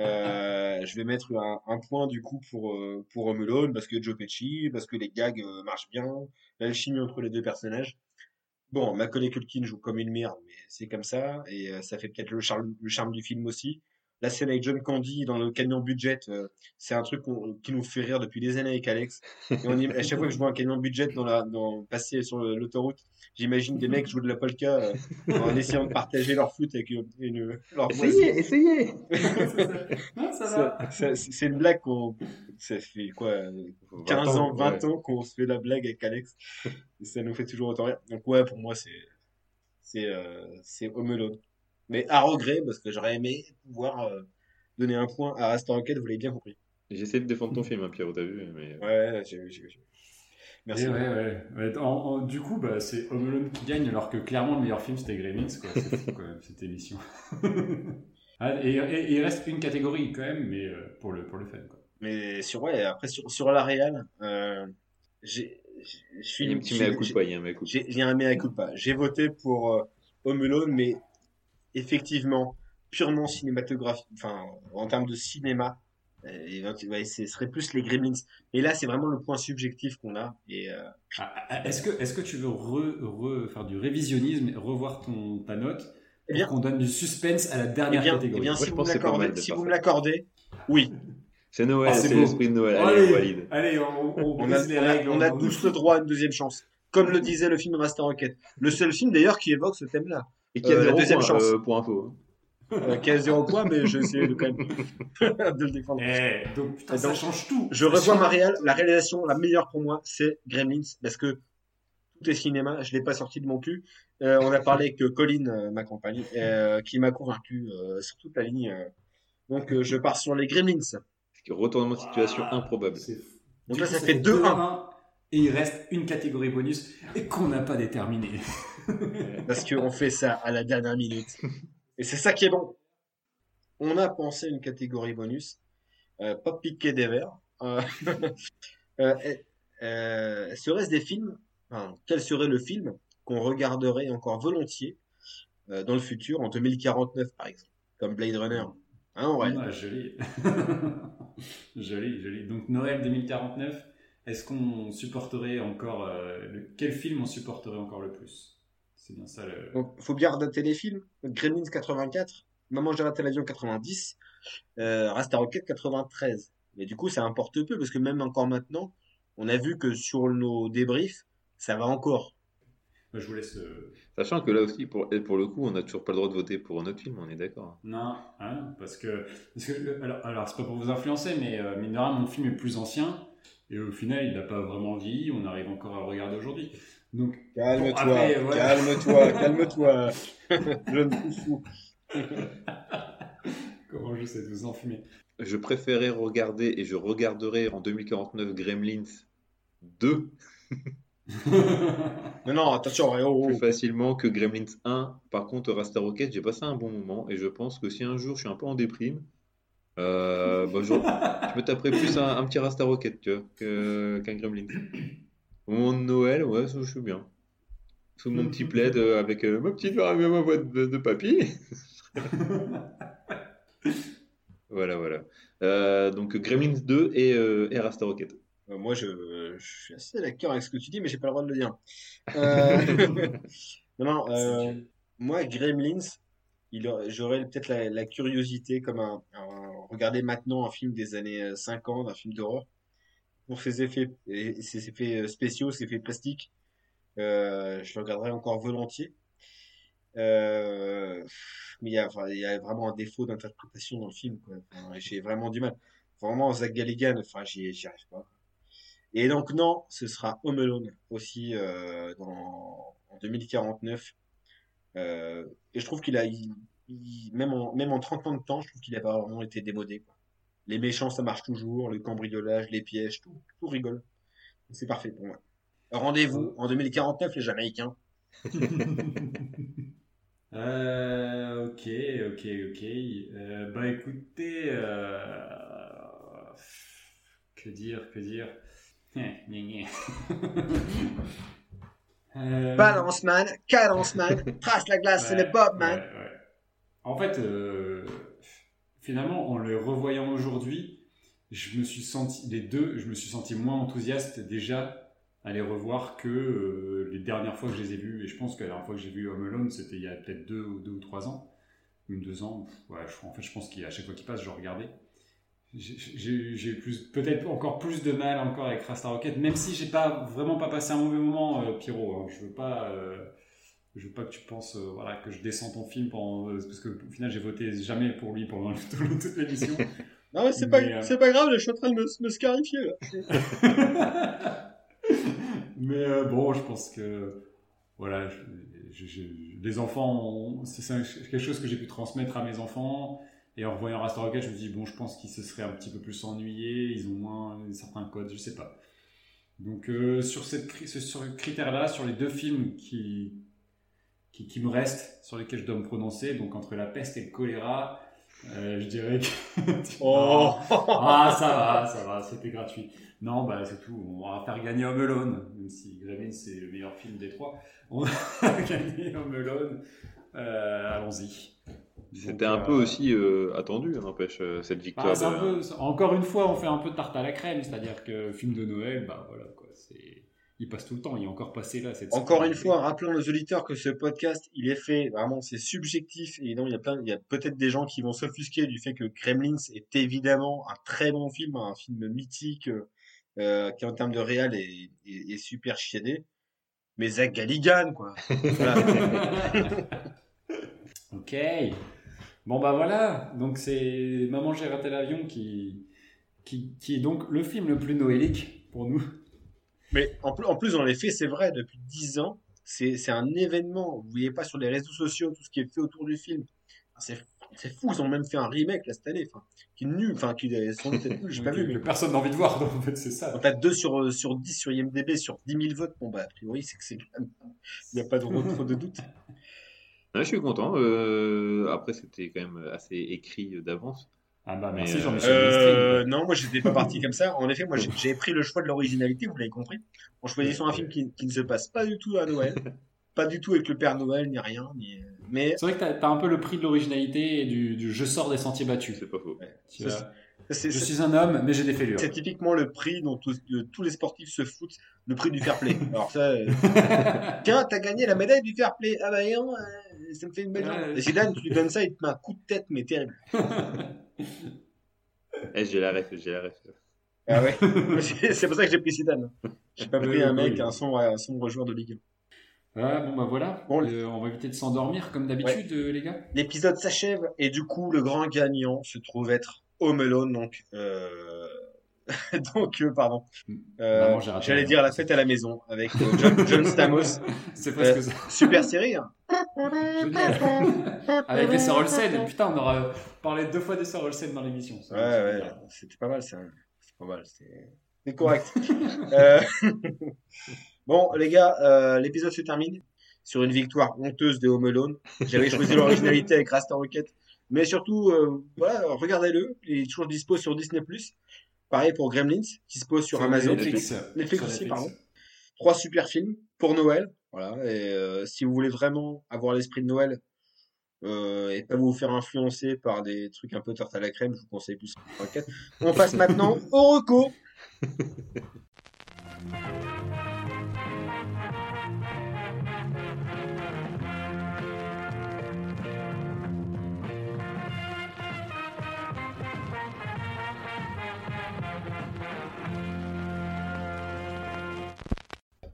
Euh, je vais mettre un, un point du coup pour, euh, pour parce que Joe Pesci, parce que les gags euh, marchent bien, l'alchimie entre les deux personnages. Bon, Macaulay Culkin joue comme une merde, mais c'est comme ça, et euh, ça fait peut-être le charme, le charme du film aussi. La scène avec John Candy dans le camion budget, euh, c'est un truc qui nous fait rire depuis des années avec Alex. Et on y- à chaque fois que je vois un camion budget dans la, dans, passer sur l'autoroute, j'imagine des mecs jouer de la polka euh, en essayant de partager leur foot avec une, une- leur Essayez, essayez non, ça va. Ça- ça- C'est une blague qu'on. Ça fait quoi euh, 15 ans, 20 ans qu'on se fait la blague avec Alex. Et ça nous fait toujours autant rire. Donc, ouais, pour moi, c'est. C'est euh, c'est Home Alone. Mais à regret, parce que j'aurais aimé pouvoir euh, donner un point à Rasta Rocket, vous l'avez bien compris. J'essaie de défendre ton film, hein, Pierrot, t'as vu mais... Ouais, j'ai vu, j'ai. Merci. Et ouais, ouais. Ouais, en- en- du coup, bah, c'est Home Alone qui gagne, alors que clairement le meilleur film c'était Gremlins, quoi. C'est fou quand [laughs] même cette émission. [laughs] Ah, et, il reste une catégorie quand même, mais euh, pour le pour le fun, quoi. Mais sur, ouais, après, sur, sur la réal, euh, j'ai. Je suis Il y a un petit j'ai- mea culpa, il y a un mea culpa. J'ai j'ai un mea culpa. J'ai voté pour euh, Home Alone, mais effectivement, purement cinématographique, enfin, en termes de cinéma, euh, et donc, ouais, ce serait plus les Gremlins. Mais là, c'est vraiment le point subjectif qu'on a. Et euh, Ah, ah, Est-ce que est-ce que tu veux re, re- faire du révisionnisme, et revoir ton ta note, Eh bien- qu'on donne du suspense à la eh dernière bien, eh bien si vous me l'accordez, de si faire vous ça. me l'accordez, oui. C'est Noël, Ah, c'est l'esprit de Noël, allez, on valide. allez, on, on On a, les règles. on a tous le droit à une deuxième chance. Comme le disait le film Rasta Rocket. Le seul film d'ailleurs qui évoque ce thème-là. Et qui a Euh, la zéro deuxième point, chance. euh, pour info. Euh, qui a zéro point, mais j'ai essayé de quand même [laughs] de le défendre. Eh, donc putain, ça donc, change tout. Je Ça revois change- ma réal, la réalisation la meilleure pour moi, c'est Gremlins, parce que tout est cinéma, je l'ai pas sorti de mon cul. Euh, on a parlé avec Colin, euh, ma compagne, euh, qui m'a convaincu euh, sur toute la ligne. euh. Donc euh, je pars sur les Gremlins. Retournement de situation improbable. Donc là, ça fait 2-1. Et il reste une catégorie bonus et qu'on n'a pas déterminée. [laughs] Parce qu'on fait ça à la dernière minute. Et c'est ça qui est bon. On a pensé une catégorie bonus, euh, pas piqué des verres. Euh, [laughs] euh, euh, Serait-ce des films enfin, Quel serait le film qu'on regarderait encore volontiers euh, dans le futur, en 2049 par exemple, comme Blade Runner Hein, ouais. Ah, joli. [laughs] joli, joli. Donc Noël 2049, est-ce qu'on supporterait encore... euh, le- Quel film on supporterait encore le plus? C'est bien ça le... Donc, faut bien redater les films. Gremlins 84, Maman j'ai raté l'avion 90, euh, Rasta Rocket 93. Mais du coup, ça importe peu parce que même encore maintenant, on a vu que sur nos débriefs, ça va encore. Bah, Je vous laisse... euh, Sachant que là aussi, pour, pour le coup, on n'a toujours pas le droit de voter pour un autre film, on est d'accord. Non, hein, parce que, parce que alors, alors c'est pas pour vous influencer, mais euh, mine de rien, mon film est plus ancien et au final, il n'a pas vraiment vieilli. On arrive encore à le regarder aujourd'hui. Donc, Calme-toi, Bon, voilà. calme-toi, [laughs] calme-toi. Jeune fou. [laughs] comment j'essaie de vous enfumer? Je préférais regarder, et je regarderai en 2049 Gremlins 2 [laughs] Non, non, attention, oh, oh. plus facilement que Gremlins 1. Par contre, Rasta Rocket, j'ai passé un bon moment, et je pense que si un jour je suis un peu en déprime, euh, bah, je, je me taperai plus un, un petit Rasta Rocket tu vois, que- qu'un Gremlins. Au moment de Noël, ouais, ça, je suis bien. Sous mon petit plaid euh, avec euh, ma petite ma boîte de, de papy. [laughs] Voilà, voilà. Euh, donc Gremlins 2 et, euh, et Rasta Rocket. Moi, je, je suis assez d'accord avec ce que tu dis, mais j'ai pas le droit de le dire. Euh, [laughs] [laughs] non, non, euh, moi, Gremlins, j'aurais peut-être la, curiosité, comme un, regarder maintenant un film des années euh, 50, un film d'horreur, pour ses effets, et effets euh, spéciaux, ses effets plastiques. Euh, je le regarderais encore volontiers. Euh, mais il y a, vraiment un défaut d'interprétation dans le film. Enfin, j'ai vraiment du mal. Vraiment, Zach Galligan, enfin, j'y arrive pas. Et donc, non, ce sera Home Alone aussi euh, en 2049. Euh, et je trouve qu'il a, il- il- même, en, même en 30 ans de temps, je trouve qu'il a pas vraiment été démodé. Quoi. Les méchants, ça marche toujours, le cambriolage, les pièges, tout, tout rigole. C'est parfait pour moi. Rendez-vous en 2049, les Jamaïcains. [laughs] Euh, ok, ok, ok. Euh, bah écoutez, euh, que dire, que dire? [laughs] Euh, Balance man, cadence man, [laughs] trace la glace, c'est le Bob man. ouais, ouais. En fait, euh, finalement, en le revoyant aujourd'hui, je me suis senti, les deux, je me suis senti moins enthousiaste déjà à les revoir que euh, les dernières fois que je les ai vus. Et je pense que la dernière fois que j'ai vu Home Alone, c'était il y a peut-être deux, ou deux ou trois ans, ou deux ans. Pff, Ouais, je- en fait, je pense qu'à chaque fois qu'il passe, je regardais. J'ai- plus, peut-être encore plus de mal encore avec Rasta Rocket, même si j'ai pas vraiment pas passé un mauvais moment, euh, Pierrot. hein. Je veux pas. euh, je veux pas que tu penses euh, voilà, que je descends ton film pendant, euh, parce que au final j'ai voté jamais pour lui pendant [laughs] tout- toute l'émission. [laughs] Non, mais c'est pas, c'est pas grave, je suis en train de me, me scarifier là. [laughs] Mais bon, je pense que voilà, je- je- je- les enfants, c'est quelque chose que j'ai pu transmettre à mes enfants. Et en revoyant Rasta Rocket, je me dis bon, je pense qu'ils se seraient un petit peu plus ennuyés, ils ont moins certains codes, je sais pas. Donc euh, sur cette ce- sur ce critère-là, sur les deux films qui, qui qui me restent, sur lesquels je dois me prononcer, donc entre la peste et le choléra, euh, je dirais que [laughs] Oh. ah, ça va, ça va, c'était gratuit. Non, bah c'est tout. On va faire gagner Home Alone, même si Gremlins c'est le meilleur film des trois. On va [laughs] gagner Home Alone. Euh, Allons-y. C'était un euh, peu aussi euh, attendu, hein, n'empêche, euh, cette victoire. ah, un peu- c'est- encore une fois, on fait un peu de tarte à la crème, c'est-à-dire que film de Noël, bah voilà quoi, c'est. Il passe tout le temps, il est encore passé là cette Encore une fois, rappelons aux auditeurs que ce podcast, il est fait, vraiment, c'est subjectif. Et donc, il y a plein, il y a peut-être des gens qui vont s'offusquer du fait que Gremlins est évidemment un très bon film, un film mythique, euh, qui en termes de réal est, est, est super chiadé. Mais Zach Galligan, quoi. [laughs] Ok. Bon bah voilà, donc c'est Maman j'ai raté l'avion qui, qui, qui est donc le film le plus noélique pour nous. Mais en plus, en plus, dans les faits, c'est vrai, depuis 10 ans, c'est, un événement. Vous voyez pas sur les réseaux sociaux tout ce qui est fait autour du film. C'est, c'est fou, ils ont même fait un remake là cette année, enfin, qui est nul, enfin, qui est sans doute nul, j'ai pas vu, mais personne n'a envie de voir, donc en fait c'est ça. En fait, 2 sur, sur 10 sur IMDB, sur 10 000 votes, bon, bah, a priori, c'est que c'est. Il n'y a pas trop, trop de doute. Ouais, je suis content. euh, après, c'était quand même assez écrit d'avance. Ah bah Mais, merci euh, Jean-Michel Euh, non, moi, j'étais pas [laughs] parti comme ça. En effet, moi, j'ai pris le choix de l'originalité, vous l'avez compris. En choisissant un film qui, qui ne se passe pas du tout à Noël. [laughs] pas du tout avec le Père Noël ni rien. Ni... Mais C'est vrai que t'as as un peu le prix de l'originalité et du, du je sors des sentiers battus. C'est pas faux. Tu Je suis un homme, mais j'ai des fêlures. c'est typiquement le prix dont tous, de- tous les sportifs se foutent, le prix du fair play. [laughs] Alors ça, euh, tiens, t'as gagné la médaille du fair play. Ah bah non, euh, ça me fait une belle Ouais. jambe. Zidane, tu lui donnes ça, il te met un coup de tête, mais terrible. [laughs] Eh, j'ai la ref, j'ai la ref. Ah ouais. [laughs] c'est pour ça que j'ai pris Zidane. J'ai pas pris un mec, un sombre, un sombre joueur de Ligue 1. Ah, bon, bah voilà. Bon, Euh, on va éviter de s'endormir comme d'habitude, euh, les gars. L'épisode s'achève et du coup, le grand gagnant se trouve être Home Alone, donc, euh... [laughs] donc, euh, pardon. Euh, J'allais la dire la fête à la maison avec euh, John, John Stamos. [laughs] C'est presque Euh, ça. Super série. hein. [laughs] Avec les sœurs Olsen. Putain, on aura parlé deux fois des sœurs Olsen dans l'émission. Ouais, ouais, c'était pas mal, ça. C'est pas mal, c'est c'est correct. Euh, Bon, les gars, euh, l'épisode se termine sur une victoire honteuse de Home Alone. J'avais choisi l'originalité avec Rasta Rocket. Mais surtout, euh, voilà, regardez-le. Il est toujours dispo sur Disney+. Pareil pour Gremlins, qui se pose sur Amazon. Netflix. Netflix Sur aussi, pardon. Trois super films pour Noël. Voilà. Et euh, si vous voulez vraiment avoir l'esprit de Noël euh, et pas vous faire influencer par des trucs un peu tarte à la crème, je vous conseille plus. On passe maintenant au reco. [laughs]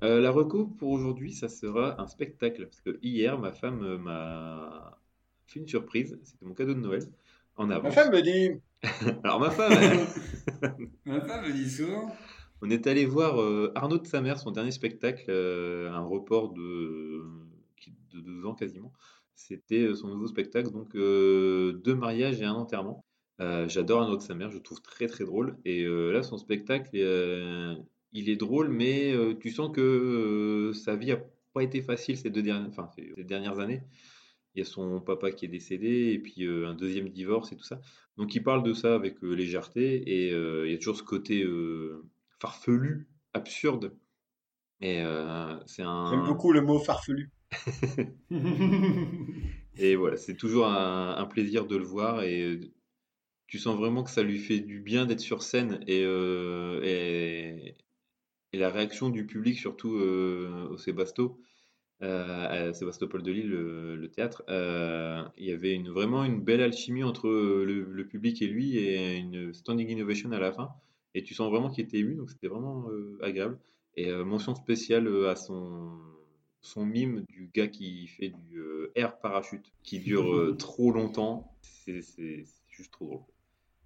Euh, la reco pour aujourd'hui, ça sera un spectacle. Parce que hier, ma femme euh, m'a fait une surprise. C'était mon cadeau de Noël. En avant. Ma femme me dit [laughs] Alors, ma femme, elle- [laughs] Ma femme me dit souvent. on est allé voir euh, Arnaud de sa mère, son dernier spectacle, euh, un report de, qui- de deux ans quasiment. C'était euh, son nouveau spectacle, donc euh, deux mariages et un enterrement. Euh, J'adore Arnaud de sa mère, je le trouve très très drôle. Et euh, là, son spectacle, euh, il est drôle, mais euh, tu sens que euh, sa vie a pas été facile ces deux dernières, enfin, ces dernières années. Il y a son papa qui est décédé, et puis euh, un deuxième divorce et tout ça. Donc il parle de ça avec légèreté, et il y a toujours ce côté farfelu, absurde. Et c'est un. J'aime beaucoup le mot farfelu. [laughs] Et voilà, c'est toujours un, un plaisir de le voir et tu sens vraiment que ça lui fait du bien d'être sur scène et, euh, et, et la réaction du public, surtout euh, au Sébasto, euh, à Sébastopol de Lille, le, théâtre, euh, il y avait vraiment une belle alchimie entre le, public et lui et une standing innovation à la fin. Et tu sens vraiment qu'il était ému, donc c'était vraiment agréable. Et mention spéciale à son, son mime du gars qui fait du air parachute, qui dure trop longtemps. C'est juste trop drôle.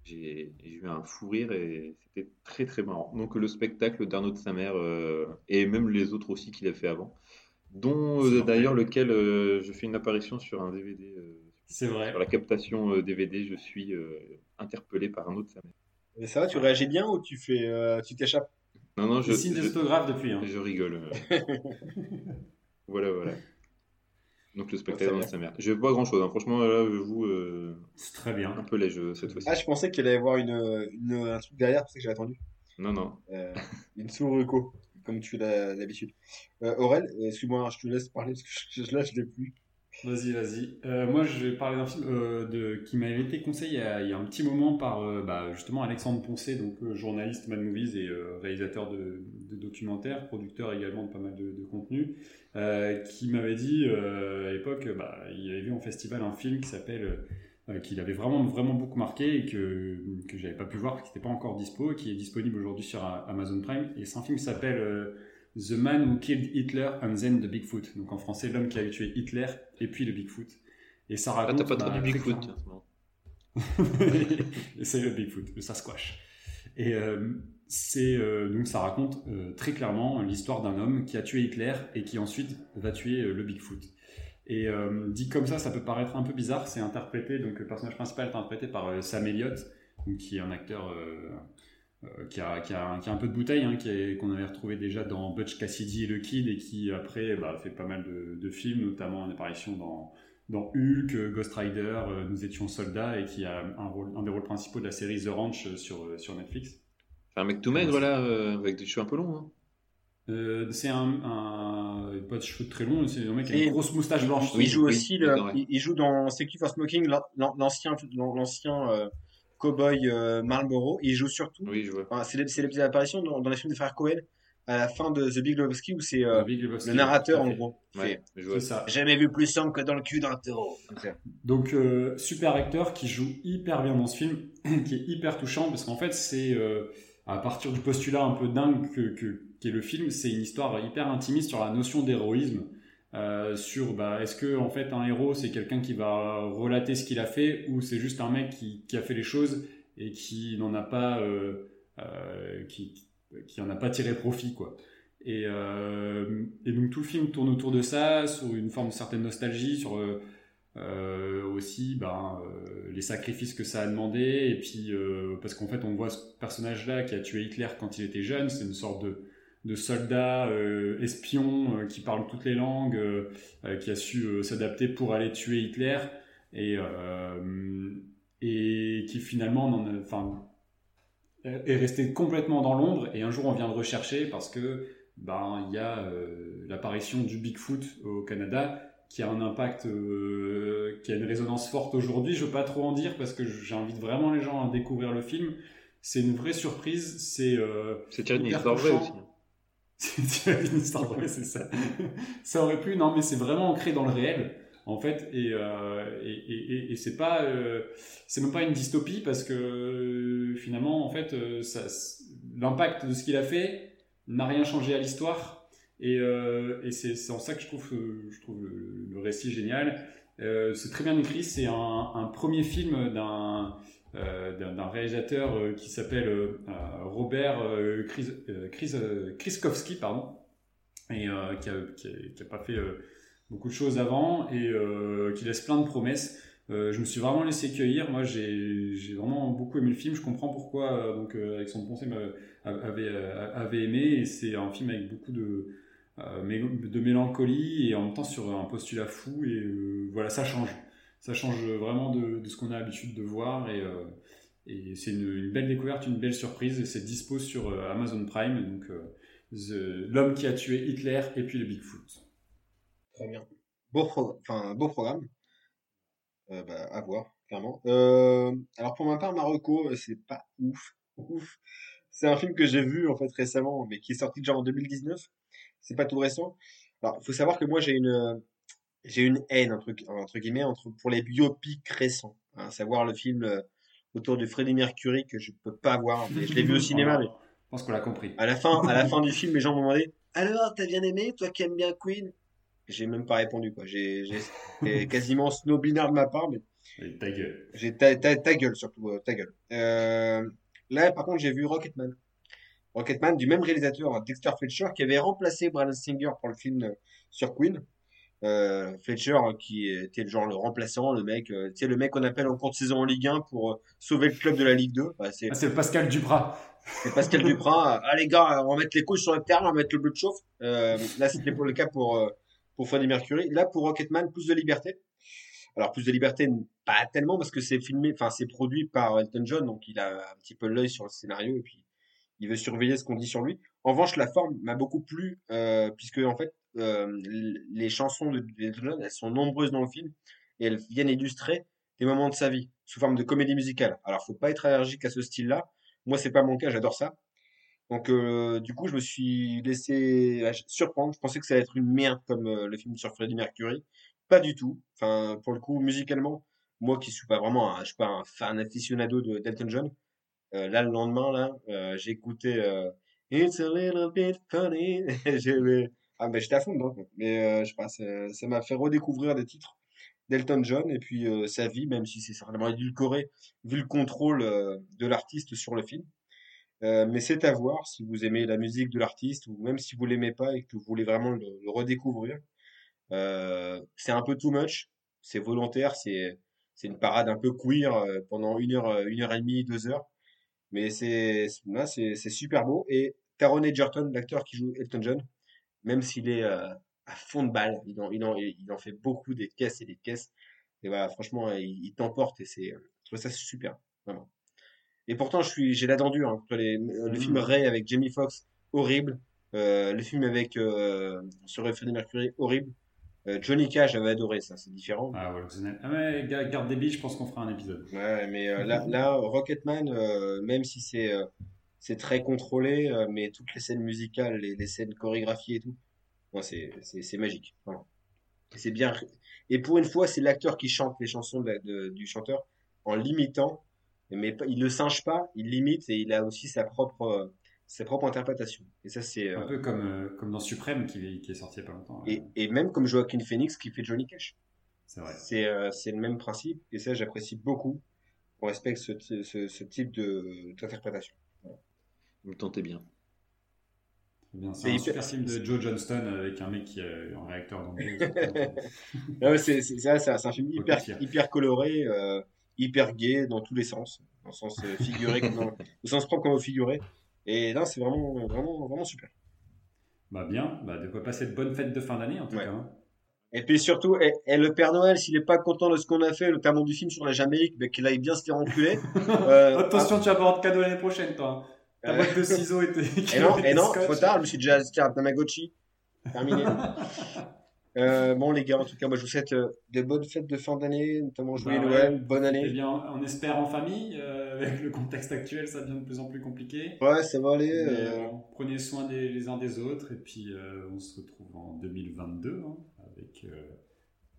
J'ai eu un fou rire et c'était très très marrant. Donc le spectacle d'Arnaud de sa mère euh, et même les autres aussi qu'il a fait avant, dont euh, d'ailleurs lequel euh, je fais une apparition sur un DVD. euh, C'est vrai. sur la captation euh, DVD, je suis euh, interpellé par Arnaud de sa mère. Mais ça va, tu réagis bien ou tu fais, euh, tu t'échappes? Non, non, je, Je signe je- depuis. hein. je rigole. [laughs] voilà, voilà. Donc le spectacle Très de sa mère. Je vois grand chose, franchement, là, je vous euh, C'est très bien. un peu léger cette fois-ci. Ah, je pensais qu'il allait y avoir une, une, un truc derrière, ça que j'ai attendu. Non, non. Euh, une sous-reco, comme tu l'as l'habitude. Euh, Aurel, excuse-moi, je te laisse parler parce que je, là, je l'ai plus. Vas-y, vas-y. Euh, moi, je vais parler d'un film euh, qui m'avait été conseillé il y, a, un petit moment par euh, bah, justement Alexandre Poncet, donc journaliste Mad Movies et réalisateur de, documentaires, producteur également de pas mal de, de contenu, qui m'avait dit à l'époque, bah, il avait vu en festival un film qui s'appelle, qu'il avait vraiment vraiment beaucoup marqué et que que j'avais pas pu voir, qui n'était pas encore dispo, qui est disponible aujourd'hui sur Amazon Prime. Et c'est un film qui s'appelle The Man Who Killed Hitler and Then the Bigfoot. Donc en français, l'homme qui a tué Hitler et puis le Bigfoot. Et ça Ah, raconte. t'as pas traduit Bigfoot, [laughs] c'est le Bigfoot, le Sasquatch. Et euh, c'est euh, donc ça raconte euh, très clairement l'histoire d'un homme qui a tué Hitler et qui ensuite va tuer le Bigfoot. Et dit comme ça, ça peut paraître un peu bizarre. C'est interprété donc le personnage principal est interprété par Sam Elliott, qui est un acteur qui, a, qui, a, qui a un peu de bouteille, hein, qui est- qu'on avait retrouvé déjà dans Butch Cassidy et le Kid, et qui après bah, fait pas mal de, de films, notamment en apparition dans, dans Hulk, euh, Ghost Rider, euh, Nous étions soldats, et qui a un, rôle, un des rôles principaux de la série The Ranch euh, sur, euh, sur Netflix. C'est un mec tout maigre là, euh, avec des cheveux un peu longs. hein. Euh, c'est un, un pas de cheveux très longs, c'est un mec avec une grosse moustache blanche. il joue aussi, le- il, il joue dans Safety for Smoking, l'an- l'an- l'ancien, l'ancien euh, cowboy euh, Marlboro. Il joue surtout, Oui, je vois. enfin, c'est les, les petites apparitions dans, dans les films des frères Cohen à la fin de The Big Lebowski où c'est euh, le narrateur en gros. Ouais. Jamais vu plus sombre que dans le cul d'un taureau. Donc euh, super acteur qui joue hyper bien dans ce film, [clears throat] qui est hyper touchant parce qu'en fait c'est euh, à partir du postulat un peu dingue que, que qu'est le film, c'est une histoire hyper intimiste sur la notion d'héroïsme, euh, sur bah, est-ce que en fait un héros c'est quelqu'un qui va relater ce qu'il a fait ou c'est juste un mec qui, a fait les choses et qui n'en a pas euh, euh, qui, qui a pas tiré profit quoi. Et, donc tout le film tourne autour de ça, sur une forme de certaine nostalgie, sur aussi ben, les sacrifices que ça a demandé, et puis parce qu'en fait on voit ce personnage-là qui a tué Hitler quand il était jeune, c'est une sorte de, de soldat euh, espion euh, qui parle toutes les langues, euh, qui a su s'adapter pour aller tuer Hitler, et, et qui finalement enfin, est resté complètement dans l'ombre, et un jour on vient le rechercher parce que ben il y a l'apparition du Bigfoot au Canada qui a un impact, qui a une résonance forte aujourd'hui. Je veux pas trop en dire parce que j'invite vraiment les gens à découvrir le film. C'est une vraie surprise. C'est euh, hyper histoire vraie touchant. [laughs] c'est d'une histoire vraie, c'est ça. ça aurait pu, non, mais c'est vraiment ancré dans le réel, en fait, et, euh, et, c'est pas, euh, c'est même pas une dystopie parce que euh, finalement, en fait, euh, l'impact de ce qu'il a fait n'a rien changé à l'histoire, et, c'est en ça que je trouve, le, récit génial. C'est très bien écrit, c'est un, premier film d'un d'un d'un réalisateur euh, qui s'appelle euh, euh, Robert euh, euh, euh, Kriskowski, pardon, et euh, qui, a, pas fait euh, beaucoup de choses avant et euh, qui laisse plein de promesses. Euh, je me suis vraiment laissé cueillir. Moi, j'ai vraiment beaucoup aimé le film. Je comprends pourquoi euh, donc euh, Alexandre Poncet avait, euh, aimé. C'est un film avec beaucoup de, euh, de mélancolie et en même temps sur un postulat fou. Et euh, voilà, ça change. Ça change vraiment de, ce qu'on a l'habitude de voir. Et, euh, c'est une, belle découverte, une belle surprise. Et c'est dispo sur euh, Amazon Prime. Donc, euh, L'homme qui a tué Hitler et puis le Bigfoot. Très bien. Beau, pro- enfin, beau programme. Bah, à voir, clairement. Alors pour ma part, Marocco, c'est pas ouf. Ouf. C'est un film que j'ai vu en fait récemment, mais qui est sorti déjà en 2019. C'est pas tout récent. Alors, il faut savoir que moi j'ai une j'ai une haine entre, entre guillemets entre pour les biopics récents. hein, à savoir le film euh, autour de Freddie Mercury que je peux pas voir. Mais je l'ai vu au cinéma, mais Je pense qu'on l'a compris. à la fin, à la fin [laughs] du film, les gens m'ont demandé Alors, t'as bien aimé, toi qui aimes bien Queen? J'ai même pas répondu, quoi. J'ai [laughs] quasiment snobinard de ma part, mais Et ta gueule. j'ai ta, ta, ta gueule surtout, euh, ta gueule. Euh, là, par contre, j'ai vu Rocketman. Rocketman du même réalisateur, Dexter Fletcher, qui avait remplacé Brandon Singer pour le film sur Queen. Euh, Fletcher, hein, qui était le genre le remplaçant, le mec, euh, tu sais, le mec qu'on appelle en cours de saison en Ligue 1 pour euh, sauver le club de la Ligue 2. Bah, c'est Ah, c'est Pascal Duprat. c'est Pascal Duprat. [laughs] Ah les gars, on va mettre les couilles sur le terrain, on va mettre le bleu de chauffe. Euh, là, c'était pour le cas pour euh, pour Freddie Mercury. Là, pour Rocketman, plus de liberté. Alors plus de liberté, pas tellement parce que c'est filmé, enfin c'est produit par Elton John, donc il a un petit peu l'œil sur le scénario et puis il veut surveiller ce qu'on dit sur lui. En revanche, la forme m'a beaucoup plu euh, puisque en fait euh, les chansons de d'Elton John, elles sont nombreuses dans le film et elles viennent illustrer des moments de sa vie sous forme de comédie musicale. Alors faut pas être allergique à ce style-là. Moi, c'est pas mon cas, j'adore ça. Donc, euh, du coup, je me suis laissé surprendre. Je pensais que ça allait être une merde comme euh, le film sur Freddie Mercury. Pas du tout. Enfin, pour le coup, musicalement, moi qui suis pas vraiment, un, je suis pas un fan aficionado de d'Elton John. là, le lendemain, là, j'ai écouté It's a little bit funny. [laughs] Ah, ben, j'étais à fond dedans. Mais euh, je sais pas, ça m'a fait redécouvrir des titres d'Elton John et puis euh, sa vie, même si c'est certainement édulcoré vu le contrôle euh, de l'artiste sur le film. Mais c'est à voir si vous aimez la musique de l'artiste ou même si vous l'aimez pas et que vous voulez vraiment le, redécouvrir. C'est un peu too much, c'est volontaire, c'est c'est une parade un peu queer pendant une heure, une heure et demie, deux heures. Mais c'est là, c'est c'est super beau. Et Taron Egerton, l'acteur qui joue Elton John, même s'il est euh, à fond de balle, il en, il en, il en fait beaucoup des caisses et des caisses. Et voilà, franchement, il, il t'emporte et c'est, euh, je trouve ça super, vraiment. Et pourtant, je suis, j'ai la dent dure, hein, les, le Mhm. film Ray avec Jamie Foxx, horrible. Euh, le film avec euh, sur Freddie Mercury, horrible. Euh, Johnny Cash, j'avais adoré ça, c'est différent. Ah ouais. Ah ouais, garde des billes, je pense qu'on fera un épisode. Ouais, mais euh, là, là, Rocketman, euh, même si c'est euh, c'est très contrôlé, euh, mais toutes les scènes musicales, les, les scènes chorégraphiées et tout, c'est magique. Voilà. C'est bien. Et pour une fois, c'est l'acteur qui chante les chansons de la- de- du chanteur en l'imitant, mais il le singe pas, il l'imite et il a aussi sa propre euh, sa propre interprétation. Et ça, c'est Un euh, peu comme, euh, comme dans Suprême qui, est- qui est sorti il n'y a pas longtemps. et, et même comme Joaquin Phoenix qui fait Johnny Cash. C'est vrai. C'est euh, c'est le même principe et ça, j'apprécie beaucoup. On respecte ce, ce, ce type d'interprétation. Vous le tentez bien. Bien. C'est un hyper- super film de Joe Johnston avec un mec qui est en réacteur d'anglais. [laughs] Non, mais c'est c'est ça, c'est un c'est un film hyper, le coloré, euh, hyper gay dans tous les sens, dans le sens euh, figuré comme dans, [laughs] au sens propre comme au figuré. Et là, c'est vraiment, vraiment, vraiment super. bah bien, bah, de quoi passer de bonnes fêtes de fin d'année en tout Ouais. cas. hein. Et puis surtout, et, et le Père Noël, s'il est pas content de ce qu'on a fait, notamment du film sur la Jamaïque, ben, qu'il aille bien se faire enculer. [laughs] Euh, Attention, tu vas avoir de cadeau l'année prochaine, toi. Ta boîte de ciseaux tes. Et non, et non, trop tard, je me suis déjà acheté un Tamagotchi. Terminé. [laughs] Euh, bon, les gars, en tout cas, moi, je vous souhaite euh, de bonnes fêtes de fin d'année, notamment joyeux Bah ouais. Noël, bonne Eh année. bien, on espère en famille. euh, avec le contexte actuel, ça devient de plus en plus compliqué. Ouais, ça va aller. Mais, euh, bon, prenez soin des, les uns des autres. Et puis, euh, on se retrouve en 2022 hein, avec, euh,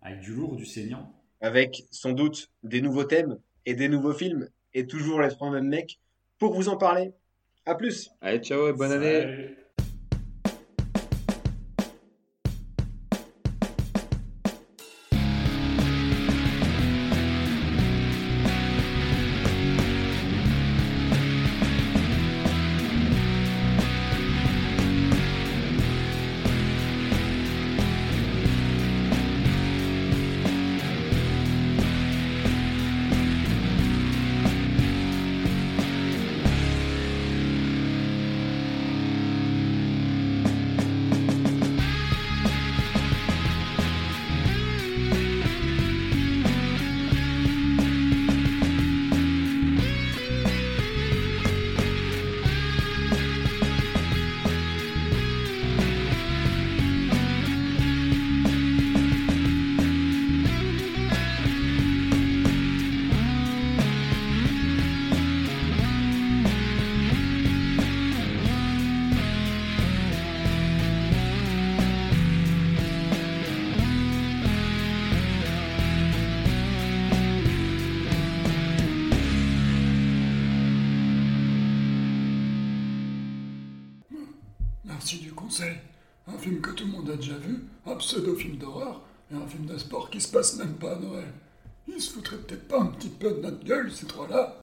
avec du lourd, du saignant. avec sans doute des nouveaux thèmes et des nouveaux films et toujours les trois mêmes mecs pour vous en parler. À plus. Allez, ciao et bonne année. Salut. Qui se passe même pas à Noël. Ils se foutraient peut-être pas un petit peu de notre gueule, ces trois-là